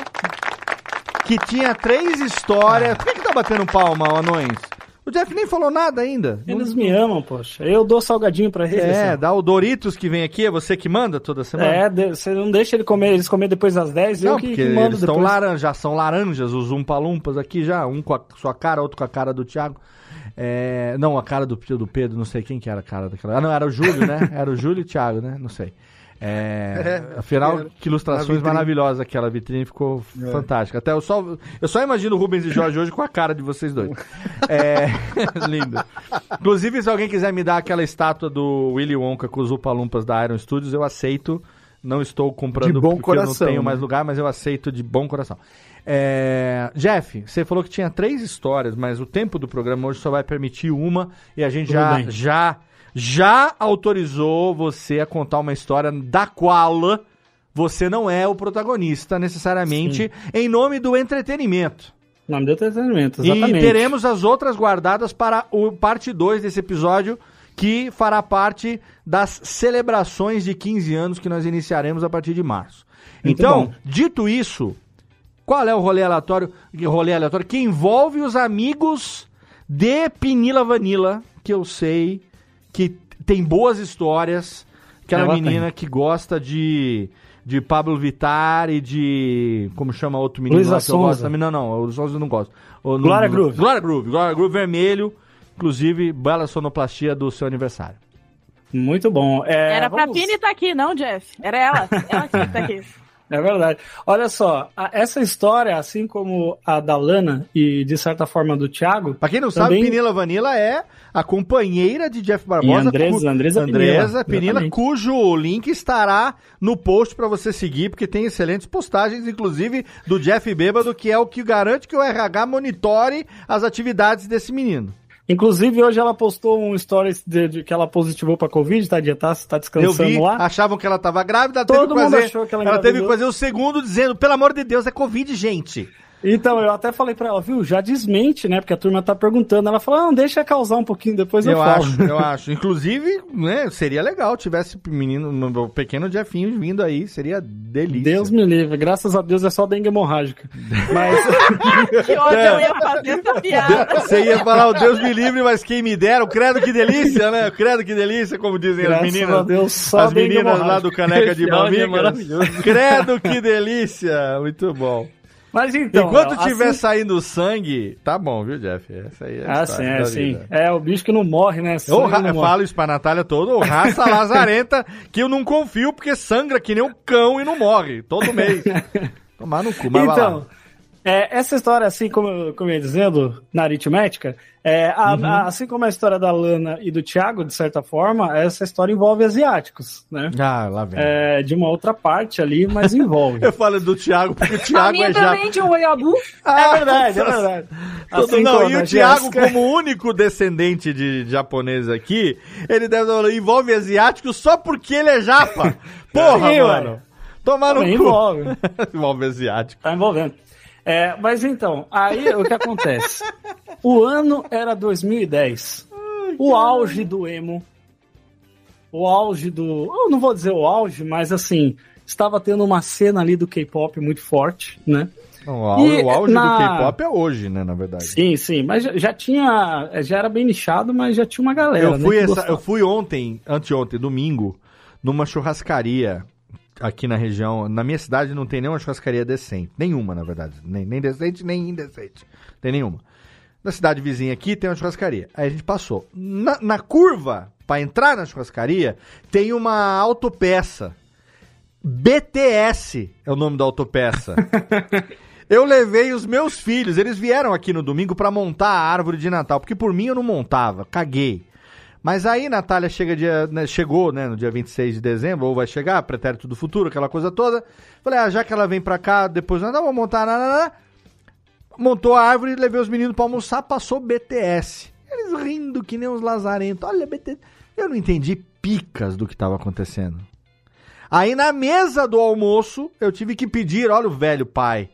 que tinha três histórias. Por que, que tá batendo palma, anões? O Jeff nem falou nada ainda. Eles me amam, poxa. Eu dou salgadinho pra eles. É, assim. dá o Doritos que vem aqui, é você que manda toda semana? É, você não deixa ele comer, eles comer depois das 10, eu Não, que, porque que mando eles depois. laranja, já são laranjas, os umpalumpas aqui já, um com a sua cara, outro com a cara do Thiago. É, não, a cara do, do Pedro, não sei quem que era a cara daquela. Ah, não, era o Júlio, né? Era o Júlio e o Thiago, né? Não sei. É, É, afinal, que ilustrações Na vitrine. maravilhosas aquela vitrine, ficou É. fantástica. Até eu só, eu só imagino o Rubens e Jorge hoje com a cara de vocês dois. É, lindo. Inclusive, se alguém quiser me dar aquela estátua do Willy Wonka com os Upalumpas da Iron Studios, eu aceito. Não estou comprando De bom porque eu não coração, tenho né? mais lugar, mas eu aceito de bom coração. É, Jeff, você falou que tinha três histórias, mas o tempo do programa hoje só vai permitir uma e a gente Tudo já, bem. já, já autorizou você a contar uma história da qual você não é o protagonista necessariamente em nome do entretenimento. Nome do entretenimento, exatamente. E teremos as outras guardadas para o parte 2 desse episódio, que fará parte das celebrações de 15 anos que nós iniciaremos a partir de março. Muito então, bom. dito isso, qual é o rolê aleatório, rolê aleatório que envolve os amigos de Pinila Vanilla, que eu sei que tem boas histórias, aquela Ela menina tem. que gosta de de Pablo Vittar e de como chama outro menino Luísa lá que eu gosto Sonza. também? Não, não, o Sonza eu não gosto. O- Glória no- Groove. Glória Groove, Glória Groove vermelho, inclusive bela sonoplastia do seu aniversário. Muito bom. É, Era pra vamos- Pini estar aqui, não, Jeff. Era ela. Ela tinha que estar aqui. É verdade. Olha só, a- essa história, assim como a da Lana e de certa forma do Thiago. Pra quem não sabe, Penila Vanilla é a companheira de Jeff Barbosa. E Andresa- cu- Andresa Andresa cujo link estará no post pra você seguir, porque tem excelentes postagens, inclusive do Jeff Bêbado, que é o que garante que o RH monitore as atividades desse menino. Inclusive, hoje ela postou um stories de, de que ela positivou pra Covid, tá? Tá, tá Eu descansando vi, lá. achavam que ela tava grávida, ela Todo teve que fazer, achou que ela ela teve que fazer o segundo dizendo, pelo amor de Deus, é Covid, gente. Então, eu até falei pra ela, viu, já desmente, né? Porque a turma tá perguntando. Ela falou, não, deixa causar um pouquinho, depois eu, eu falo. acho, eu acho. Inclusive, né, seria legal tivesse o menino, o pequeno Jeffinho vindo aí, seria delícia. Deus me livre, graças a Deus é só dengue hemorrágica. Mas. Que ódio eu ia fazer essa piada. Você ia falar, o Deus me livre, mas quem me dera, o credo que delícia, né? O credo que delícia, como dizem Graças as meninas. a Deus, só as meninas lá do Caneca de áudio é credo que delícia, muito bom. Mas então. Enquanto tiver assim- saindo sangue, tá bom, viu, Jeff? Essa aí é a Ah, sim, é sim. É o bicho que não morre, né? Ra- eu morre. falo isso pra Natália toda, ô, raça lazarenta, que eu não confio porque sangra que nem um cão e não morre, todo mês. Tomar no cu, mas. Então, é, essa história, assim como, eu- como eu ia dizendo, na aritmética, é, a- Uhum. a- assim como a história da Lana e do Thiago, de certa forma, essa história envolve asiáticos, né? Ah, lá vem. É, de uma outra parte ali, mas envolve. Eu falo do Thiago porque o A Thiago minha é já... também de um Oiabu. é verdade, é verdade. Todo- Assim não, como e a o Thiago, Jéssica- como único descendente de japonês aqui, ele deve falar, envolve asiático só porque ele é japa. Porra, Sim, mano. Tomar no cu. envolve. envolve asiático. Tá envolvendo. É, mas então, aí o que acontece? O ano era 2010. o auge do emo. O auge do. Eu não vou dizer o auge, mas assim, estava tendo uma cena ali do K-pop muito forte, né? Não, o auge, E o auge na- do K-pop é hoje, né, na verdade. Sim, sim, mas já, já tinha. Já era bem nichado, mas já tinha uma galera. Eu né, fui, que essa- eu fui ontem, anteontem, domingo, numa churrascaria aqui na região. Na minha cidade não tem nenhuma churrascaria decente. Nenhuma, na verdade. Nem, nem decente, nem indecente. Tem nenhuma. Na cidade vizinha aqui tem uma churrascaria. Aí a gente passou. Na, na curva, pra entrar na churrascaria, tem uma autopeça. BTS é o nome da autopeça. Eu levei os meus filhos, eles vieram aqui no domingo pra montar a árvore de Natal, porque por mim eu não montava, caguei. Mas aí Natália chega dia, né, chegou né, no dia 26 de dezembro, ou vai chegar, pretérito do futuro, aquela coisa toda. Falei, ah, já que ela vem pra cá, depois não, vou montar, nada, montou a árvore, levei os meninos pra almoçar, passou BTS. Eles rindo que nem uns lazarentos. Olha, BTS. Eu não entendi picas do que tava acontecendo. Aí na mesa do almoço, eu tive que pedir, olha o velho pai,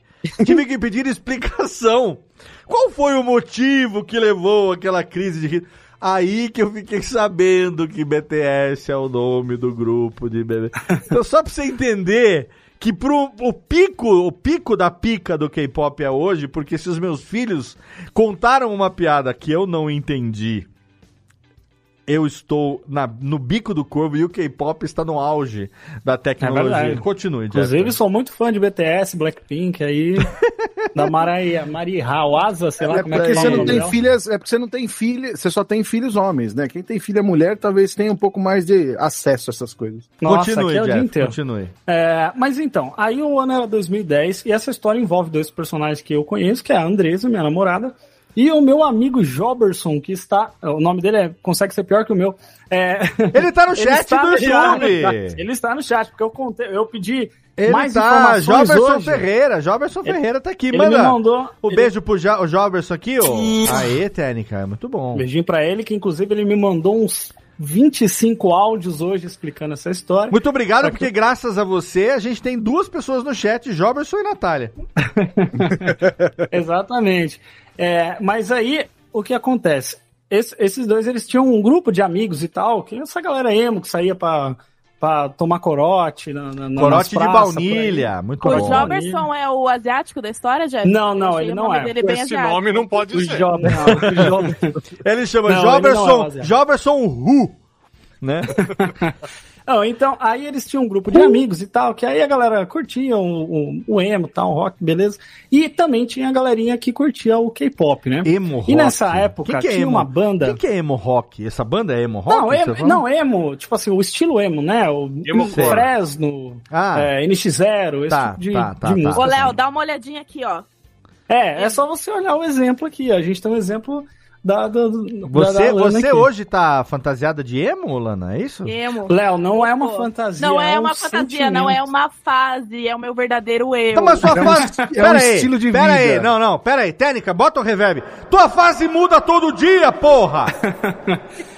tive que pedir explicação. Qual foi o motivo que levou aquela crise de rir? Aí que eu fiquei sabendo que BTS é o nome do grupo de bebê. Então só pra você entender que pro, o pico, o pico da pica do K-pop é hoje, porque se os meus filhos contaram uma piada que eu não entendi, eu estou na- no bico do corvo e o K-pop está no auge da É tecnologia. verdade. Continue, Jeff. Inclusive, sou muito fã de BTS, Blackpink aí. da Maria, Maria Asa, sei lá É como é porque que é o você não tem filhas, é porque você não tem filha, você só tem filhos homens, né? Quem tem filha mulher talvez tenha um pouco mais de acesso a essas coisas. Nossa, continue, aqui é o dia Jeff, inteiro. continue. É, mas então, aí o ano era 2010 e essa história envolve dois personagens que eu conheço, que é a Andresa, minha namorada, e o meu amigo Joberson, que está. O nome dele é, consegue ser pior que o meu. É, Ele tá no chat está- do ele está no filme. chat, Ele está no chat, porque eu, contei, eu pedi Ele mais tá, informações Joberson hoje. Ferreira, Joberson Ele- Ferreira tá aqui, ele manda. me mandou- O ele- beijo pro jo o Joberson aqui, ó. Aê, técnica, é muito bom. Um beijinho pra ele, que inclusive ele me mandou uns 25 áudios hoje explicando essa história. Muito obrigado, Só que- porque graças a você a gente tem duas pessoas no chat, Joberson e Natália. Exatamente. É, mas aí, o que acontece? Esse- esses dois, eles tinham um grupo de amigos e tal, que essa galera emo que saía pra, pra tomar corote. Na, na, Corote de praças, baunilha, muito Corote O bom. baunilha. Joberson é o asiático da história, Jeff? Não, não, ele o não é. Bem Esse asiático. nome não pode O ser. Joberson, o Joberson. Ele chama Não, ele não é Joberson, asiático. Joberson Hu, né? Não, então, aí eles tinham um grupo de amigos e tal, que aí a galera curtia o, o, o emo, tal, o rock, beleza. E também tinha a galerinha que curtia o K-pop, né? Emo rock. E nessa época Quem que é tinha emo? uma banda. Quem que é emo rock? Essa banda é emo rock? Não, emo, fala? não, emo, tipo assim, o estilo emo, né? O Emo o. Fresno, Ah. é, NX0, esse Tá, tipo de, tá, tá, de tá. música. Ô, Léo, dá uma olhadinha aqui, ó. É, é só você olhar o exemplo aqui. A gente tem um exemplo da. da, Você, da você aqui. hoje tá fantasiada de emo, Lana? É isso? Emo. Léo, não é uma fantasia. Não é um uma fantasia, não é sentimento. uma fase, é o meu verdadeiro eu. Então, mas sua É um fase. é um pera aí, estilo de pera vida. aí, não, não, pera aí, técnica, bota o reverb. Tua fase muda todo dia, porra!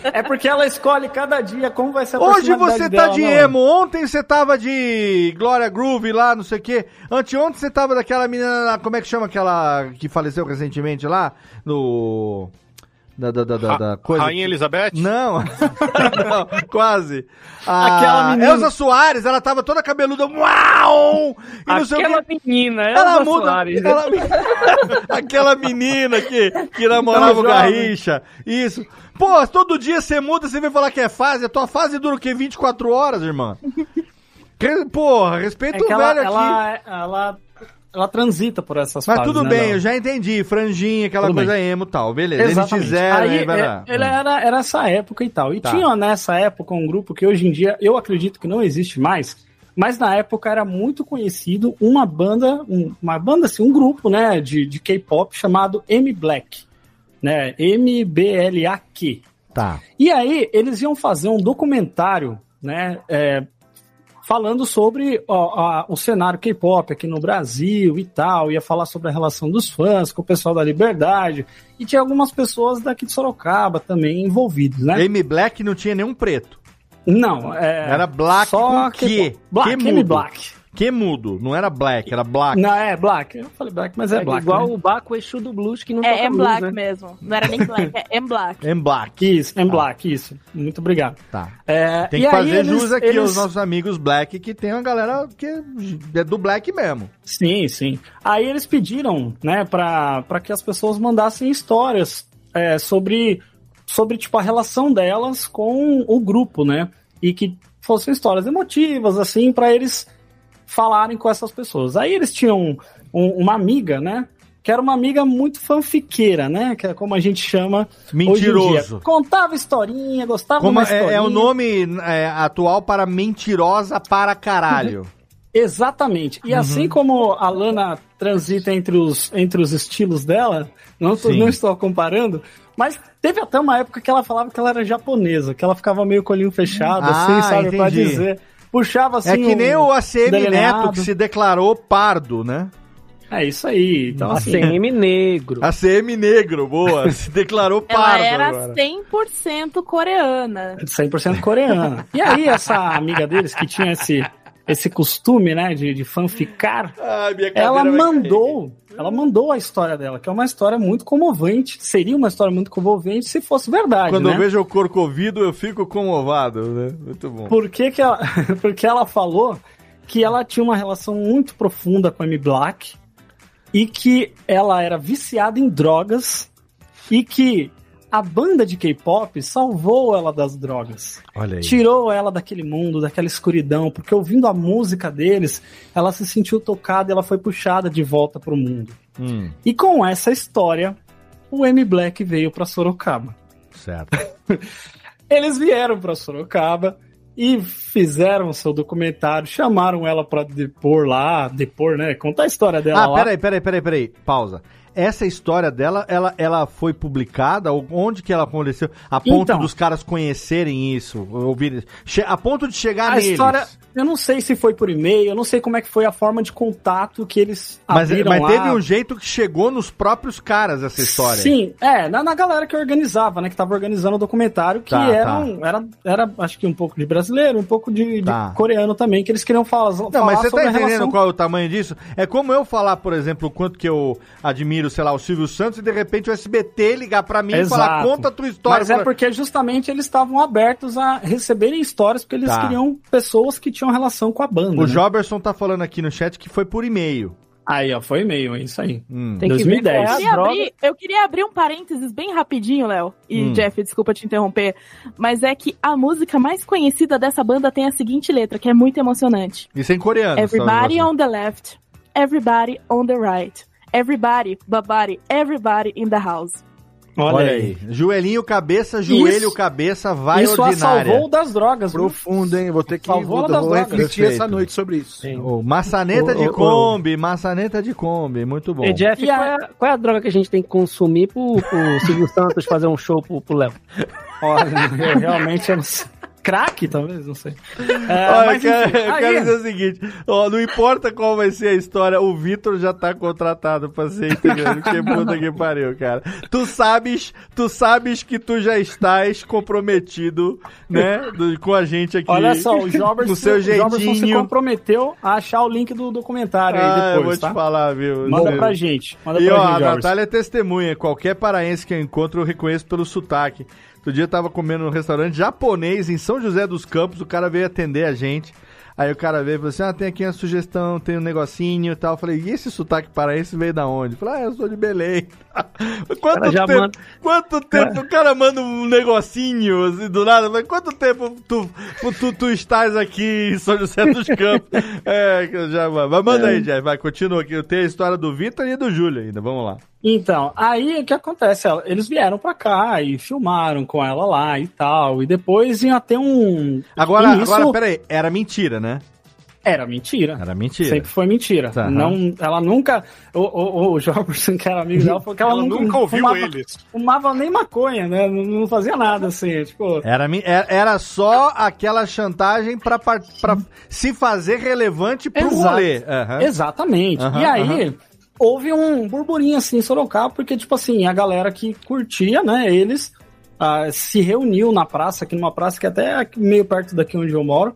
É porque ela escolhe cada dia como vai ser a Hoje você tá dela, de não. emo, ontem você tava de Glória Groove lá, não sei o quê. Anteontem você tava daquela menina como é que chama aquela que faleceu recentemente lá? No. Da, da, da, da, da coisa. Rainha Elizabeth? Não, não, quase. A Aquela menina- Elza Soares, ela tava toda cabeluda, uau! E não sei o Aquela menina, Ela Elza muda. Soares, ela- aquela menina que, que namorava o Ela. Garrincha. Isso. Pô, todo dia você muda, você vem falar que é fase. A tua fase dura o quê? 24 horas, irmã? Que- Porra, respeita É o que ela, velho aqui. ela, ela, ela transita por essas Mas fases, tudo né, bem, eu já entendi. Franjinha, aquela Tudo coisa bem. emo e tal. Beleza. Eles fizeram Aí, aí, vai lá. é- ele era, era essa época e tal. E Tá. tinha nessa época um grupo que hoje em dia eu acredito que não existe mais, mas na época era muito conhecido uma banda, um- uma banda assim, um grupo, né, de, de K-pop chamado M Black, né, M-B-L-A-Q. Tá. E aí eles iam fazer um documentário, né, é, falando sobre ó, a- o cenário K-pop aqui no Brasil e tal, ia falar sobre a relação dos fãs com o pessoal da Liberdade, e tinha algumas pessoas daqui de Sorocaba também envolvidas, né? M Black não tinha nenhum preto. Não, é, Era Black só com que? Black, que M mudo. Black. Que mudo. Não era Black, era Black. Não, é Black. Eu falei Black, mas é, É Black. igual né? o Baco Exu do Blues que não É toca M blues, Black né? mesmo. Não era nem Black, é M Black. M Black. Isso, M Black, isso. Muito obrigado. Tá. É, Tem que fazer eles- jus aqui eles- aos nossos amigos Black, que tem uma galera que é do Black mesmo. Sim, sim. Aí eles pediram, né, pra, pra que as pessoas mandassem histórias é, sobre, sobre, tipo, a relação delas com o grupo, né? E que fossem histórias emotivas, assim, pra eles falarem com essas pessoas. Aí eles tinham um- uma amiga, né? Que era uma amiga muito fanfiqueira, né? Que é como a gente chama. Mentiroso. Contava historinha, gostava Como uma é, é o historinha. nome é, atual para mentirosa para caralho. Exatamente. E Uhum. assim como a Lana transita entre os, entre os estilos dela, não, tô- não estou comparando, mas teve até uma época que ela falava que ela era japonesa, que ela ficava meio com o olhinho fechado, Ah, assim, sabe, pra entendi. dizer. Puxava assim. é que nem o ACM delineado. Neto que se declarou pardo, né? É isso aí. Então, assim, ACM negro. ACM negro, boa. se declarou Ela pardo era agora. 100% coreana. 100% coreana. E aí, essa amiga deles, que tinha esse, esse costume, né, de, de fanficar, Ai, minha ela mandou, ela mandou a história dela, que é uma história muito comovente. Seria uma história muito comovente se fosse verdade, Quando né? eu vejo o corcovido, eu fico comovado, né? Muito bom. Por que que ela, porque ela falou que ela tinha uma relação muito profunda com a M Black e que ela era viciada em drogas e que a banda de K-pop salvou ela das drogas. Tirou ela daquele mundo, daquela escuridão, porque ouvindo a música deles, ela se sentiu tocada e ela foi puxada de volta pro mundo. Hum, E com essa história, o M Black veio pra Sorocaba. certo. Eles vieram pra Sorocaba e fizeram seu documentário, chamaram ela pra depor lá, depor, né? Contar a história dela Ah, lá. peraí, peraí, peraí, peraí. Pausa. Essa história dela, ela, ela foi publicada? Onde que ela aconteceu? A ponto Então. dos caras conhecerem isso, ouvirem. che- A ponto de chegar A neles. história, eu não sei se foi por e-mail, eu não sei como é que foi a forma de contato que eles Mas, abriram mas lá. teve um jeito que chegou nos próprios caras essa história. Sim, é, na, na galera que organizava, né? Que tava organizando o documentário, que Tá, era, tá. um- era, era, acho que um pouco de brasileiro, um pouco de, de Tá. coreano também, que eles queriam falar, Não, mas você tá entendendo relação- qual é o tamanho disso? É como eu falar, por exemplo, o quanto que eu admiro, sei lá, o Silvio Santos e de repente o SBT ligar pra mim e falar, Exato. conta a tua história. Mas é porque justamente eles estavam abertos a receberem histórias, porque eles Tá. queriam pessoas que tinham relação com a banda. O né? Joberson tá falando aqui no chat que foi por e-mail. Aí, ó, foi e-mail, é isso aí. Hum. Tem que ver 2010. qual é Eu queria, abrir, eu queria abrir um parênteses bem rapidinho, Léo. E Hum. Jeff, desculpa te interromper. Mas é que a música mais conhecida dessa banda tem a seguinte letra, que é muito emocionante. Isso é em coreano. Everybody on the left, everybody on the right. Everybody, babari, everybody in the house. Olha, aí. Joelhinho, cabeça, joelho, Isso- cabeça, vai Isso ordinária. salvou das drogas? Profundo, hein? Vou ter que Salvou vou, das vou drogas. refletir Perfeito. essa noite sobre isso. Ô, maçaneta Ô, de ô, ô. Kombi, maçaneta de Kombi, muito bom. E Jeff, E qual, a- é, a- qual é a droga que a gente tem que consumir pro, pro Silvio Santos fazer um show pro pro Léo? Olha, eu realmente eu não sei. Crack, talvez, não sei. É, Olha, mas, eu quero, enfim, eu aí- quero dizer o seguinte: ó, não importa qual vai ser a história, o Vitor já tá contratado pra ser integrante. que puta que pariu, cara. Tu sabes, tu sabes que tu já estás comprometido, né, do- com a gente aqui. Olha só, o Joberson, com seu o Joberson se jeitinho. comprometeu a achar o link do documentário Ah, aí eu vou depois, te tá? falar, viu? Manda Eu- pra gente. Manda E pra ó, gente, a Joberson. Natália é testemunha. Qualquer paraense que eu encontro, eu reconheço pelo sotaque. Outro dia eu tava comendo num restaurante japonês em São José dos Campos, o cara veio atender a gente. Aí o cara veio e falou assim: Ah, tem aqui uma sugestão, tem um negocinho e tal. Eu falei, e esse sotaque paraense veio da onde? Eu falei, ah, eu sou de Belém. Quanto cara tempo, manda- quanto tempo o cara manda um negocinho assim, do nada? Eu falei, quanto tempo tu, tu, tu estás aqui em São José dos Campos? é, já. Mas manda aí, Jeff, vai, continua aqui. Eu tenho a história do Vitor e do Júlio ainda, vamos lá. Então, aí o que acontece? Eles vieram pra cá e filmaram com ela lá e tal. E depois ia ter um. Agora, nisso- agora, peraí, era mentira, né? Era mentira. Era mentira. Sempre foi mentira. Tá. Não, ela nunca. O, o, o que era amigo dela, falou que ela, Ela nunca, nunca ouviu fumava, eles. fumava nem maconha, né? Não, não fazia nada assim. Tipo, Era, mi- era só aquela chantagem pra, pra se fazer relevante pro Exato. rolê. Aham. Exatamente. Aham, e aí. Houve um burburinho assim em Sorocaba, porque, tipo assim, a galera que curtia, né, eles ah, se reuniu na praça, aqui numa praça que é até meio perto daqui onde eu moro.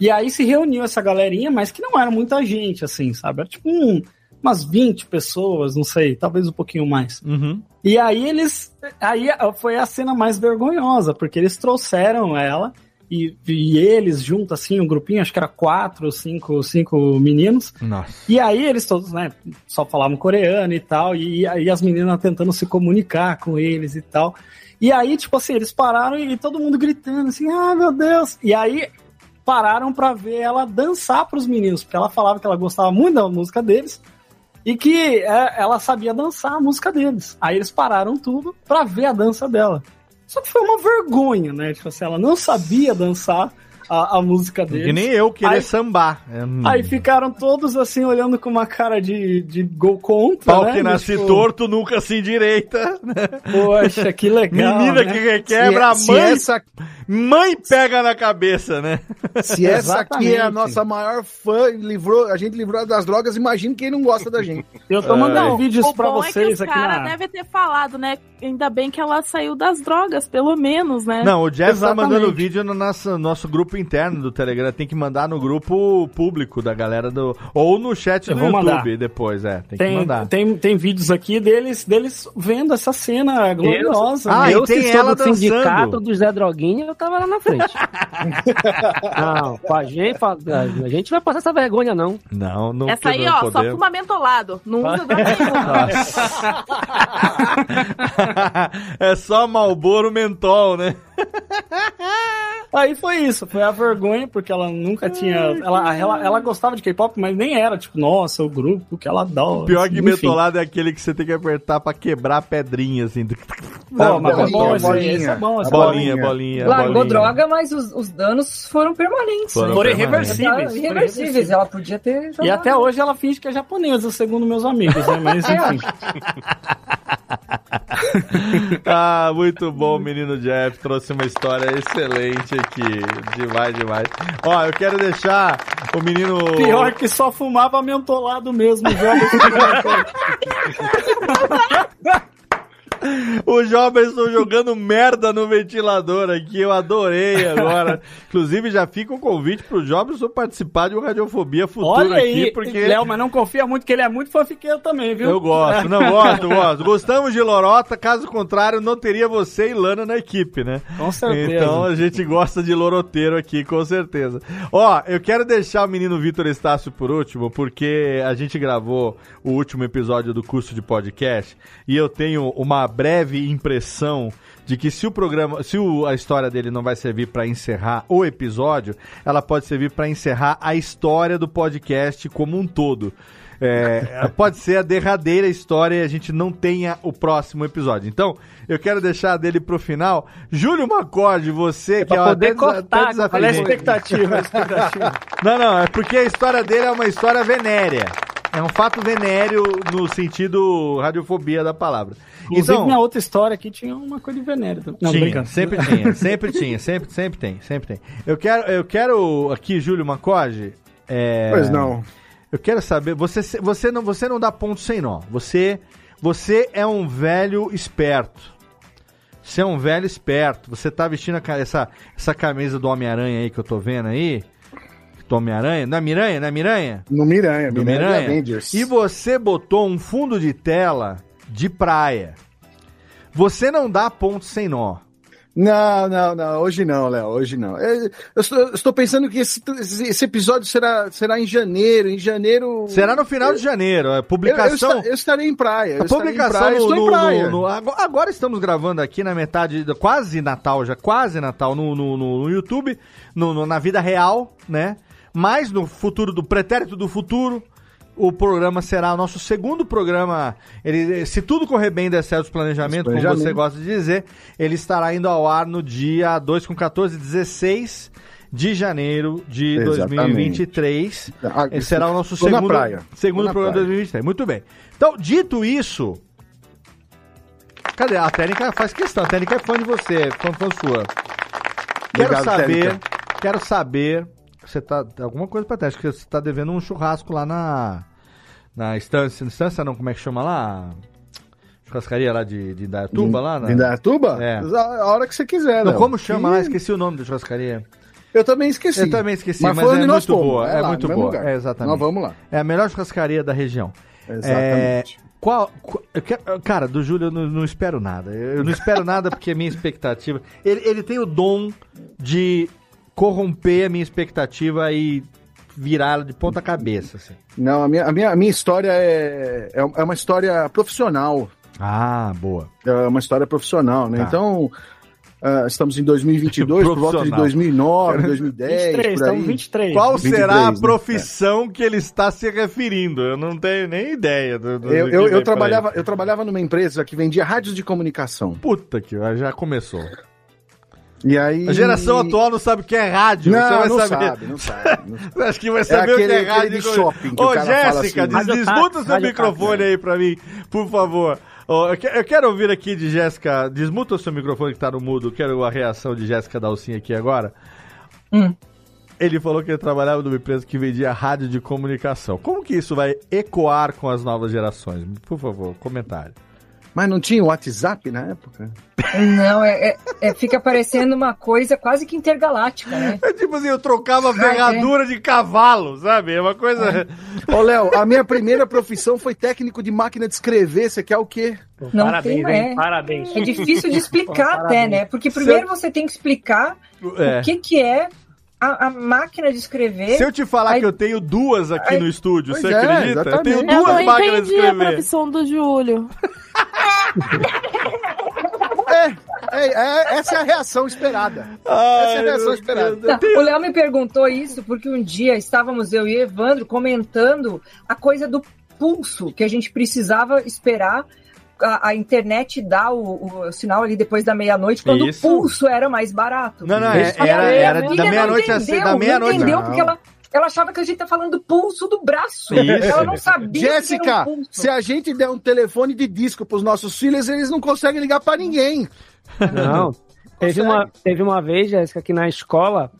E aí se reuniu essa galerinha, mas que não era muita gente, assim, sabe? Era tipo um- umas 20 pessoas, não sei, talvez um pouquinho mais. Uhum. E aí eles. Aí foi a cena mais vergonhosa, porque eles trouxeram ela e, e eles junto, assim, um grupinho, acho que era quatro, cinco, cinco meninos. Nossa. E aí eles todos, né, só falavam coreano e tal, e aí as meninas tentando se comunicar com eles e tal. E aí, tipo assim, eles pararam e todo mundo gritando assim, ah, meu Deus! E aí pararam pra ver ela dançar pros meninos, porque ela falava que ela gostava muito da música deles e que é, ela sabia dançar a música deles. Aí eles pararam tudo pra ver a dança dela. Só que foi uma vergonha, né? Tipo assim, ela não sabia dançar a, a música deles. Que nem eu querer Aí- sambar. É, hum. Aí ficaram todos assim, olhando com uma cara de, de gol contra. Pau né? que nasce Tipo, torto, nunca se endireita. Poxa, que legal. Menina né? que requebra, a Se- se mãe, essa- mãe pega na cabeça, né? Se essa aqui é a nossa maior fã, e livrou, a gente livrou das drogas, imagina quem não gosta da gente. Eu tô mandando O vídeos pra é que vocês os aqui cara na. deve ter falado, né? Ainda bem que ela saiu das drogas, pelo menos, né? Não, o Jeff tá Exatamente. mandando vídeo no nosso, nosso grupo interno do Telegram. Tem que mandar no grupo público da galera do. Ou no chat Eu do YouTube mandar. depois, é. Tem, que Tem, mandar. tem, tem vídeos aqui deles, deles vendo essa cena gloriosa. Ah, né? e eu, tem se ela do sindicato dançando. do Zé Droguinha, eu tava lá na frente. não, com a gente, a gente vai passar essa vergonha, não. Não, não Essa aí, ó, só podemos. fuma mentolado. Não usa droga nenhuma. é só Malboro Mentol, né? Aí foi isso, foi a vergonha, porque ela nunca tinha. Ela, ela, ela gostava de K-pop, mas nem era, tipo, nossa, o grupo que ela adora. Pior que enfim. mentolado é aquele que você tem que apertar pra quebrar pedrinha, assim. Pô, mas é bom esse aí, esse é bom. Esse é bom. Bolinha, bolinha, Largou bolinha. droga, mas os, os danos foram permanentes. Foram né? Foram irreversíveis. Irreversíveis. Ela podia ter E jogado. até hoje ela finge que é japonesa, segundo meus amigos, né? Mas enfim. Ah, muito bom, menino Jeff. Trouxe uma história excelente aqui. Demais, demais. Ó, eu quero deixar o menino. Pior que só fumava mentolado mesmo, joga O Jobson jogando merda no ventilador aqui, eu adorei agora. Inclusive, já fica o convite pro Jobson participar de uma Radiofobia Futura Olha aí, aqui, porque... Léo, mas não confia muito que ele é muito fanfiqueiro também, viu? Eu gosto, não gosto, gosto. Gostamos de Lorota, caso contrário, não teria você e Lana na equipe, né? Com certeza. Então a gente gosta de loroteiro aqui, com certeza. Ó, eu quero deixar o menino Vitor Estácio por último, porque a gente gravou o último episódio do curso de podcast e eu tenho uma breve impressão de que se o programa, se o- a história dele não vai servir para encerrar o episódio, ela pode servir para encerrar a história do podcast como um todo. É, pode ser a derradeira história e a gente não tenha o próximo episódio. Então, eu quero deixar dele pro final. Júlio Macorde, você que pra ó, poder desa- cortar, olha a expectativa, a expectativa. Não, não, é porque a história dele é uma história venérea. É um fato venéreo no sentido radiofobia da palavra. Inclusive, Então, minha outra história aqui tinha uma coisa de venéreo. também. Não, tinha, sempre tinha, sempre tinha, sempre, sempre tem, sempre tem. Eu quero, eu quero aqui, Júlio Macorde. é, Pois não. Eu quero saber, você, você não, você não dá ponto sem nó. Você, você é um velho esperto. Você é um velho esperto. Você tá vestindo a essa, essa camisa do Homem-Aranha aí que eu tô vendo aí. Homem-Aranha? Não é Miranha? Não é Miranha? No Miranha, Do Miranha, Miranha? Avengers. E você botou um fundo de tela de praia. Você não dá ponto sem nó. Não, não, não, hoje não, Léo, hoje não. É, Eu estou, eu estou pensando que esse, esse episódio será, será em janeiro. Em janeiro. Será no final de janeiro. A publicação. Eu, eu, eu estarei em praia. eu A publicação praia, no, estou em no- praia. no- no- agora, estamos gravando aqui na metade, quase Natal já, quase Natal no, no, no- no YouTube, no- no- na vida real, né? Mas no futuro do pretérito do futuro, o programa será o nosso segundo programa. Ele, se tudo correr bem der certo os planejamentos, como você gosta de dizer, ele estará indo ao ar no dia 2 com 14, 16 de janeiro de Exatamente. 2023. Ah, Esse será o nosso segundo, segundo programa de praia. 2023. Muito bem. Então, dito isso. Cadê? A técnica faz questão. A técnica é fã de você, fã, fã sua. Quero Obrigado, saber. Técnica. Quero saber. Você tá. Alguma coisa pra teste, que você tá devendo um churrasco lá na. Na estância. Estância não, como é que chama lá? Churrascaria lá de, de Indaiatuba lá? Na... Em Indaiatuba? É. A hora que você quiser, Não, como chama lá? Esqueci o nome da churrascaria. Eu também esqueci. Eu também esqueci, mas, foi é muito nós boa. É, lá, muito boa. lugar. É, exatamente. Nós vamos lá. É a melhor churrascaria da região. Exatamente. É, qual, qu- eu quero- cara, do Júlio eu não, não espero nada. Eu não espero nada porque a minha expectativa. Ele, ele tem o dom de corromper a minha expectativa e virá-la de ponta cabeça. Assim. Não, a minha, a minha, a minha história é, é é uma história profissional. Ah, boa. É uma história profissional, né? Tá. Então, ah, estamos em 2022, por volta de Profissional. 2009, 2010, 23, por aí. estamos 23. Qual 23, será a né? profissão que ele está se referindo? Eu não tenho nem ideia. Do, do- Eu, eu, eu, trabalhava, eu trabalhava numa empresa que vendia rádios de comunicação. Puta que já começou. E aí... A geração atual não sabe o que é rádio. Não, você vai não saber. sabe, não sabe. não sabe. Acha que vai saber o que aquele- é rádio? aquele de shopping que Ô, o cara fala Jéssica, assim, desmuta o seu microfone aí pra mim, por favor. Eu quero ouvir aqui de Jéssica. Desmuta o seu microfone que tá no mudo. Quero a reação de Jéssica Dalcinha aqui agora. Hum. Ele falou que ele trabalhava numa empresa que vendia rádio de comunicação. Como que isso vai ecoar com as novas gerações? Por favor, comentário. Mas não tinha WhatsApp na época? Não, é, é- é- fica parecendo uma coisa quase que intergaláctica, né? É tipo assim, eu trocava Ah, ferradura de cavalo, sabe? É uma coisa. Ô, Léo, a minha primeira profissão foi técnico de máquina de escrever. Você quer o quê? Não parabéns, tem, hein? é. Parabéns. É difícil de explicar até, né? Porque primeiro você tem que explicar É. o que, que é a, a máquina de escrever. Se eu te falar Aí- que eu tenho duas aqui Aí- no estúdio, você é, acredita? Eu tenho exatamente. Eu duas não máquinas de entendi a escrever. profissão do Júlio. É, é, é, essa é a reação esperada. essa é a reação esperada. Não, o Léo me perguntou isso porque um dia estávamos eu e Evandro comentando a coisa do pulso, que a gente precisava esperar a, a internet dar o, o sinal ali depois da meia-noite, quando Isso. o pulso era mais barato. Não, não, é- era- era filha da meia-noite a entendeu, se- da meia-noite. Não entendeu, Não. porque ela, ela achava que a gente tá falando do pulso do braço. Isso. Ela não sabia que era Jéssica, um se a gente der um telefone de disco pros nossos filhos, eles não conseguem ligar pra ninguém. Não. Teve uma, teve uma vez, Jéssica, que na escola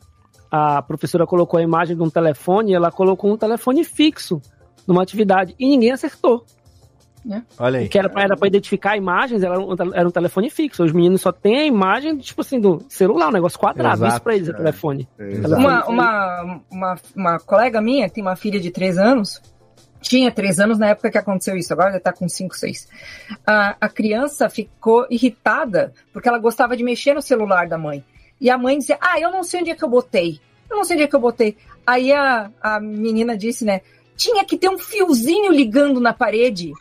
a professora colocou a imagem de um telefone e ela colocou um telefone fixo numa atividade e ninguém acertou. Né? Olha aí. Que era pra, era pra identificar imagens, era um, era um telefone fixo. Os meninos só têm a imagem, tipo assim, do celular, um negócio quadrado. Exato. Isso pra eles é É. telefone. Exato. Uma, uma, uma, uma colega minha tem uma filha de três anos. Tinha três anos na época que aconteceu isso, agora já tá com cinco, seis. A, a criança ficou irritada porque ela gostava de mexer no celular da mãe. E a mãe dizia: Ah, eu não sei onde é que eu botei. Eu não sei onde é que eu botei. Aí a, a menina disse, né? Tinha que ter um fiozinho ligando na parede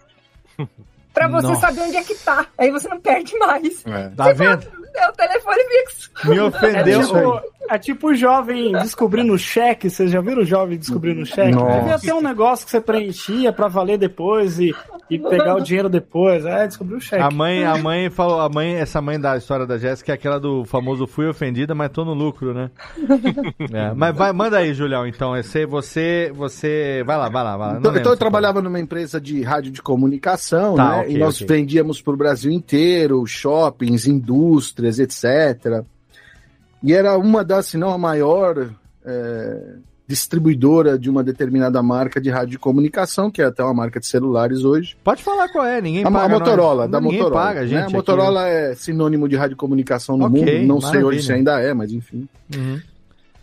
pra você Nossa. saber onde é que tá. Aí você não perde mais. Tá vendo? É o telefone fixo. Me ofendeu. É tipo, é tipo o jovem descobrindo o cheque. Vocês já viram o jovem descobrindo o cheque? Devia ter um negócio que você preenchia pra valer depois e, e pegar o dinheiro depois. É, descobriu o cheque. A mãe, a mãe falou, a mãe, essa mãe da história da Jéssica é aquela do famoso fui ofendida, mas tô no lucro, né? É, mas vai, manda aí, Julião, então. Esse, você, você, vai lá, vai lá, vai lá. Então, então eu trabalhava numa empresa de rádio de comunicação, Tá, né? ok, e nós ok. vendíamos para o Brasil inteiro, shoppings, indústrias, etc. E era uma das, se não a maior é, distribuidora de uma determinada marca de rádio de comunicação, que é até uma marca de celulares hoje. Pode falar qual é, ninguém A, paga a Motorola, nós. da Ninguém Motorola. paga, né? gente. A aqui, Motorola é sinônimo de radiocomunicação no Ok, mundo. Não sei maravilha. hoje se ainda é, mas enfim. Uhum.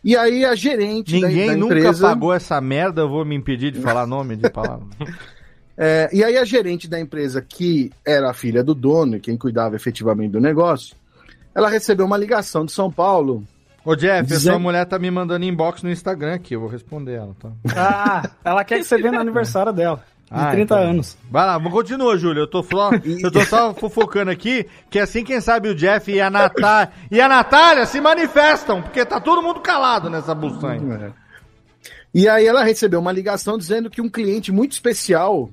E aí a gerente da- Ninguém da, nunca empresa... pagou essa merda, eu vou me impedir de falar nome de palavra. É, e aí a gerente da empresa, que era a filha do dono e quem cuidava efetivamente do negócio, ela recebeu uma ligação de São Paulo. Ô Jeff, Dizendo- essa mulher tá me mandando inbox no Instagram aqui, eu vou responder ela, tá? Ah, ela quer que você venha no aniversário dela. De Ah, 30 então. anos. Vai lá, continua, Júlio. Eu tô só, eu tô só fofocando aqui, que assim, quem sabe o Jeff e a Natália e a Natália se manifestam, porque tá todo mundo calado nessa buçanha. E aí ela recebeu uma ligação dizendo que um cliente muito especial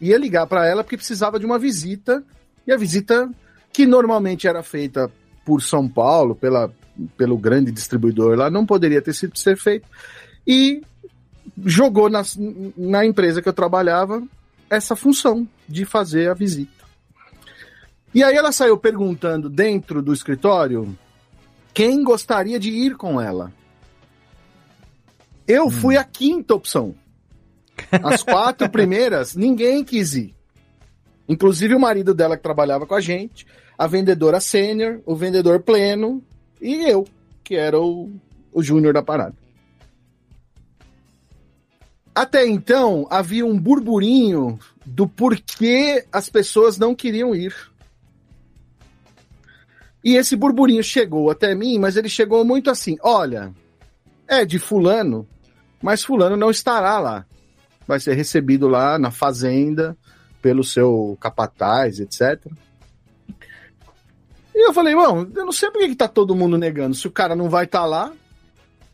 ia ligar para ela porque precisava de uma visita. E a visita, que normalmente era feita por São Paulo, pela, pelo grande distribuidor lá, não poderia ter sido ser feito. E jogou na, na empresa que eu trabalhava essa função de fazer a visita. E aí ela saiu perguntando dentro do escritório quem gostaria de ir com ela. Eu fui a quinta opção. As quatro primeiras, ninguém quis ir. Inclusive o marido dela que trabalhava com a gente, a vendedora sênior, o vendedor pleno e eu, que era o, o júnior da parada. Até então, havia um burburinho do porquê as pessoas não queriam ir. E esse burburinho chegou até mim, mas ele chegou muito assim: olha, é de Fulano, mas Fulano não estará lá. Vai ser recebido lá na fazenda pelo seu capataz, etc. E eu falei, bom, eu não sei por que tá todo mundo negando. Se o cara não vai estar lá,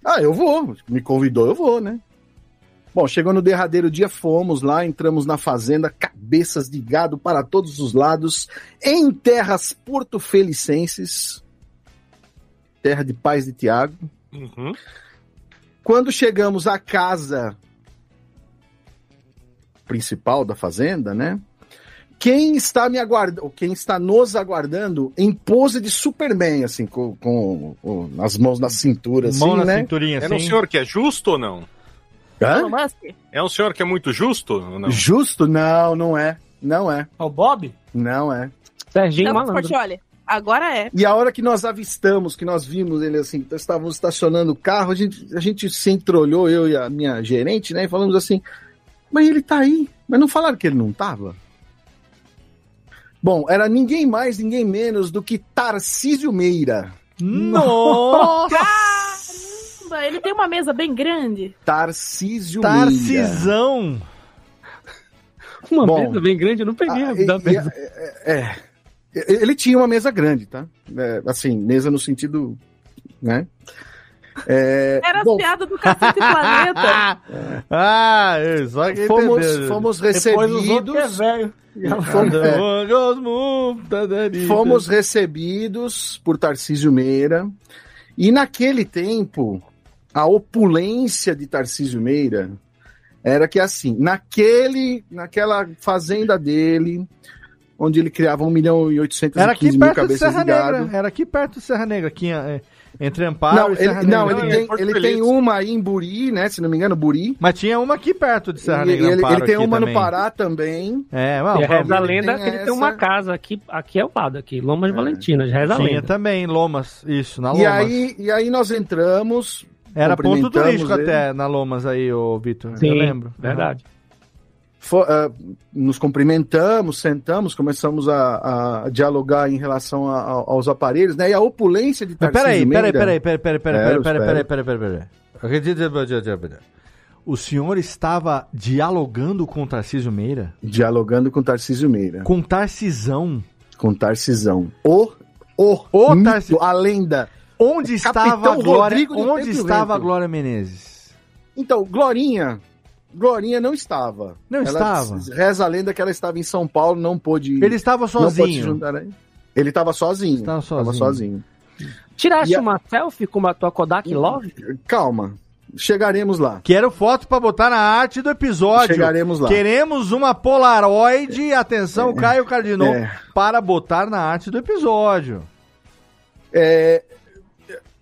ah, eu vou. Me convidou, eu vou, né? Bom, chegou no derradeiro dia, fomos lá, entramos na fazenda, cabeças de gado para todos os lados, em terras porto-felicenses, terra de paz de Tiago. Uhum. Quando chegamos à casa principal da fazenda, né? Quem está me aguardando, quem está nos aguardando em pose de Superman, assim, com, com, com as mãos na cintura, assim, Mão na né? cinturinha, Era um assim. senhor que é justo ou não? Hã? É um senhor que é muito justo ou não? Justo? Não, não é. Não é. O Bob? Não é. Serginho Não, Malandro. Portioli, agora é. E a hora que nós avistamos, que nós vimos ele assim, nós estávamos estacionando o carro, a gente, a gente se entreolhou, eu e a minha gerente, né? E falamos assim, mas ele tá aí. Mas não falaram que ele não tava? Bom, era ninguém mais, ninguém menos do que Tarcísio Meira. Nossa! Caramba, ele tem uma mesa bem grande. Tarcísio Meira. Tarcisão! Uma Bom, mesa bem grande, eu não peguei Ah, a da e- mesa. é, é. Ele tinha uma mesa grande, tá? É, assim, mesa no sentido, né? É, Era bom, as piadas do Cacete Planeta. Ah, é, só que fomos, entendeu. fomos recebidos. que é velho. Fomos, é, Fomos, recebidos por Tarcísio Meira. E naquele tempo, a opulência de Tarcísio Meira era que assim, naquele, naquela fazenda dele, onde ele criava 1 milhão e 815 Era aqui mil perto de cabeças Serra de gado. Negra. Era aqui perto de Serra Negra. Aqui, é, Entre Amparo Não, e Serra ele, não, Negra. ele, tem, ele tem uma aí em Buri, né? Se não me engano, Buri. Mas tinha uma aqui perto de Serra E Negra. ele, Amparo ele tem uma também. no Pará também. É, E a reza a lenda tem que ele tem uma casa aqui, aqui ao lado, aqui, Lomas de Valentinas, reza a tinha lenda. também, Lomas, isso, na E Lomas. aí, e aí nós entramos. Era ponto turístico ele. até na Lomas aí, ô Vitor. Sim, eu lembro. verdade. Fo- ah, nos cumprimentamos, sentamos, começamos a, a dialogar em relação a- a- aos aparelhos, né? E a opulência de Tarcísio peraí, peraí, Meira- peraí, peraí, peraí, peraí, Espero, peraí, peraí, espero. peraí, peraí, peraí. O senhor estava dialogando com o Tarcísio Meira? Dialogando com Tarcísio Meira. Com Tarcisão. Com Tarcisão. O, o, O mito, a lenda. Onde estava a Glória? Onde estava a. Glória Menezes? Então, Glorinha. Glorinha não estava. Não Ela estava? Reza a lenda que ela estava em São Paulo, não pôde. Ele estava não pôde se sozinho. juntar aí. Ele estava sozinho. Estava Estava sozinho. sozinho. Tiraste E a- uma selfie com a tua Kodak Love? Calma. Chegaremos lá. Quero foto pra botar na arte do episódio. Chegaremos lá. Queremos uma Polaroid, atenção, Caio Cardinal, É. para botar na arte do episódio. É,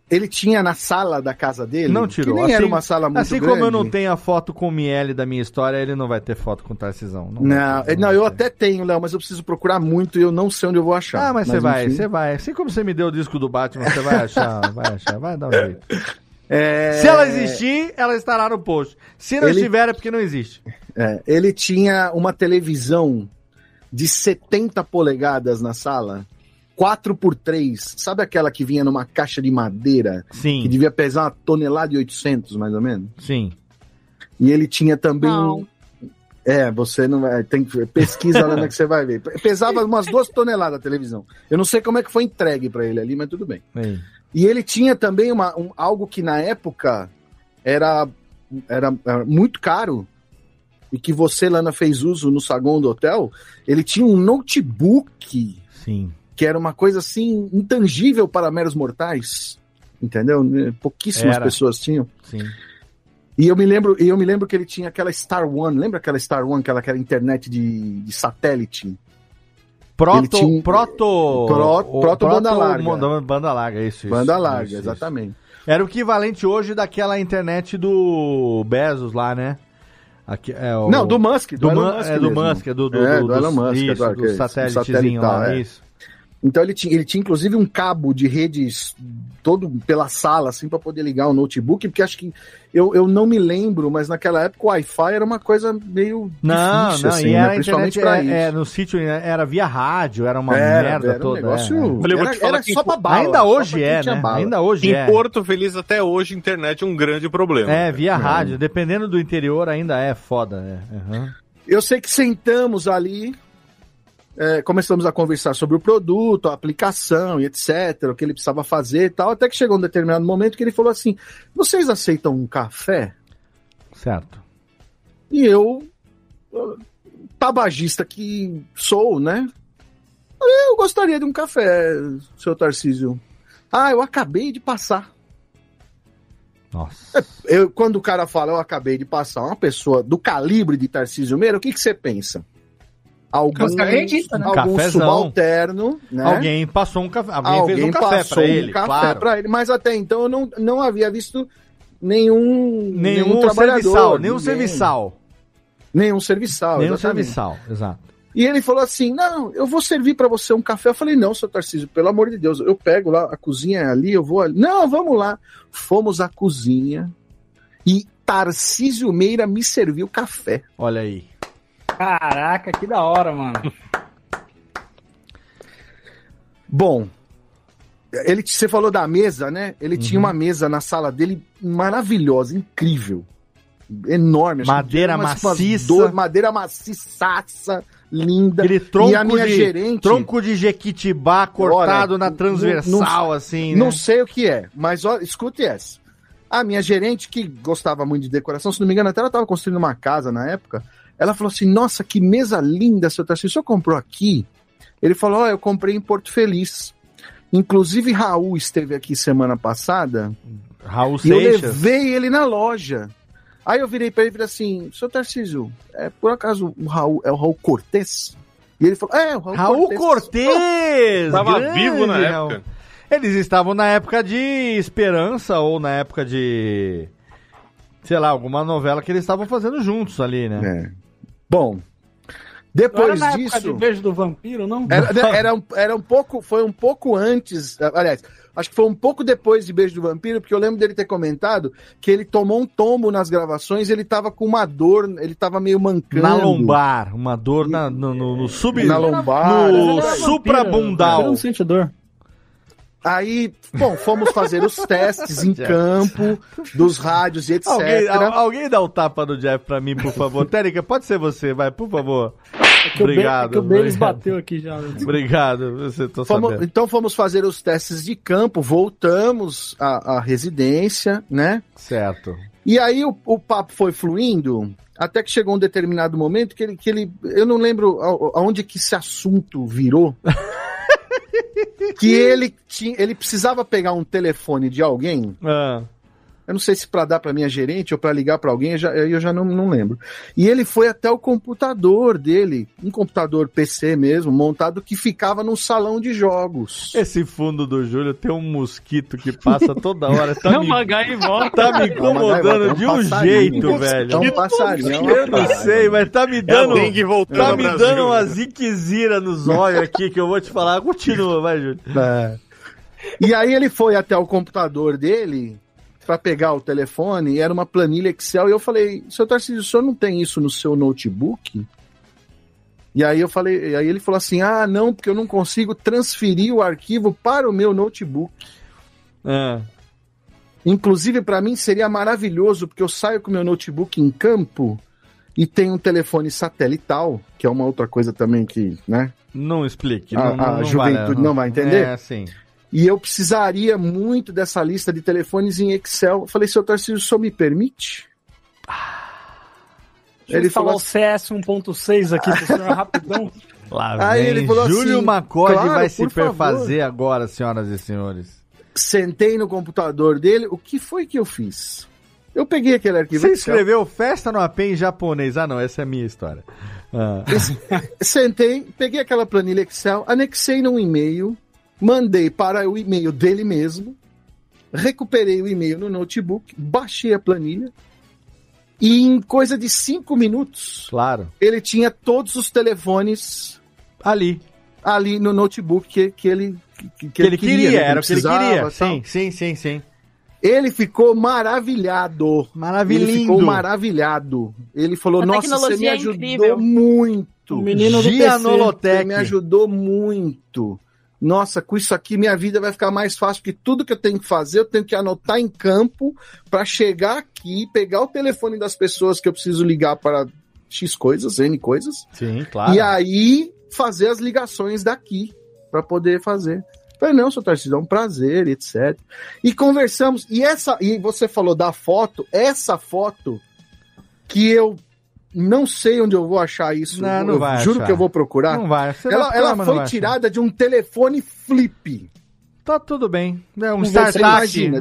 ele tinha na sala da casa dele. Não tirou. Que nem era uma sala muito assim grande. como eu não tenho a foto com o Miele da minha história, ele não vai ter foto com o Tarcisão. Não, Não, é, não, eu até tenho, Léo, mas eu preciso procurar muito e eu não sei onde eu vou achar. Ah, mas você vai, você vai. Assim como você me deu o disco do Batman, você vai achar, vai achar, vai dar um jeito. É, Se ela existir, ela estará no post. Se não Ele- estiver, é porque não existe. é, ele tinha uma televisão de 70 polegadas na sala, 4x3. Sabe aquela que vinha numa caixa de madeira? Sim. Que devia pesar uma tonelada e 800, mais ou menos? Sim. E ele tinha também. Não. É, você não vai. Tem que pesquisa lá que você vai ver. Pesava umas duas toneladas a televisão. Eu não sei como é que foi entregue para ele ali, mas tudo bem. Aí. E ele tinha também uma, um- algo que na época era, era, era muito caro e que você, Lana, fez uso no saguão do hotel. Ele tinha um notebook Sim. Que era uma coisa assim intangível para meros mortais. Entendeu? Pouquíssimas Era. pessoas tinham. Sim. E eu me lembro, e eu me lembro que ele tinha aquela Star One, lembra aquela Star One, aquela, aquela internet de, de satélite? Proto, tinha proto, Pro- o- proto banda larga. Banda, banda larga, isso, isso. Banda larga, isso, isso. exatamente. Era o equivalente hoje daquela internet do Bezos lá, né? Aqui, é o... Não, do Musk, do do, Man- Musk é do. Musk, é do, do, É, do, do Elon Musk, isso, do é satélitezinho lá, é. isso. Então ele tinha, ele tinha inclusive um cabo de redes todo pela sala, assim, para poder ligar o notebook, porque acho que eu, eu não me lembro, mas naquela época o Wi-Fi era uma coisa meio Não, difícil, não, assim, e né? era principalmente internet, pra é, isso. é, no sítio era via rádio, era uma Era, merda era um toda. negócio- é. Vou Era- era só em- pra bala, Ainda hoje é, né? bala. Ainda hoje Em é. Porto Feliz até hoje, a internet é um grande problema. É, via rádio. Dependendo do interior, ainda é foda. É. Uhum. Eu sei que sentamos ali, é, começamos a conversar sobre o produto, a aplicação e etc, o que ele precisava fazer e tal, até que chegou um determinado momento que ele falou assim: vocês aceitam um café? Certo. E eu, tabagista que sou, né? Eu gostaria de um café, seu Tarcísio. Ah, eu acabei de passar. Nossa. Eu, quando o cara fala, eu acabei de passar, uma pessoa do calibre de Tarcísio Meira, o que, que você pensa? Algum, Carreirista, né? algum Cafezão. subalterno, né? Alguém passou um café. Alguém, Alguém fez um café passou pra ele. um café claro. pra ele, mas até então eu não, não havia visto nenhum, Nenhum trabalhador, serviçal. Nenhum ninguém. serviçal. Nenhum serviçal. Nenhum exatamente. serviçal, exato. E ele falou assim: Não, eu vou servir pra você um café. Eu falei: Não, seu Tarcísio, pelo amor de Deus, eu pego lá, a cozinha é ali, eu vou ali. Não, vamos lá. Fomos à cozinha e Tarcísio Meira me serviu café. Olha aí. Caraca, que da hora, mano. Bom, ele, você falou da mesa, né? Ele Uhum. tinha uma mesa na sala dele maravilhosa, incrível. Enorme. Madeira maciça. doze- madeira maciçaça, linda. Aquele tronco, e a minha de, gerente. tronco de jequitibá cortado Olha, na não- transversal, não- assim, Não né? sei o que é, mas ó, escute essa. A minha gerente, que gostava muito de decoração, se não me engano, até ela estava construindo uma casa na época. Ela falou assim: Nossa, que mesa linda, seu Tarcísio. O senhor comprou aqui? Ele falou: Ó, eu comprei em Porto Feliz. Inclusive, Raul esteve aqui semana passada Raul e eu Seixas. levei ele na loja. Aí eu virei pra ele e falei assim: Seu Tarcísio, é, por acaso o Raul é o Raul Cortez? E ele falou: É, o Raul, Raul Cortez! Tava grande vivo na Raul. época. Eles estavam na época de Esperança ou na época de. Sei lá, alguma novela que eles estavam fazendo juntos ali, né? É. Bom, Não depois era na época disso. de beijo do vampiro, não? Era, era, um, era um pouco, foi um pouco antes, aliás, acho que foi um pouco depois de Beijo do Vampiro, porque eu lembro dele ter comentado que ele tomou um tombo nas gravações, ele tava com uma dor, ele tava meio mancando. Na lombar, uma dor na, no, no, no sub. Na lombar. No Era suprabundal. Eu não sente dor. Aí, bom, fomos fazer os testes em campo, dos rádios e etc. Alguém, al- alguém dá o tapa do Jeff pra mim, por favor. Térica, pode ser você, vai, por favor. É o Obrigado. é que o Belis obrigado. bateu aqui já. Obrigado, você tô Fomos- sabendo. então fomos fazer os testes de campo, voltamos à, à residência, né? Certo. E aí o, o papo foi fluindo, até que chegou um determinado momento que ele, que ele eu não lembro aonde que esse assunto virou. que ele tinha, ele precisava pegar um telefone de alguém. Ah. Eu não sei se para dar para minha gerente ou para ligar para alguém, eu já, eu já não, não lembro. E ele foi até o computador dele, um computador PC mesmo, montado que ficava num salão de jogos. Esse fundo do Júlio tem um mosquito que passa toda hora. Tá É me, uma gaivota. tá me É incomodando um de um passarinho. jeito, velho. É um passarinho. é Eu não sei, mas tá me dando. a dengue voltando tá me Brasil, dando uma né? ziquezira nos olhos aqui que eu vou te falar. Continua, vai, Júlio. É. E aí ele foi até o computador dele para pegar o telefone, e era uma planilha Excel, e eu falei, seu Tarcísio, o senhor não tem isso no seu notebook? E aí eu falei, aí ele falou assim, ah, não, porque eu não consigo transferir o arquivo para o meu notebook. Ah, Inclusive, para mim seria maravilhoso, porque eu saio com o meu notebook em campo e tem um telefone satelital, que é uma outra coisa também que, né? não explique. A- Não, a não juventude vale, não vai entender? É, sim. E eu precisaria muito dessa lista de telefones em Excel. Eu falei, seu Tarcísio, o senhor me permite? Deixa Ele falou o CS 1.6 aqui pro senhor rapidão. Lá Aí vem ele falou Júlio assim, Macode claro, vai se por favor. perfazer agora, senhoras e senhores. Sentei no computador dele. O que foi que eu fiz? Eu peguei aquele arquivo Você Excel, escreveu festa no AP em japonês. Ah, não, essa é a minha história. Ah. sentei, peguei aquela planilha Excel, anexei num e-mail, mandei para o e-mail dele mesmo, recuperei o e-mail no notebook, baixei a planilha e em coisa de cinco minutos Claro. ele tinha todos os telefones Ali. ali no notebook que, que ele que, Que ele queria, né, era o que ele queria. tal. Sim, sim, sim, sim. Ele ficou maravilhado. Maravilhindo. Ele ficou maravilhado. Ele falou: A Nossa, você me é ajudou incrível." muito. O menino do Gianolotec. Você me ajudou muito. Nossa, com isso aqui minha vida vai ficar mais fácil, porque tudo que eu tenho que fazer, eu tenho que anotar em campo para chegar aqui, pegar o telefone das pessoas que eu preciso ligar para X coisas, N coisas, Sim, claro. e aí fazer as ligações daqui para poder fazer. Falei, não, seu Tarcísio, é um prazer, etc. E conversamos, e essa, e você falou da foto, essa foto que eu não sei onde eu vou achar isso. Não, não eu vai juro achar. que eu vou procurar. Não vai. Você ela vai ela foi vai achar. tirada de um telefone flip. Tá tudo bem. É um startup.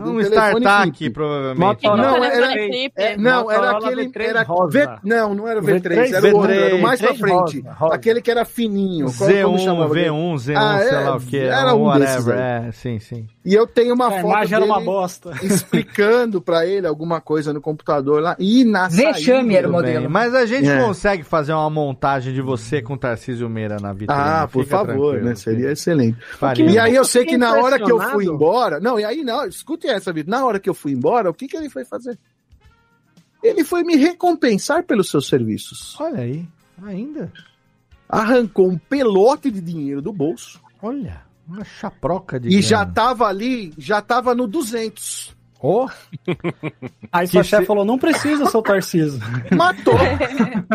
um startup, provavelmente. Motorola Não, Telefone era- flip. É, não, era aquele. V3 Era rosa. V- não, não era o V3, V3, era o outro, V3, era o mais pra V3 frente. rosa, rosa. Aquele que era fininho. Qual- como Z1, chamava aquele? V1, Z1, Ah, sei é, lá o que. era um desses whatever. aí. É, sim, sim. E eu tenho uma A foto imagem era uma dele bosta. explicando pra ele alguma coisa no computador lá. E na Vexame era o modelo. bem. Mas a gente É. consegue fazer uma montagem de você com Tarcísio Meira na vitrine. Ah, por favor, né? Seria excelente. Faria. E aí eu sei que na hora que eu fui embora. Não, e aí não, escute essa, Vitor. Na hora que eu fui embora, o que, que ele foi fazer? Ele foi me recompensar pelos seus serviços. Olha aí, ainda. Arrancou um pelote de dinheiro do bolso Olha, uma chaproca de e já grana. tava ali, já tava no 200. Oh, Aí sua chefe se- falou, não precisa, seu Tarcísio. Matou.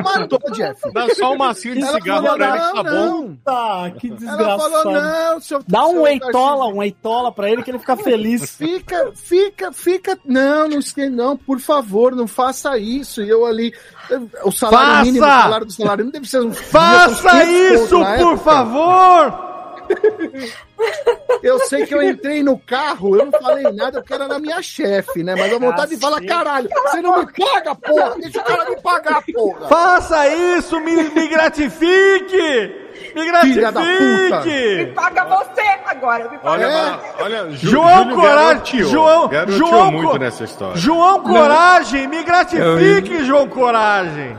Matou, Jeff. Dá só um macinho de Ela cigarro falou, pra ele que não, tá bom. não. Tá, que Ela desgraçado. falou, não, seu Dá um seu eitola, um eitola pra ele que ele fica feliz. Fica, fica, fica. Não, não não, por favor, não faça isso. E eu ali. O salário Faça! mínimo, o salário do salário mínimo deve ser um. faça devia ser uns 500 isso, por época. favor! Eu sei que eu entrei no carro, eu não falei nada, eu quero era minha chefe, né? Mas a vontade de falar, caralho, você não me paga, porra! Deixa o cara me pagar, porra! Faça isso, me, me gratifique! Me Filha da puta. Me gratifique! paga você agora. Me paga Olha, você. olha, Ju- João Júlio Coragem, João, garoteou João, muito nessa história. João Coragem, me gratifique, João Coragem.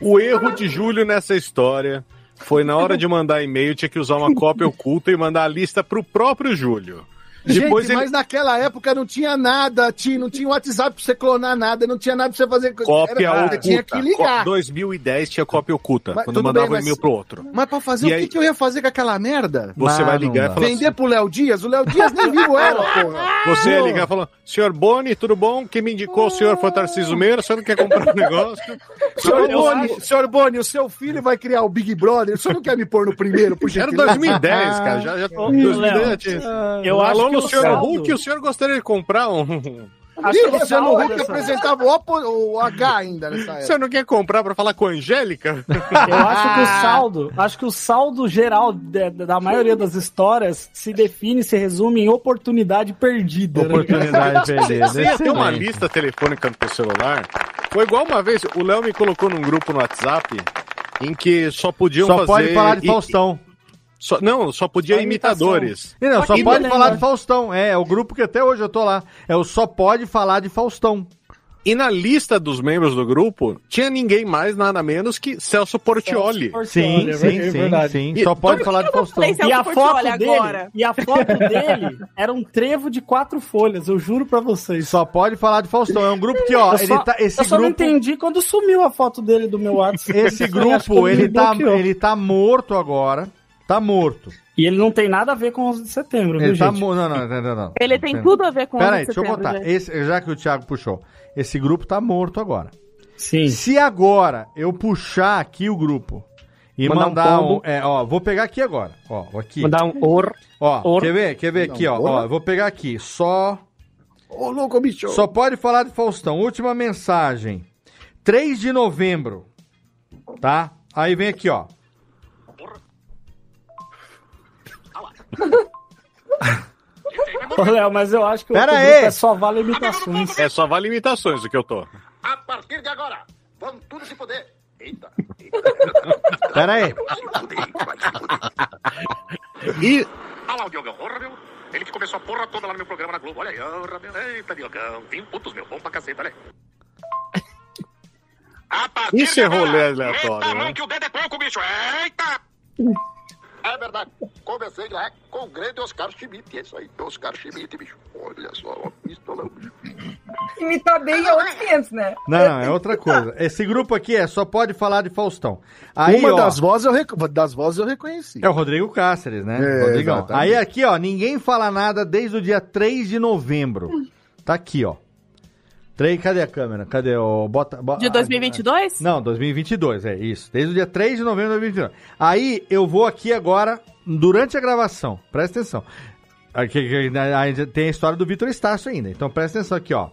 O erro de Júlio nessa história foi na hora de mandar e-mail, tinha que usar uma cópia oculta e mandar a lista pro próprio Júlio. Depois Gente, ele mas naquela época não tinha nada, tinha, não tinha WhatsApp pra você clonar nada, não tinha nada pra você fazer coisa. cópia Era- oculta. Tinha que ligar. Co- 2010 tinha cópia oculta, Mas quando mandava bem, mas- e-mail pro outro. Mas pra fazer E o que, aí- que eu ia fazer com aquela merda? Você vai ligar e falar Vender assim, pro Léo Dias? O Léo Dias nem vivo era, porra. Você ia ligar e falar, senhor Boni, tudo bom? Quem me indicou o senhor foi o Tarcísio Meira, o senhor não quer comprar um negócio? Senhor Boni, senhor Boni, o seu filho vai criar o Big Brother. O senhor não quer me pôr no primeiro, por Era gentileza? 2010, cara. Já, já, Ô, 2010 Léo, já tinha. eu acho que o Luciano Huck, o senhor gostaria de comprar um. Acho Ih, que o Luciano Huck dessa- apresentava o, Opo- o H ainda nessa O época. senhor não quer comprar pra falar com a Angélica? Eu acho que o saldo, acho que o saldo geral de- da maioria das histórias se define, se resume em oportunidade perdida. né? Oportunidade perdida. Você ia ter uma lista telefônica no teu celular. Foi igual uma vez, o Léo me colocou num grupo no WhatsApp em que só podiam Só fazer. pode falar de Faustão. Só- não, só podia Só imitadores. E não, só Aqui pode falar de Faustão. É, é o grupo que até hoje eu tô lá. É o Só Pode Falar de Faustão. E na lista dos membros do grupo, tinha ninguém mais, nada menos que Celso Portioli. Sim, Olha, sim, é sim, verdade. sim. E- Só pode falar de Faustão. Celso E a foto dele, agora. e a foto dele era um trevo de quatro folhas, eu juro pra vocês. Só pode falar de Faustão. É um grupo que, ó, eu ele só, tá, esse eu só não grupo, entendi quando sumiu a foto dele do meu WhatsApp. esse grupo, ele tá, ele tá morto agora. Tá morto. E ele não tem nada a ver com o 11 de setembro, viu, Ele tá gente? morto. Não, não, não, não, não. Ele tem tudo a ver com o Pera 11 aí, de deixa eu setembro, contar. Esse, já que o Thiago puxou. Esse grupo tá morto agora. Sim. Se agora eu puxar aqui o grupo e Mandar um mandar um. pombo. é, ó, vou pegar aqui agora. Ó, aqui. Mandar um or. Ó, or. quer ver? Quer ver aqui, ó, ó. eu Vou pegar aqui. Só. Ô, louco, bicho. Só pode falar de Faustão. Última mensagem. 3 de novembro. Tá? Aí vem aqui, ó. Ô, Léo, mas eu acho que Pera outro aí. é só vale imitações. É só vale imitações o que eu tô. A partir de agora, vamos tudo se poder. Eita. Pera aí. E Olha lá o Diogão, porra, meu. Ele que começou a porra toda lá no meu programa na Globo. Olha aí, porra, meu. Eita, Diogão. 20 putos, meu. Bom pra caceta, olha aí. A partir Isso é rolê aleatório, Eita, né? que o dedo é pouco, bicho. Eita! É verdade. Comecei lá com o grande Oscar Schmidt. É isso aí, Oscar Schmidt, bicho. Olha só, pistolão. Imitar bem é outros 500, né? Não, não, é outra coisa. Esse grupo aqui é só pode falar de Faustão. Aí, Uma ó, das vozes, eu rec... das vozes eu reconheci. É o Rodrigo Cáceres, né? É, Rodrigão. exatamente. Aí aqui, ó, ninguém fala nada desde o dia 3 de novembro. Tá aqui, ó. 3, cadê a câmera? Cadê o bota, bo- De 2022? Não, 2022, é isso. Desde o dia 3 de novembro de 2022. Aí eu vou aqui agora, durante a gravação, presta atenção. Aqui, tem a história do Vitor Estácio ainda, então presta atenção aqui, ó.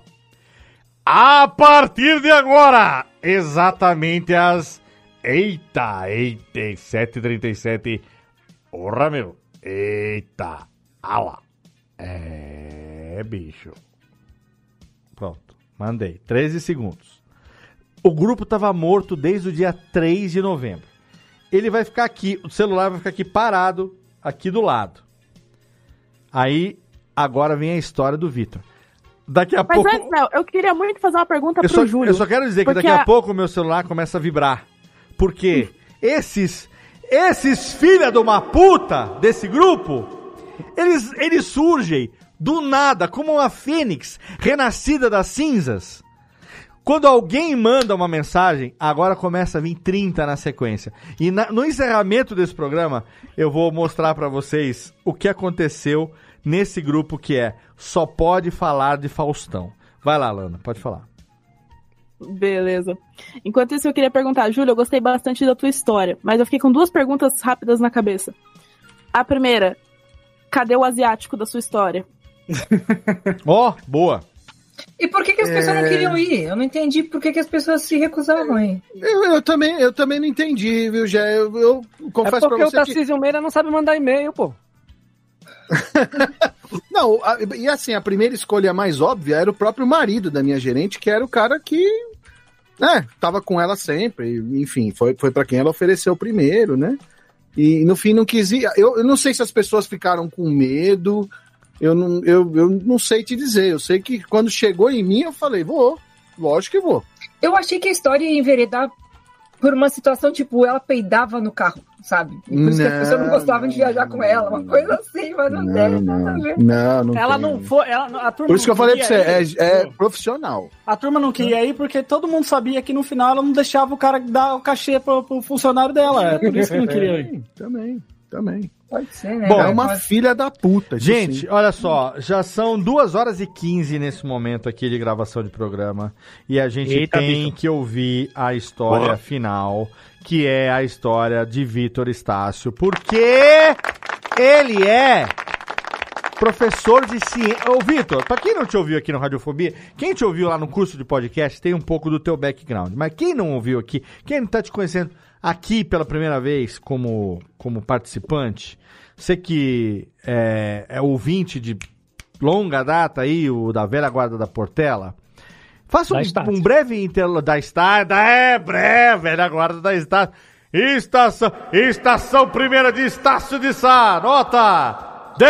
A partir de agora, exatamente às. Eita, eita, 7h37. Porra, meu. Eita. Ah lá. É, bicho. Pronto, mandei. 13 segundos. O grupo tava morto desde o dia 3 de novembro. Ele vai ficar aqui, o celular vai ficar aqui parado, aqui do lado. Aí, agora vem a história do Vitor. Daqui a Mas pouco. antes, eu queria muito fazer uma pergunta Eu pro só, Júlio. eu só quero dizer que daqui a a- pouco o meu celular começa a vibrar. Porque esses, esses filha de uma puta desse grupo, eles, eles surgem do nada, como uma fênix renascida das cinzas. Quando alguém manda uma mensagem, agora começa a vir 30 na sequência. E na- no encerramento desse programa, eu vou mostrar pra vocês o que aconteceu nesse grupo que é Só Pode Falar de Faustão. Vai lá, Lana, pode falar. Beleza. Enquanto isso, eu queria perguntar, Júlio, eu gostei bastante da tua história, mas eu fiquei com duas perguntas rápidas na cabeça. A primeira, cadê o asiático da sua história? Ó, boa. E por que, que as pessoas não É. queriam ir? Eu não entendi por que, que as pessoas se recusavam a ir. Eu, eu também, eu também não entendi, viu, Jé? Eu, eu É confesso porque pra o você que... Tarcísio Meira não sabe mandar e-mail, pô. Não, a- e assim, a primeira escolha mais óbvia era o próprio marido da minha gerente, que era o cara que, né, tava com ela sempre, enfim, foi, foi para quem ela ofereceu primeiro, né? E no fim não quis ir. Eu, eu não sei se as pessoas ficaram com medo, eu não, eu, eu não sei te dizer. Eu sei que quando chegou em mim, eu falei, vou, lógico que vou. Eu achei que a história ia enveredar por uma situação tipo, ela peidava no carro, sabe? E por isso que as Não, pessoas não de viajar com ela, uma coisa assim, mas não, tem nada a ver. Não, não Ela tem. não foi. Ela, a turma Por isso que eu não falei pra você, queria é, ir. é profissional. A turma não queria ir porque todo mundo sabia que no final ela não deixava o cara dar o cachê pro, pro funcionário dela. É por isso que não queria ir. Também, também. Pode ser, né? Bom, é uma filha da puta. Gente, sim. olha só, já são 2 horas e 15 nesse momento aqui de gravação de programa. E a gente Eita, tem bicho. que ouvir a história Boa. final, que é a história de Vitor Estácio. Porque ele é professor de ciência. Ô, Vitor, pra quem não te ouviu aqui no Radiofobia, quem te ouviu lá no curso de podcast tem um pouco do teu background. Mas quem não ouviu aqui, quem não tá te conhecendo aqui pela primeira vez como, como participante, você que é, é ouvinte de longa data aí, o da velha guarda da Portela, faça um, um breve interlo da Estácio, da, é breve, velha guarda da Estácio. Estação, estação primeira de Estácio de Sá, nota 10!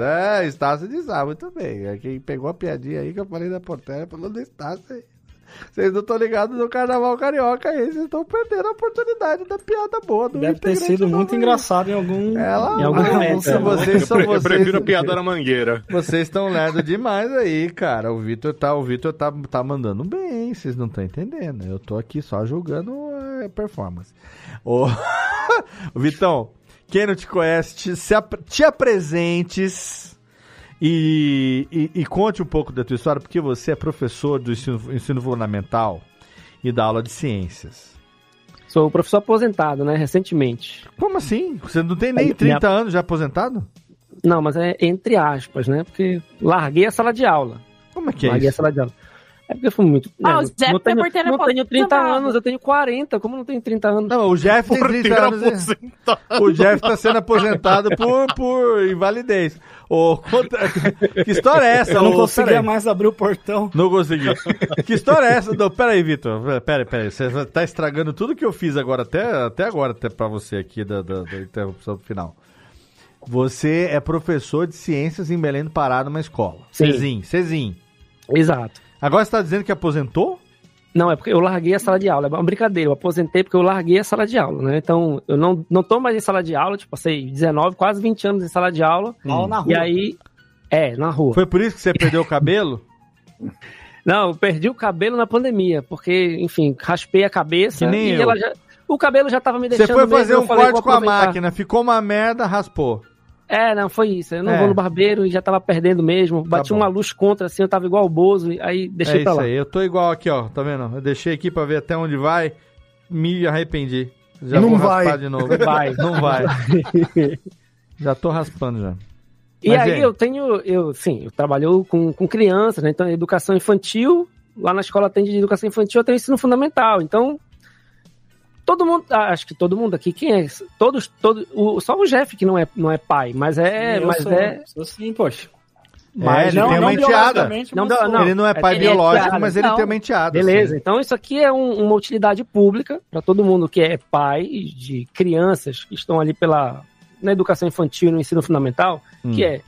É, Estácio de Sá, muito bem. É Quem pegou a piadinha aí que eu falei da Portela falou do Estácio aí. Vocês não estão ligados no carnaval carioca aí, vocês estão perdendo a oportunidade da piada boa do Deve ter sido muito engraçado em algum. Ela, Em algum ah, momento, é. vocês são Eu, vocês. prefiro a piada na mangueira. Vocês estão lerdo demais aí, cara. O Vitor tá, o Vitor tá, tá mandando bem, vocês não estão entendendo. Eu tô aqui só julgando a performance. Ô, Vitão, quem não te conhece, te, se ap- te apresentes e, e, e conte um pouco da tua história, porque você é professor do ensino, ensino fundamental e da aula de ciências. Sou professor aposentado, né, recentemente. Como assim? Você não tem nem Minha- 30 anos já aposentado? Não, mas é entre aspas, né, porque larguei a sala de aula. Como é que é larguei a isso? sala de aula. É porque eu fui muito... Ah, né, o Jeff não tenho, Reporteiro não tenho 30 aposentado. anos, eu tenho 40. Como não tenho 30 anos? Não, o Jeff tem 30 anos. e- O Jeff tá sendo aposentado por, por invalidez. Ô, conta- que história é essa? Eu não ô, conseguia mais abrir o portão. Não consegui. que história é essa? Não, peraí, Vitor. Peraí, peraí. Você tá estragando tudo que eu fiz agora, até, até agora, até pra você aqui da, da, da interrupção final. Você é professor de ciências em Belém do Pará, numa escola. Sim. Cezim, Cezim. Exato. Agora você tá dizendo que aposentou? Não, é porque eu larguei a sala de aula. É uma brincadeira. Eu aposentei porque eu larguei a sala de aula, né? Então, eu não, não tô mais em sala de aula. Tipo, passei 19, quase 20 anos em sala de aula. Aula na rua. E aí... É, na rua. Foi por isso que você perdeu o cabelo? Não, eu perdi o cabelo na pandemia, porque, enfim, raspei a cabeça Que nem e eu. ela já. O cabelo já tava me Você deixando. foi mesmo, fazer eu um falei, corte com a máquina, ficou uma merda, raspou. É, não, foi isso. Eu não É. vou no barbeiro e já tava perdendo mesmo. Bati bom. uma luz contra, assim, eu tava igual o Bozo, e aí deixei é pra isso lá. aí, eu tô igual aqui, ó, tá vendo? Eu deixei aqui pra ver até onde vai, me arrependi. Já Não vou vai. raspar de novo. Não vai. Não vai. já tô raspando já. E Mas, aí eu tenho, eu, sim, eu trabalho com, com crianças, né? Então, educação infantil, lá na escola tem de educação infantil, eu tenho ensino fundamental. Então, todo mundo, ah, acho que todo mundo aqui, quem é? Todos, todo, o, só o Jeff que não é, não é pai, mas é, Eu mas sou, é, sou sim, poxa. Mas ele não- tem uma enteada. Não, não, ele não é pai ele é biológico, enteada. mas ele Não. tem uma enteada. Beleza, sim. então isso aqui é um- uma utilidade pública para todo mundo que é pai de crianças que estão ali pela na educação infantil e no ensino fundamental, Hum. que é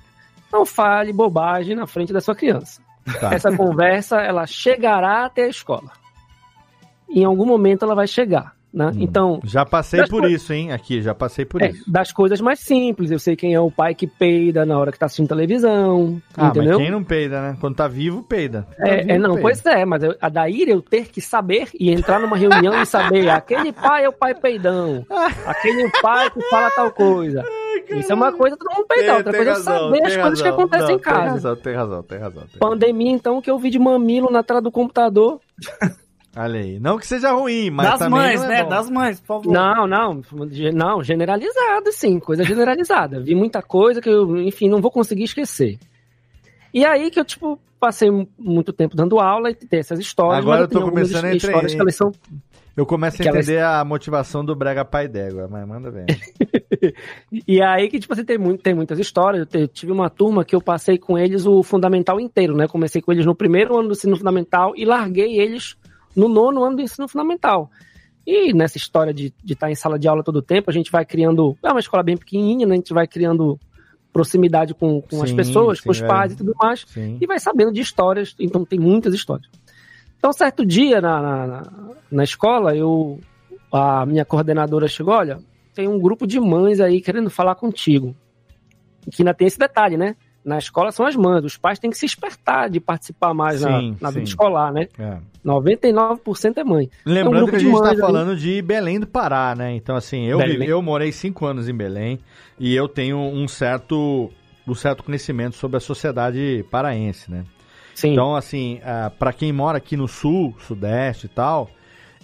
não fale bobagem na frente da sua criança. Tá. Essa conversa ela chegará até a escola. Em algum momento ela vai chegar, né? Então Já passei por isso, hein? Aqui, já passei por é, isso. das coisas mais simples, eu sei quem é o pai que peida na hora que tá assistindo televisão, Ah, entendeu? mas quem não peida, né? Quando tá vivo, peida. Tá É, vivo, é, não, peida. pois é, mas eu- a daí eu ter que saber e entrar numa reunião e saber, aquele pai é o pai peidão, aquele pai que fala tal coisa. Isso é uma coisa todo mundo peidar, outra coisa é saber as coisas que acontecem Não, em casa. Tem razão, tem razão, tem razão. tem razão. Pandemia, então, que eu vi de mamilo na tela do computador. Olha aí. Não que seja ruim, mas das também mães, não é né? bom. Das mães, por favor. Não, não, não, generalizado, sim, coisa generalizada. Vi muita coisa que eu, enfim, não vou conseguir esquecer. E aí que eu, tipo, passei mu- muito tempo dando aula e tem essas histórias. Agora eu tô começando a histórias entre- que elas são Eu começo a que elas- entender a motivação do Brega Pai d'Égua, mas manda ver. E aí que, tipo assim, tem, muito, tem muitas histórias. Eu te- tive uma turma que eu passei com eles o fundamental inteiro, né? Comecei com eles no primeiro ano do ensino fundamental e larguei eles no nono ano do ensino fundamental. E nessa história de estar em sala de aula todo o tempo, a gente vai criando. É uma escola bem pequenininha, né? A gente vai criando proximidade com, com as Sim, pessoas, sim, com os é. pais e tudo mais. Sim. E vai sabendo de histórias. Então tem muitas histórias. Então, certo dia na, na, na- na escola, eu a minha coordenadora chegou, olha, tem um grupo de mães aí querendo falar contigo. Que ainda tem esse detalhe, né? Na escola são as mães, os pais têm que se espertar de participar mais na, Sim, na vida sim. escolar, né? É. 99% é mãe. É um Lembrando que a gente tá aí. falando de Belém do Pará, né? Então, assim, eu, Belém. eu morei cinco anos em Belém e eu tenho um certo, um certo conhecimento sobre a sociedade paraense, né? Sim. Então, assim, para quem mora aqui no sul, sudeste e tal,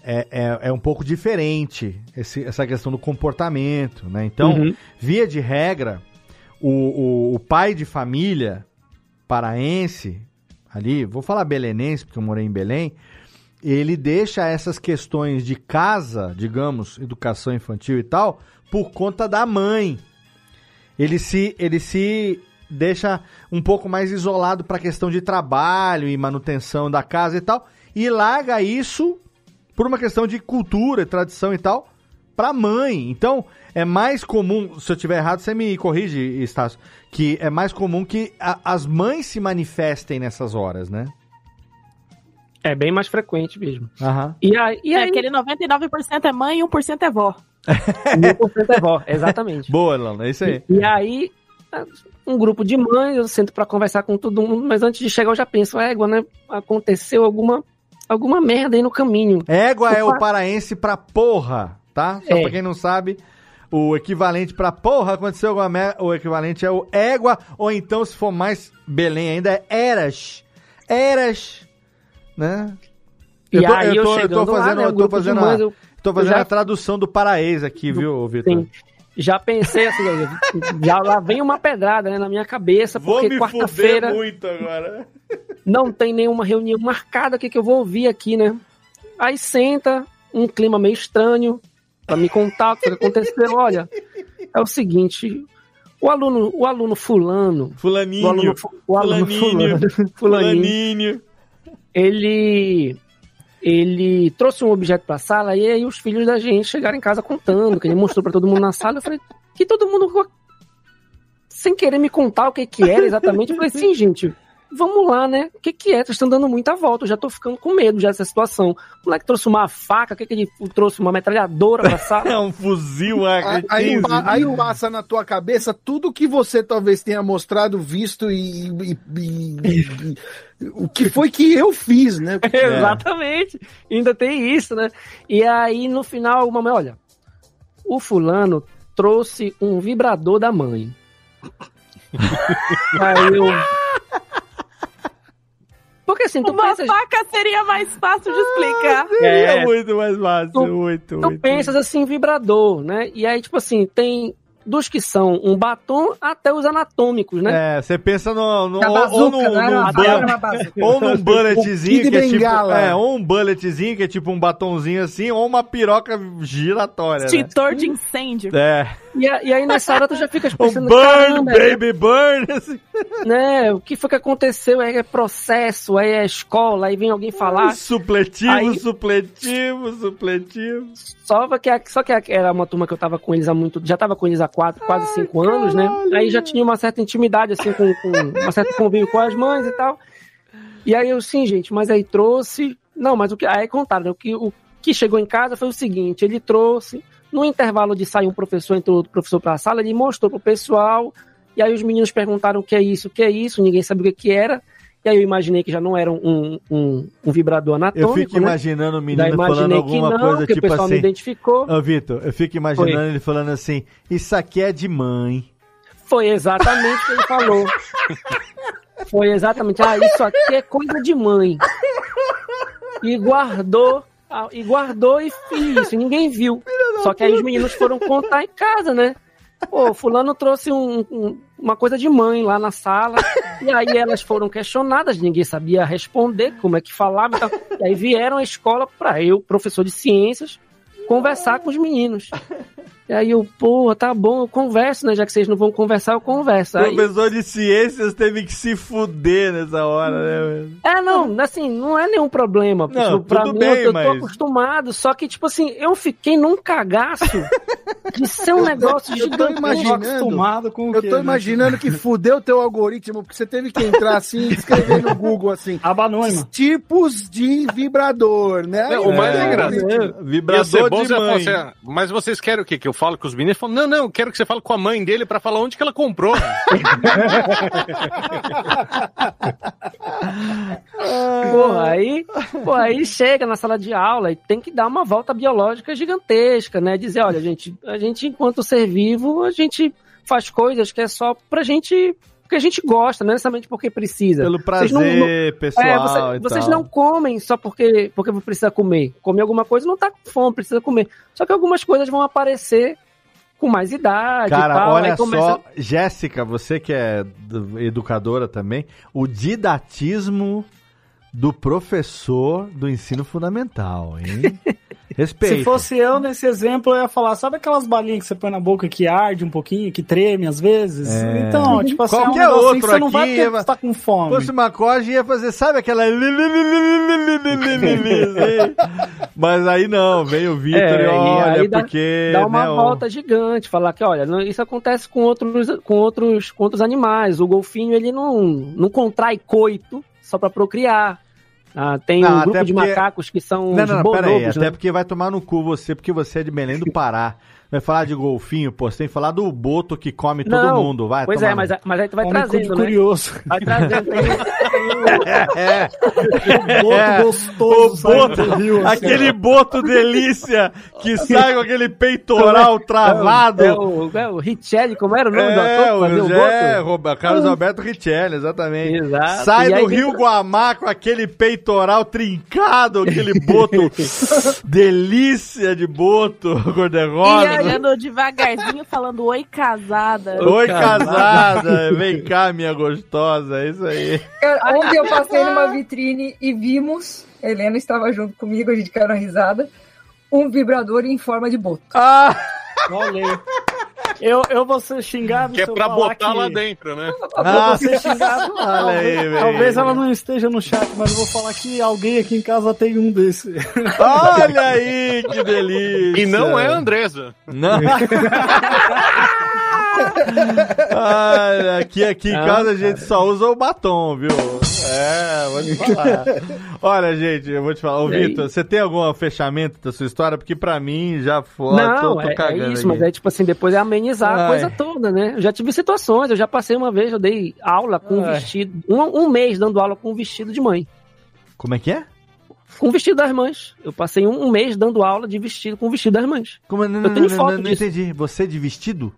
é, é, é um pouco diferente esse- essa questão do comportamento, né? Então, Uhum. via de regra, o, o, o pai de família paraense, ali, vou falar belenense, porque eu morei em Belém, ele deixa essas questões de casa, digamos, educação infantil e tal, por conta da mãe. Ele se, ele se deixa um pouco mais isolado para a questão de trabalho e manutenção da casa e tal, e larga isso por uma questão de cultura, tradição e tal, para mãe. Então, é mais comum, se eu tiver errado, você me corrige, Estácio, que é mais comum que a- as mães se manifestem nessas horas, né? É bem mais frequente mesmo. Aham. E aí, e É, aí aquele 99% é mãe e 1% é vó. 1% é vó, exatamente. Boa, Lana, é isso aí. E aí, um grupo de mães, eu sento pra conversar com todo mundo, mas antes de chegar eu já penso, égua, né? Aconteceu alguma, alguma merda aí no caminho. Égua é o paraense pra porra, tá? Só É. pra quem não sabe, o equivalente pra porra aconteceu alguma merda, o equivalente é o égua, ou então, se for mais Belém ainda, é eras. Eras, né? E aí eu chegando lá, fazendo, né, um eu tô fazendo, mães, a, eu- tô fazendo eu já- a tradução do paraense aqui, viu, Vitor? Já pensei assim, já lá vem uma pedrada né, na minha cabeça, porque quarta-feira muito agora. não tem nenhuma reunião marcada, o que, que eu vou ouvir aqui, né? Aí senta, um clima meio estranho, pra me contar o que aconteceu. Olha, é o seguinte, o aluno, o aluno fulano, Fulaninho, o aluno, o aluno fulaninho, fulano, fulaninho, ele ele trouxe um objeto pra sala e aí os filhos da gente chegaram em casa contando, que ele mostrou pra todo mundo na sala. Eu falei, que todo mundo sem querer me contar o que que era exatamente. Eu falei, sim, gente, vamos lá, né? O que que é? Vocês estão dando muita volta, eu já tô ficando com medo já dessa situação. O moleque trouxe uma faca, o que que ele trouxe? Uma metralhadora pra sala? É um fuzil A- Aí, pa- aí passa na tua cabeça tudo que você talvez tenha mostrado, visto e, e- e- e- o que foi que eu fiz, né? Exatamente. Ainda tem isso, né? E aí, no final, mamãe, olha, o fulano trouxe um vibrador da mãe. aí eu. Assim, tu Uma pensa. faca seria mais fácil de explicar. É. muito mais fácil, Tu- muito, Tu muito. pensas assim, vibrador, né? E aí, tipo assim, tem dos que são um batom até os anatômicos, né? É, você pensa no, no ou, bazuca, ou num, né? num ou num bulletzinho que é tipo, é, ou um bulletzinho que é tipo um batonzinho assim, ou uma piroca giratória, né? Extintor de incêndio. É. E, a- e aí nessa hora tu já fica pensando, burn, baby, burn! assim. né? O que foi que aconteceu? Aí é processo, aí é escola, aí vem alguém falar. Supletivo, Aí- supletivo, supletivo. Só que, só que era uma turma que eu tava com eles há muito. Já tava com eles há quatro, quase cinco anos, né? Aí já tinha uma certa intimidade, assim, com, com uma certa convívio com as mães e tal. E aí eu, sim, gente, mas aí trouxe. Não, mas o que. Aí contaram, né? o que, o que chegou em casa foi o seguinte: ele trouxe. No intervalo de sair um professor, entrou outro professor para a sala, ele mostrou pro pessoal. E aí os meninos perguntaram o que é isso, o que é isso, ninguém sabia o que era. E aí eu imaginei que já não era um, um, um vibrador Eu anatômico. fico né? imaginando o Daí menino falando alguma não, coisa que tipo o pessoal assim. me identificou. Ô, Vitor, eu fico imaginando Oi. ele falando assim: Isso aqui é de mãe. Foi exatamente o que ele falou. Foi exatamente. Ah, isso aqui é coisa de mãe. E guardou. E guardou e fez isso. e Ninguém viu. Só que aí os meninos foram contar em casa, né? Pô, fulano trouxe um- um- uma coisa de mãe lá na sala. E aí elas foram questionadas, ninguém sabia responder como é que falava. e. E aí vieram à escola para eu, professor de ciências, conversar com os meninos. E aí eu, pô, tá bom, eu converso, né? Já que vocês não vão conversar, eu converso. O Aí, professor de ciências teve que se fuder nessa hora, né? é, não, assim, não é nenhum problema. Não, tipo, pra tudo mim, bem, eu, eu tô mas- acostumado. Só que, tipo assim, eu fiquei num cagaço de ser um negócio Eu tô gigante. imaginando, acostumado com o eu quê, tô né? imaginando que fudeu teu algoritmo, porque você teve que entrar assim e escrever no Google assim. Aba anônima. Tipos de vibrador, né? Não, o mais Aí, engraçado- né? Ia Vibrador de mãe. "Ah, mas vocês querem o quê? Que eu falo com os meninos? Falam, não, não, quero que você fale com a mãe dele pra falar onde que ela comprou. Porra, aí, pô, aí chega na sala de aula e tem que dar uma volta biológica gigantesca, né? Dizer, olha, gente, a gente, enquanto ser vivo, a gente faz coisas que é só pra gente. Porque a gente gosta, não necessariamente porque precisa. Pelo Vocês prazer não- não- pessoal É, você- vocês tal. não comem só porque, porque precisa comer. Comer alguma coisa não tá com fome, precisa comer. Só que algumas coisas vão aparecer com mais idade Cara, tal. olha começa- só, Jéssica, você que é do- educadora também, o didatismo do professor do ensino fundamental, hein? Respeito. Se fosse eu nesse exemplo, eu ia falar, sabe aquelas balinhas que você põe na boca que arde um pouquinho, que treme às vezes? É. Então, tipo assim, Qualquer é um outro que você não vai aqui, porque vai- você tá com fome. Se fosse uma coja, ia fazer, sabe aquela. Mas aí não, veio o Vitor É, e e olha, dá- porque. dá uma né, volta gigante, falar que, olha, não- isso acontece com outros, com outros, com outros animais. O golfinho, ele não, não contrai coito só pra procriar. Ah, tem Não, um grupo de porque- macacos que são Não, não, não, aí. bonobos, Até né? porque vai tomar no cu você, porque você é de Belém do Pará. Vai falar de golfinho, pô, você tem que falar do boto que come todo Não, mundo, vai. Pois tomar é, mas, mas aí tu vai Come trazendo, né? curioso. Vai trazendo. Tem, É, O boto É. gostoso. o boto, rio, assim, aquele boto delícia que sai com aquele peitoral travado. É o, é o Richelli, como era o nome do É, ator? o o é, boto? Carlos Alberto Richelli, exatamente. Exato. Sai E do Rio Guamá com aquele peitoral trincado, aquele boto delícia de boto cor-de-rosa. Olhando devagarzinho, falando oi, casada. Oi, casada, vem cá, minha gostosa, é isso aí. Ontem eu passei numa vitrine e vimos, a Helena estava junto comigo, a gente caiu na risada, um vibrador em forma de boto. Ah, Olha aí. Eu, eu vou ser xingado que é se eu pra botar que... lá dentro, né? Eu Ah, vou ser xingado. olha aí, velho. Talvez ela não esteja no chat, mas eu vou falar que alguém aqui em casa tem um desse. olha aí, que delícia. E não é a Andresa. Não. Olha, aqui, aqui em Ah, casa a gente só usa o batom, viu? É, vou te falar. Olha, gente, eu vou te falar. Ô? Vitor, você tem algum fechamento da sua história? Porque pra mim já foi. Não, tô, tô é, é isso, aqui. mas é tipo assim, depois é amenizar Ai. a coisa toda, né? Eu já tive situações, eu já passei uma vez, eu dei aula com um vestido, um, um mês dando aula com um vestido de mãe. Como é que é? Com o vestido das mães. Eu passei um, mês dando aula de vestido com o vestido das mães. Como, não, Eu tenho não, foto não, não disso. entendi. Você de vestido?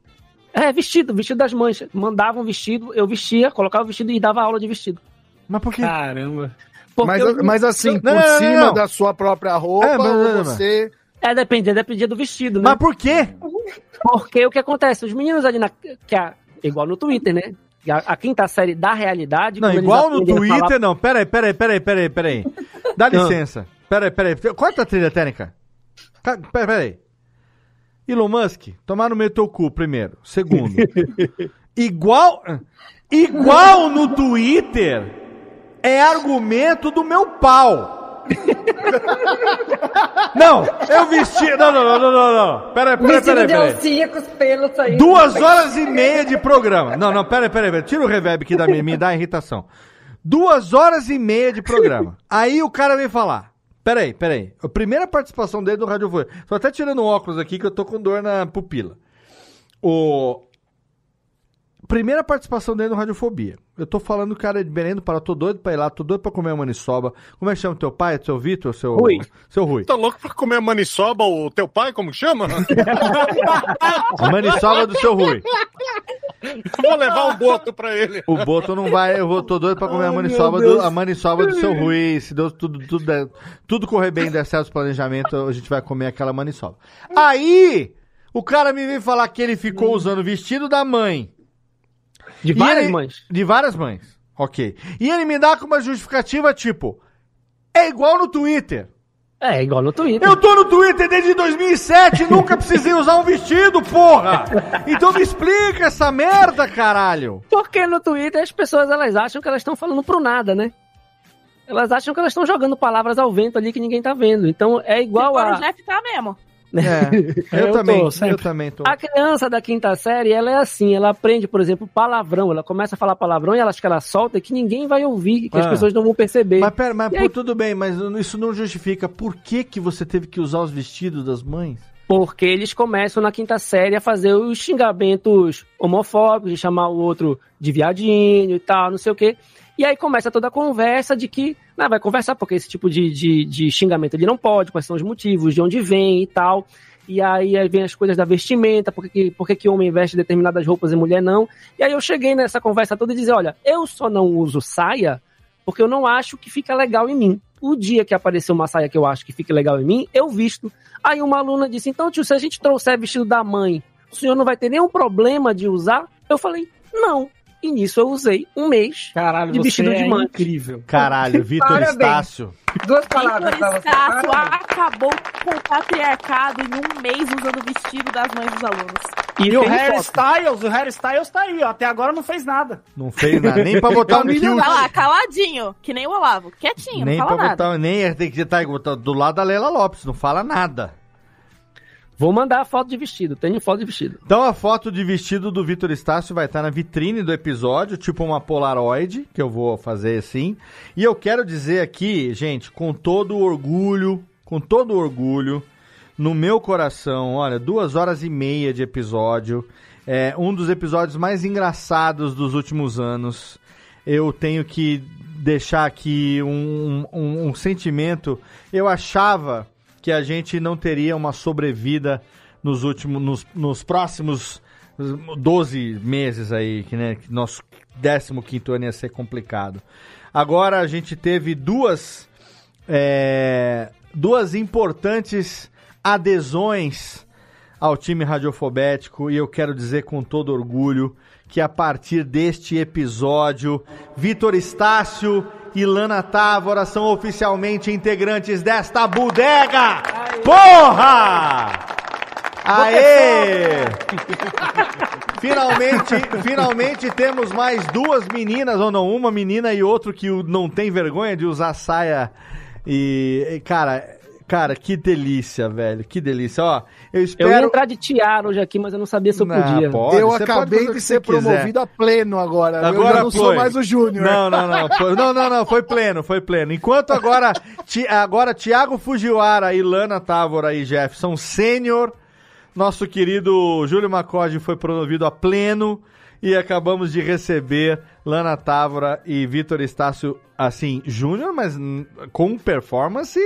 É, vestido, vestido das mães. Mandava um vestido, eu vestia, colocava o vestido e dava aula de vestido. Mas por quê? Caramba. Porque Mas, eu- mas assim, Não, por não, não, cima não. da sua própria roupa, É, mas- ou não, não, você. É, dependia, dependia do vestido, né? Mas por quê? Porque o que acontece? Os meninos ali na. Que é igual no Twitter, né? A, a quinta série da realidade. Não, igual no Twitter, falar- não. Pera aí, pera aí, pera aí, pera aí, pera aí. Dá Não. licença. Pera aí, pera aí. Corta a trilha técnica. Ca- Pera, pera aí. Elon Musk, tomar no meio do teu cu, primeiro. Segundo. igual. Igual no Twitter é argumento do meu pau. Não, eu vesti. Não, não, não, não, não, não. Pera pera pera Pera com os pelos saindo. Duas horas e meia de programa. Não, não, pera pera pera. Tira o reverb que dá, me, me dá irritação. Duas horas e meia de programa. Aí o cara vem falar. Pera aí, pera aí. A primeira participação dele no Rádio Foi. Tô até tirando o óculos aqui que eu tô com dor na pupila. O... Primeira participação dele no Radiofobia. Eu tô falando, cara, de Belém do Pará, tô doido pra ir lá, tô doido pra comer uma maniçoba. Como é que chama teu pai, seu Vitor, seu... Rui. Seu Rui. Tá louco pra comer a maniçoba, o teu pai, como chama? A maniçoba do seu Rui. Vou levar um boto pra ele. O Boto não vai, eu vou, tô doido pra comer a maniçoba, do, a maniçoba do seu Rui. Se Deus tudo, tudo, der- tudo correr bem, der certo os planejamentos, a gente vai comer aquela maniçoba. Aí, o cara me veio falar que ele ficou usando o vestido da mãe. De várias ele- mães. De várias mães. Ok. E ele me dá com uma justificativa tipo: é igual no Twitter. É, igual no Twitter. Eu tô no Twitter desde 2007 e nunca precisei usar um vestido, porra! Então me explica essa merda, caralho! Porque no Twitter as pessoas elas acham que elas estão falando pro nada, né? Elas acham que elas estão jogando palavras ao vento ali que ninguém tá vendo. Então é igual Agora a. o Jeff tá mesmo. É, eu, Eu também, tô, eu sempre. também tô. A criança da quinta série, ela é assim, ela aprende, por exemplo, palavrão. Ela começa a falar palavrão e ela acha que ela solta e que ninguém vai ouvir, que as Ah. pessoas não vão perceber. Mas pera, mas pô, aí- tudo bem, mas isso não justifica por que, que você teve que usar os vestidos das mães? Porque eles começam na quinta série a fazer os xingamentos homofóbicos, de chamar o outro de viadinho e tal, não sei o quê. E aí começa toda a conversa de que, não, vai conversar porque esse tipo de, de, de xingamento ele não pode, quais são os motivos, de onde vem e tal. E aí, vem as coisas da vestimenta, por que, que- homem veste determinadas roupas e mulher não. E aí eu cheguei nessa conversa toda e dizer, olha, eu só não uso saia porque eu não acho que fica legal em mim. O dia que aparecer uma saia que eu acho que fica legal em mim, eu visto. Aí uma aluna disse: Então, tio, se a gente trouxer vestido da mãe, o senhor não vai ter nenhum problema de usar? Eu falei: Não. E nisso eu usei um mês Caralho, de você vestido de é mãe. incrível. Caralho, Vitor. Estácio. Duas palavras pra Vitor você. Estácio Parabéns. acabou com o patriarcado em um mês usando o vestido das mães dos alunos. E, o tem Harry foto. Styles, o Harry Styles tá aí, ó. Até agora não fez nada. Não fez nada, nem pra botar um kilt. Tá lá, caladinho, que nem o Olavo. Quietinho, Nem não pra fala nada. botar, nem tem que estar do lado da Leila Lopes, não fala nada. Vou mandar a foto de vestido. Tenho foto de vestido. Então a foto de vestido do Vitor Estácio vai estar na vitrine do episódio, tipo uma Polaroid, que eu vou fazer assim. E eu quero dizer aqui, gente, com todo orgulho, com todo orgulho, no meu coração, olha, duas horas e meia de episódio, é um dos episódios mais engraçados dos últimos anos. Eu tenho que deixar aqui um, um, um sentimento. Eu achava que a gente não teria uma sobrevida nos últimos, nos, nos próximos 12 meses aí, que né, que nosso 15 ano ia ser complicado. Agora a gente teve duas, é, duas importantes adesões ao time radiofobético e eu quero dizer com todo orgulho que a partir deste episódio, Vitor Estácio e Lana Távora são oficialmente integrantes desta bodega! Porra! Aê! Finalmente, finalmente temos mais duas meninas, ou não, uma menina e outro que não tem vergonha de usar saia. E, cara, cara, que delícia, velho, que delícia. Ó, eu Eu ia espero. entrar de tiara hoje aqui, mas eu não sabia se eu Não, podia. pode, eu acabei de ser promovido a pleno agora. eu Agora já não sou foi. mais o Júnior. Não, não, não. Foi, não, não, não. Foi pleno, foi pleno. Enquanto agora, ti, agora Tiago Fujiwara, Ilana Távora e Jeff são sênior, nosso querido Júlio Macode foi promovido a pleno e acabamos de receber Lana Távora e Vitor Estácio, assim, júnior, mas com performance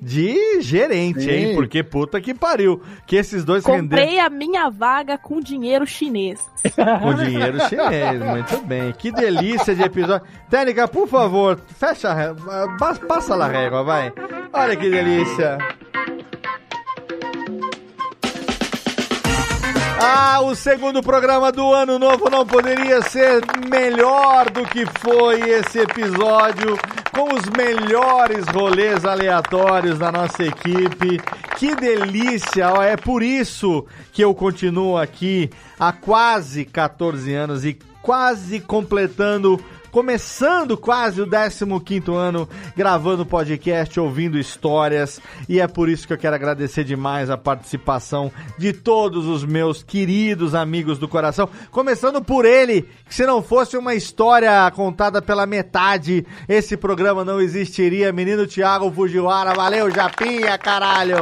de gerente, Sim. hein? Porque puta que pariu. Que esses dois Comprei a minha vaga com dinheiro chinês. com dinheiro chinês. Muito bem. Que delícia de episódio. Técnica, por favor, fecha a régua. pa- Passa lá a régua, vai. Olha que delícia. Ah, o segundo programa do ano novo não poderia ser melhor do que foi esse episódio, com os melhores rolês aleatórios da nossa equipe. Que delícia! É por isso que eu continuo aqui há quase 14 anos e quase completando começando quase o 15º ano gravando podcast, ouvindo histórias, e é por isso que eu quero agradecer demais a participação de todos os meus queridos amigos do coração, começando por ele, que se não fosse uma história contada pela metade, esse programa não existiria. Menino Thiago Fujiwara, valeu Japinha, caralho!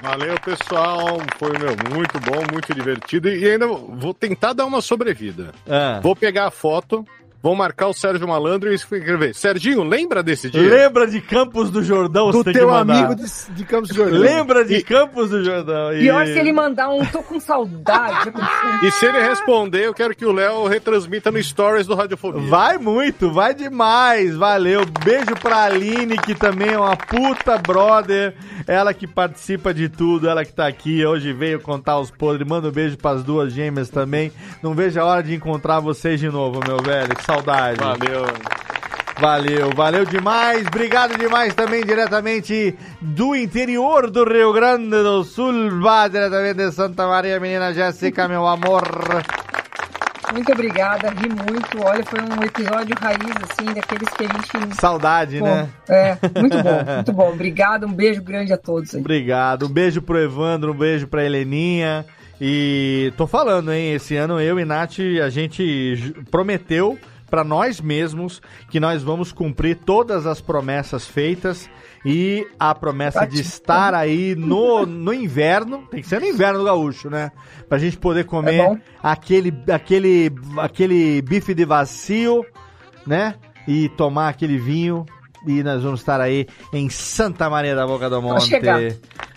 Valeu, pessoal. Foi, meu, muito bom, muito divertido. E ainda vou tentar dar uma sobrevida. Ah. Vou pegar a foto, vou marcar o Sérgio Malandro e escrever. Serginho, lembra desse dia? Lembra de Campos do Jordão? Do teu amigo de, de Campos do Jordão. Lembra de Campos do Jordão? Pior E- se ele mandar um, tô com saudade. E se ele responder, eu quero que o Léo retransmita no Stories do Radiofobia. Vai muito, vai demais, valeu. Beijo pra Aline, que também é uma puta brother. Ela que participa de tudo, ela que tá aqui hoje veio contar os podres. Manda um beijo pras duas gêmeas também. Não vejo a hora de encontrar vocês de novo, meu velho. Que saudade. Valeu. Valeu, valeu demais. Obrigado demais também diretamente do interior do Rio Grande do Sul, vá diretamente de Santa Maria, menina Jéssica, meu amor. Muito obrigada, ri muito. Olha, foi um episódio raiz, assim, daqueles que a gente. Saudade, Pô, né? É, muito bom, muito bom. Obrigado, um beijo grande a todos aí. Obrigado. Um beijo pro Evandro, um beijo pra Heleninha. E tô falando, hein? Esse ano eu e Nath, a gente prometeu pra nós mesmos que nós vamos cumprir todas as promessas feitas. E a promessa de estar aí no, no inverno, tem que ser no inverno gaúcho, né? Pra gente poder comer aquele, aquele, aquele bife de vacio, né? E tomar aquele vinho. E nós vamos estar aí em Santa Maria da Boca do Monte.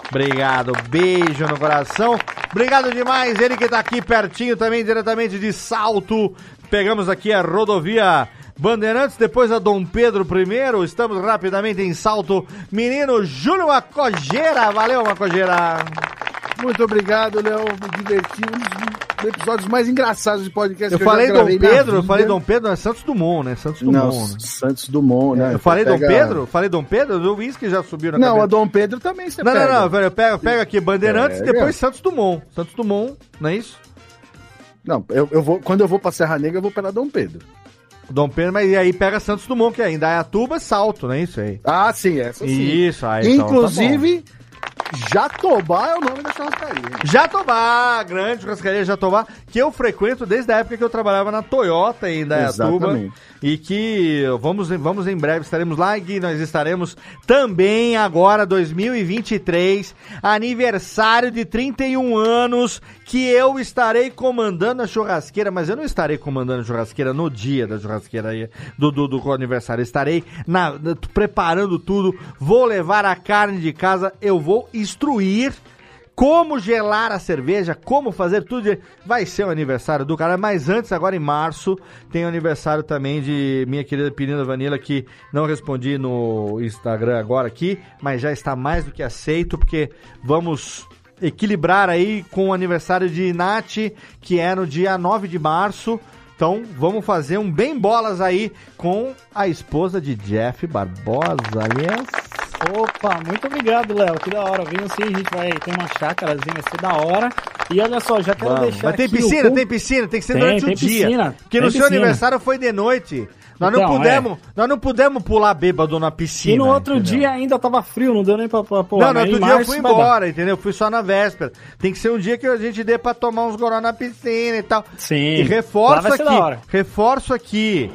Obrigado, beijo no coração. Obrigado demais, ele que tá aqui pertinho também, diretamente de Salto. Pegamos aqui a rodovia Bandeirantes, depois a Dom Pedro I. Estamos rapidamente em Salto. Menino Júlio Macogeira, valeu Macogeira. Muito obrigado, Léo. Me diverti. Um dos episódios mais engraçados de podcast Eu que falei já Dom Pedro, eu falei Dom Pedro, é Santos Dumont, né? Santos Dumont. Não, né? Santos Dumont, né? Eu falei Dom Pega- Pedro? Falei Dom Pedro? Eu vi isso que já subiu na Não, cabeça. a Dom Pedro também você Não, pega. não, não, velho, pega, pega aqui Bandeirantes, Pega. depois Santos Dumont. Santos Dumont, não é isso? Não, eu, eu vou, quando eu vou pra Serra Negra, eu vou pela Dom Pedro. Dom Pedro, mas e aí pega Santos Dumont, que é Indaiatuba, Salto, não é isso aí? Ah, sim, essa sim. Isso, aí então tá. Inclusive, Jatobá é o nome da churrascaria. Jatobá, grande churrascaria Jatobá, que eu frequento desde a época que eu trabalhava na Toyota em Indaiatuba. Exatamente. E que vamos, vamos em breve, estaremos lá e nós estaremos também agora, 2023, aniversário de 31 anos, que eu estarei comandando a churrasqueira, mas eu não estarei comandando a churrasqueira no dia da churrasqueira aí, do, do, do aniversário. Estarei na- preparando tudo, vou levar a carne de casa, eu vou instruir como gelar a cerveja, como fazer tudo. Vai ser o aniversário do cara, mas antes, agora em março, tem o aniversário também de minha querida Penina Vanilla, que não respondi no Instagram agora aqui, mas já está mais do que aceito, porque vamos equilibrar aí com o aniversário de Nath, que é no dia 9 de março. Então, vamos fazer um bem bolas aí com a esposa de Jeff Barbosa, yes. Opa, muito obrigado, Léo. Que da hora. Vindo sim, a gente vai ter uma chácarazinha, vai ser da hora. E olha só, já quero Vamos. deixar Mas tem o piscina, con- tem piscina, tem que ser Tem, durante tem o dia. piscina, Porque no tem seu piscina. aniversário foi de noite. Nós não Então, pudemos, nós não pudemos pular bêbado na piscina. E no outro entendeu? dia ainda tava frio, não deu nem pra, pra pular. Não, no mas outro dia eu março fui vai dar. embora, entendeu? Fui só na véspera. Tem que ser um dia que a gente dê pra tomar uns goró na piscina e tal. Sim. E reforço aqui, reforço aqui.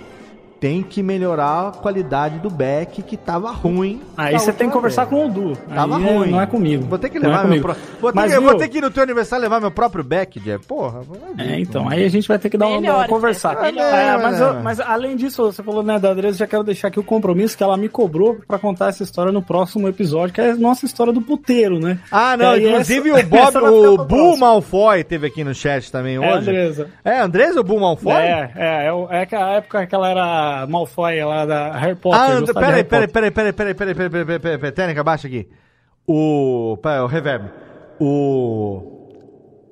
Tem que melhorar a qualidade do back que tava ruim. Aí da você tem que conversar vez. com o Du. Tava Aí é- ruim. Não é comigo. Vou ter que é levar meu comigo. próprio. Vou, ter que- eu vou ter que ir no teu aniversário levar meu próprio back, Jeff. Porra. É, então, aí a gente vai ter que dar uma, Melhor, uma conversar. Melhor. É, mas, É. eu- mas além disso, você falou, né, da Andresa, já quero deixar aqui o compromisso que ela me cobrou pra contar essa história no próximo episódio, que é a nossa história do puteiro, né? Ah, não, inclusive essa- o Bob, o próximo. Malfoy teve aqui no chat também É, hoje. Andresa. É, Andresa ou Bull Malfoy? É, é, é, o- é que a época que ela era Malfoy lá da Harry Potter. Ah, peraí, peraí, peraí, peraí, peraí, peraí, peraí, peraí, peraí, peraí, técnica, baixa aqui. O, peraí, o reverb. O,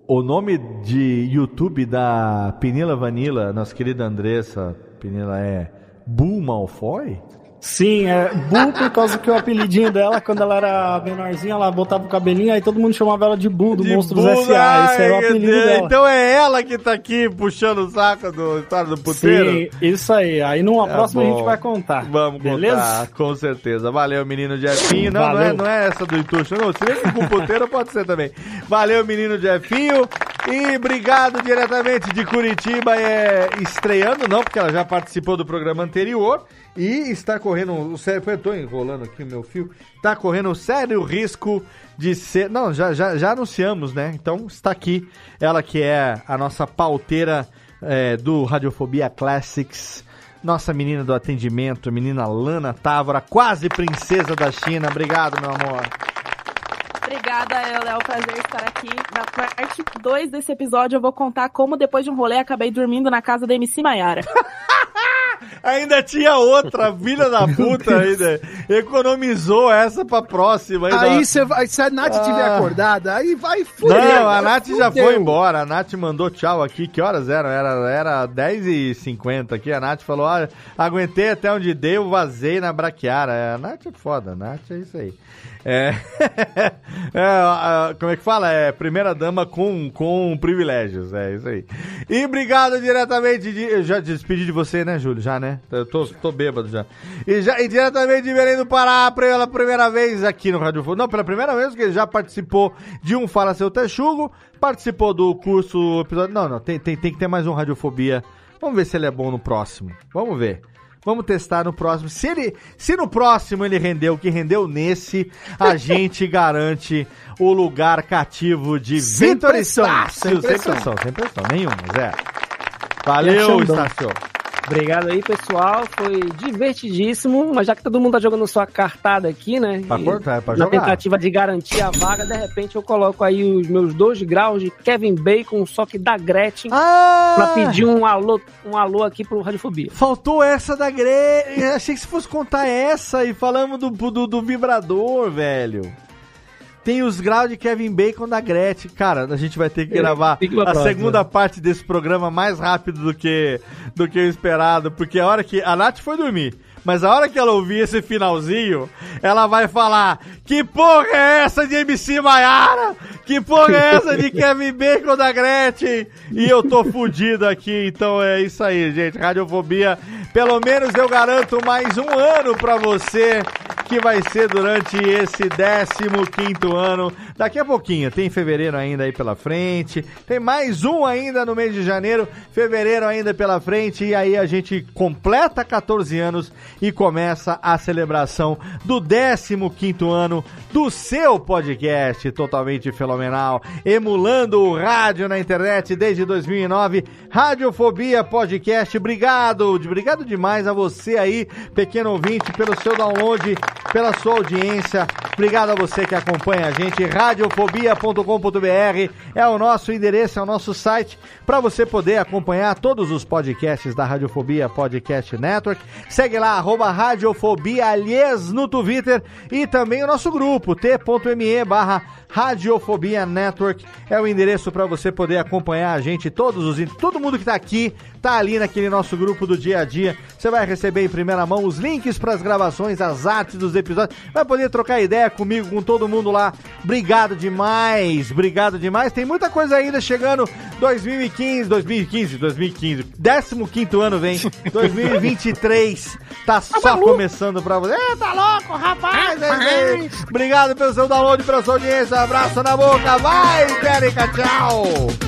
o nome de YouTube da Penila Vanilla, nossa querida Andressa Penila, é Bull Malfoy? Sim, é Bu por causa que o apelidinho dela, quando ela era menorzinha, ela botava o cabelinho, aí todo mundo chamava ela de Bu, do De Monstros S.A. Esse era o apelido dela. Então é ela que tá aqui puxando o saco do história do puteiro? Sim, isso aí. Aí numa Tá próxima a bom. gente vai contar. Vamos beleza? contar, com certeza. Valeu, menino Jefinho. Não, não é, não é essa do Itucho, não. Se bem que com puteiro pode ser também. Valeu, menino Jefinho. E obrigado diretamente de Curitiba, é, estreando, não, porque ela já participou do programa anterior. E está correndo o sério. Eu tô enrolando aqui o meu fio. Está correndo o sério risco de ser. Não, já, já, já anunciamos, né? Então está aqui. Ela que é a nossa pauteira é, do Radiofobia Classics. Nossa menina do atendimento, menina Lana Távora, quase princesa da China. Obrigado, meu amor. Obrigada, é um prazer estar aqui. Na parte 2 desse episódio, eu vou contar como, depois de um rolê, acabei dormindo na casa da MC Maiara. Ainda tinha outra, filha da puta ainda. Economizou essa pra próxima. ainda. Aí, cê, vai- se a Nath tiver Ah. acordada, aí vai fuder. Não, a Nath já foi embora. A Nath mandou tchau aqui. Que horas eram? Era, era 10h50 aqui. A Nath falou: olha, aguentei até onde deu, vazei na braquiara. É, A Nath é foda, a Nath é isso aí. É, é, como é que fala? É primeira dama com, com privilégios. É isso aí. E obrigado diretamente de. Eu já despedi de você, né, Júlio? Já, né? Eu tô, tô bêbado já. E, já. e diretamente de Belém do Pará, pela primeira vez aqui no Rádio. Não, pela primeira vez, porque ele já participou de um Fala Seu Texugo, participou do curso. Episódio... Não, não, tem, tem, tem que ter mais um Radiofobia. Vamos ver se ele é bom no próximo. Vamos ver. Vamos testar no próximo. Se, ele, se no próximo ele rendeu o que rendeu nesse, a gente garante o lugar cativo de Vitor Estácio. sem pressão. sem pressão, nenhuma. E Valeu. Estácio. Obrigado aí, pessoal. Foi divertidíssimo. Mas já que todo mundo tá jogando sua cartada aqui, né? Pra cortar, é pra na jogar. tentativa de garantir a vaga, de repente eu coloco aí os meus dois graus de Kevin Bacon, só que da Gretchen, Ah! pra pedir um alô, um alô aqui pro Radiofobia. Faltou essa da Gre. Eu Achei que se fosse contar essa e falamos do, do, do vibrador, velho. Tem os graus de Kevin Bacon da Gretchen. Cara, a gente vai ter que É, gravar a próxima. segunda parte desse programa mais rápido do que, do que o esperado. Porque a hora que. A Nath foi dormir. Mas a hora que ela ouvir esse finalzinho, ela vai falar: Que porra é essa de MC Maiara? Que porra é essa de Kevin Bacon da Gretchen? E eu tô fudido aqui, então é isso aí, gente. Radiofobia, pelo menos eu garanto mais um ano pra você, que vai ser durante esse 15 ano. Daqui a pouquinho, tem fevereiro ainda aí pela frente, tem mais um ainda no mês de janeiro, fevereiro ainda pela frente, e aí a gente completa 14 anos e começa a celebração do 15 ano do seu podcast totalmente fenomenal, emulando o rádio na internet desde 2009, Radiofobia Podcast. Obrigado, obrigado demais a você aí, pequeno ouvinte, pelo seu download, pela sua audiência. Obrigado a você que acompanha a gente. Radiofobia.com.br é o nosso endereço, é o nosso site para você poder acompanhar todos os podcasts da Radiofobia Podcast Network. Segue lá, arroba Radiofobia Aliás no Twitter e também o nosso grupo, t.me barra Radiofobia Network. É o endereço para você poder acompanhar a gente, todos os todo mundo que tá aqui, tá ali naquele nosso grupo do dia a dia. Você vai receber em primeira mão os links para as gravações, as artes dos episódios, vai poder trocar ideia comigo, com todo mundo lá. Obrigado demais, obrigado demais. Tem muita coisa ainda chegando 2015, 2015, 2015. 15 ano vem, 2023. Tá só começando pra você. É, tá louco, rapaz! é aí. Obrigado pelo seu download, pela sua audiência. Abraço na boca. Vai, Térica, tchau!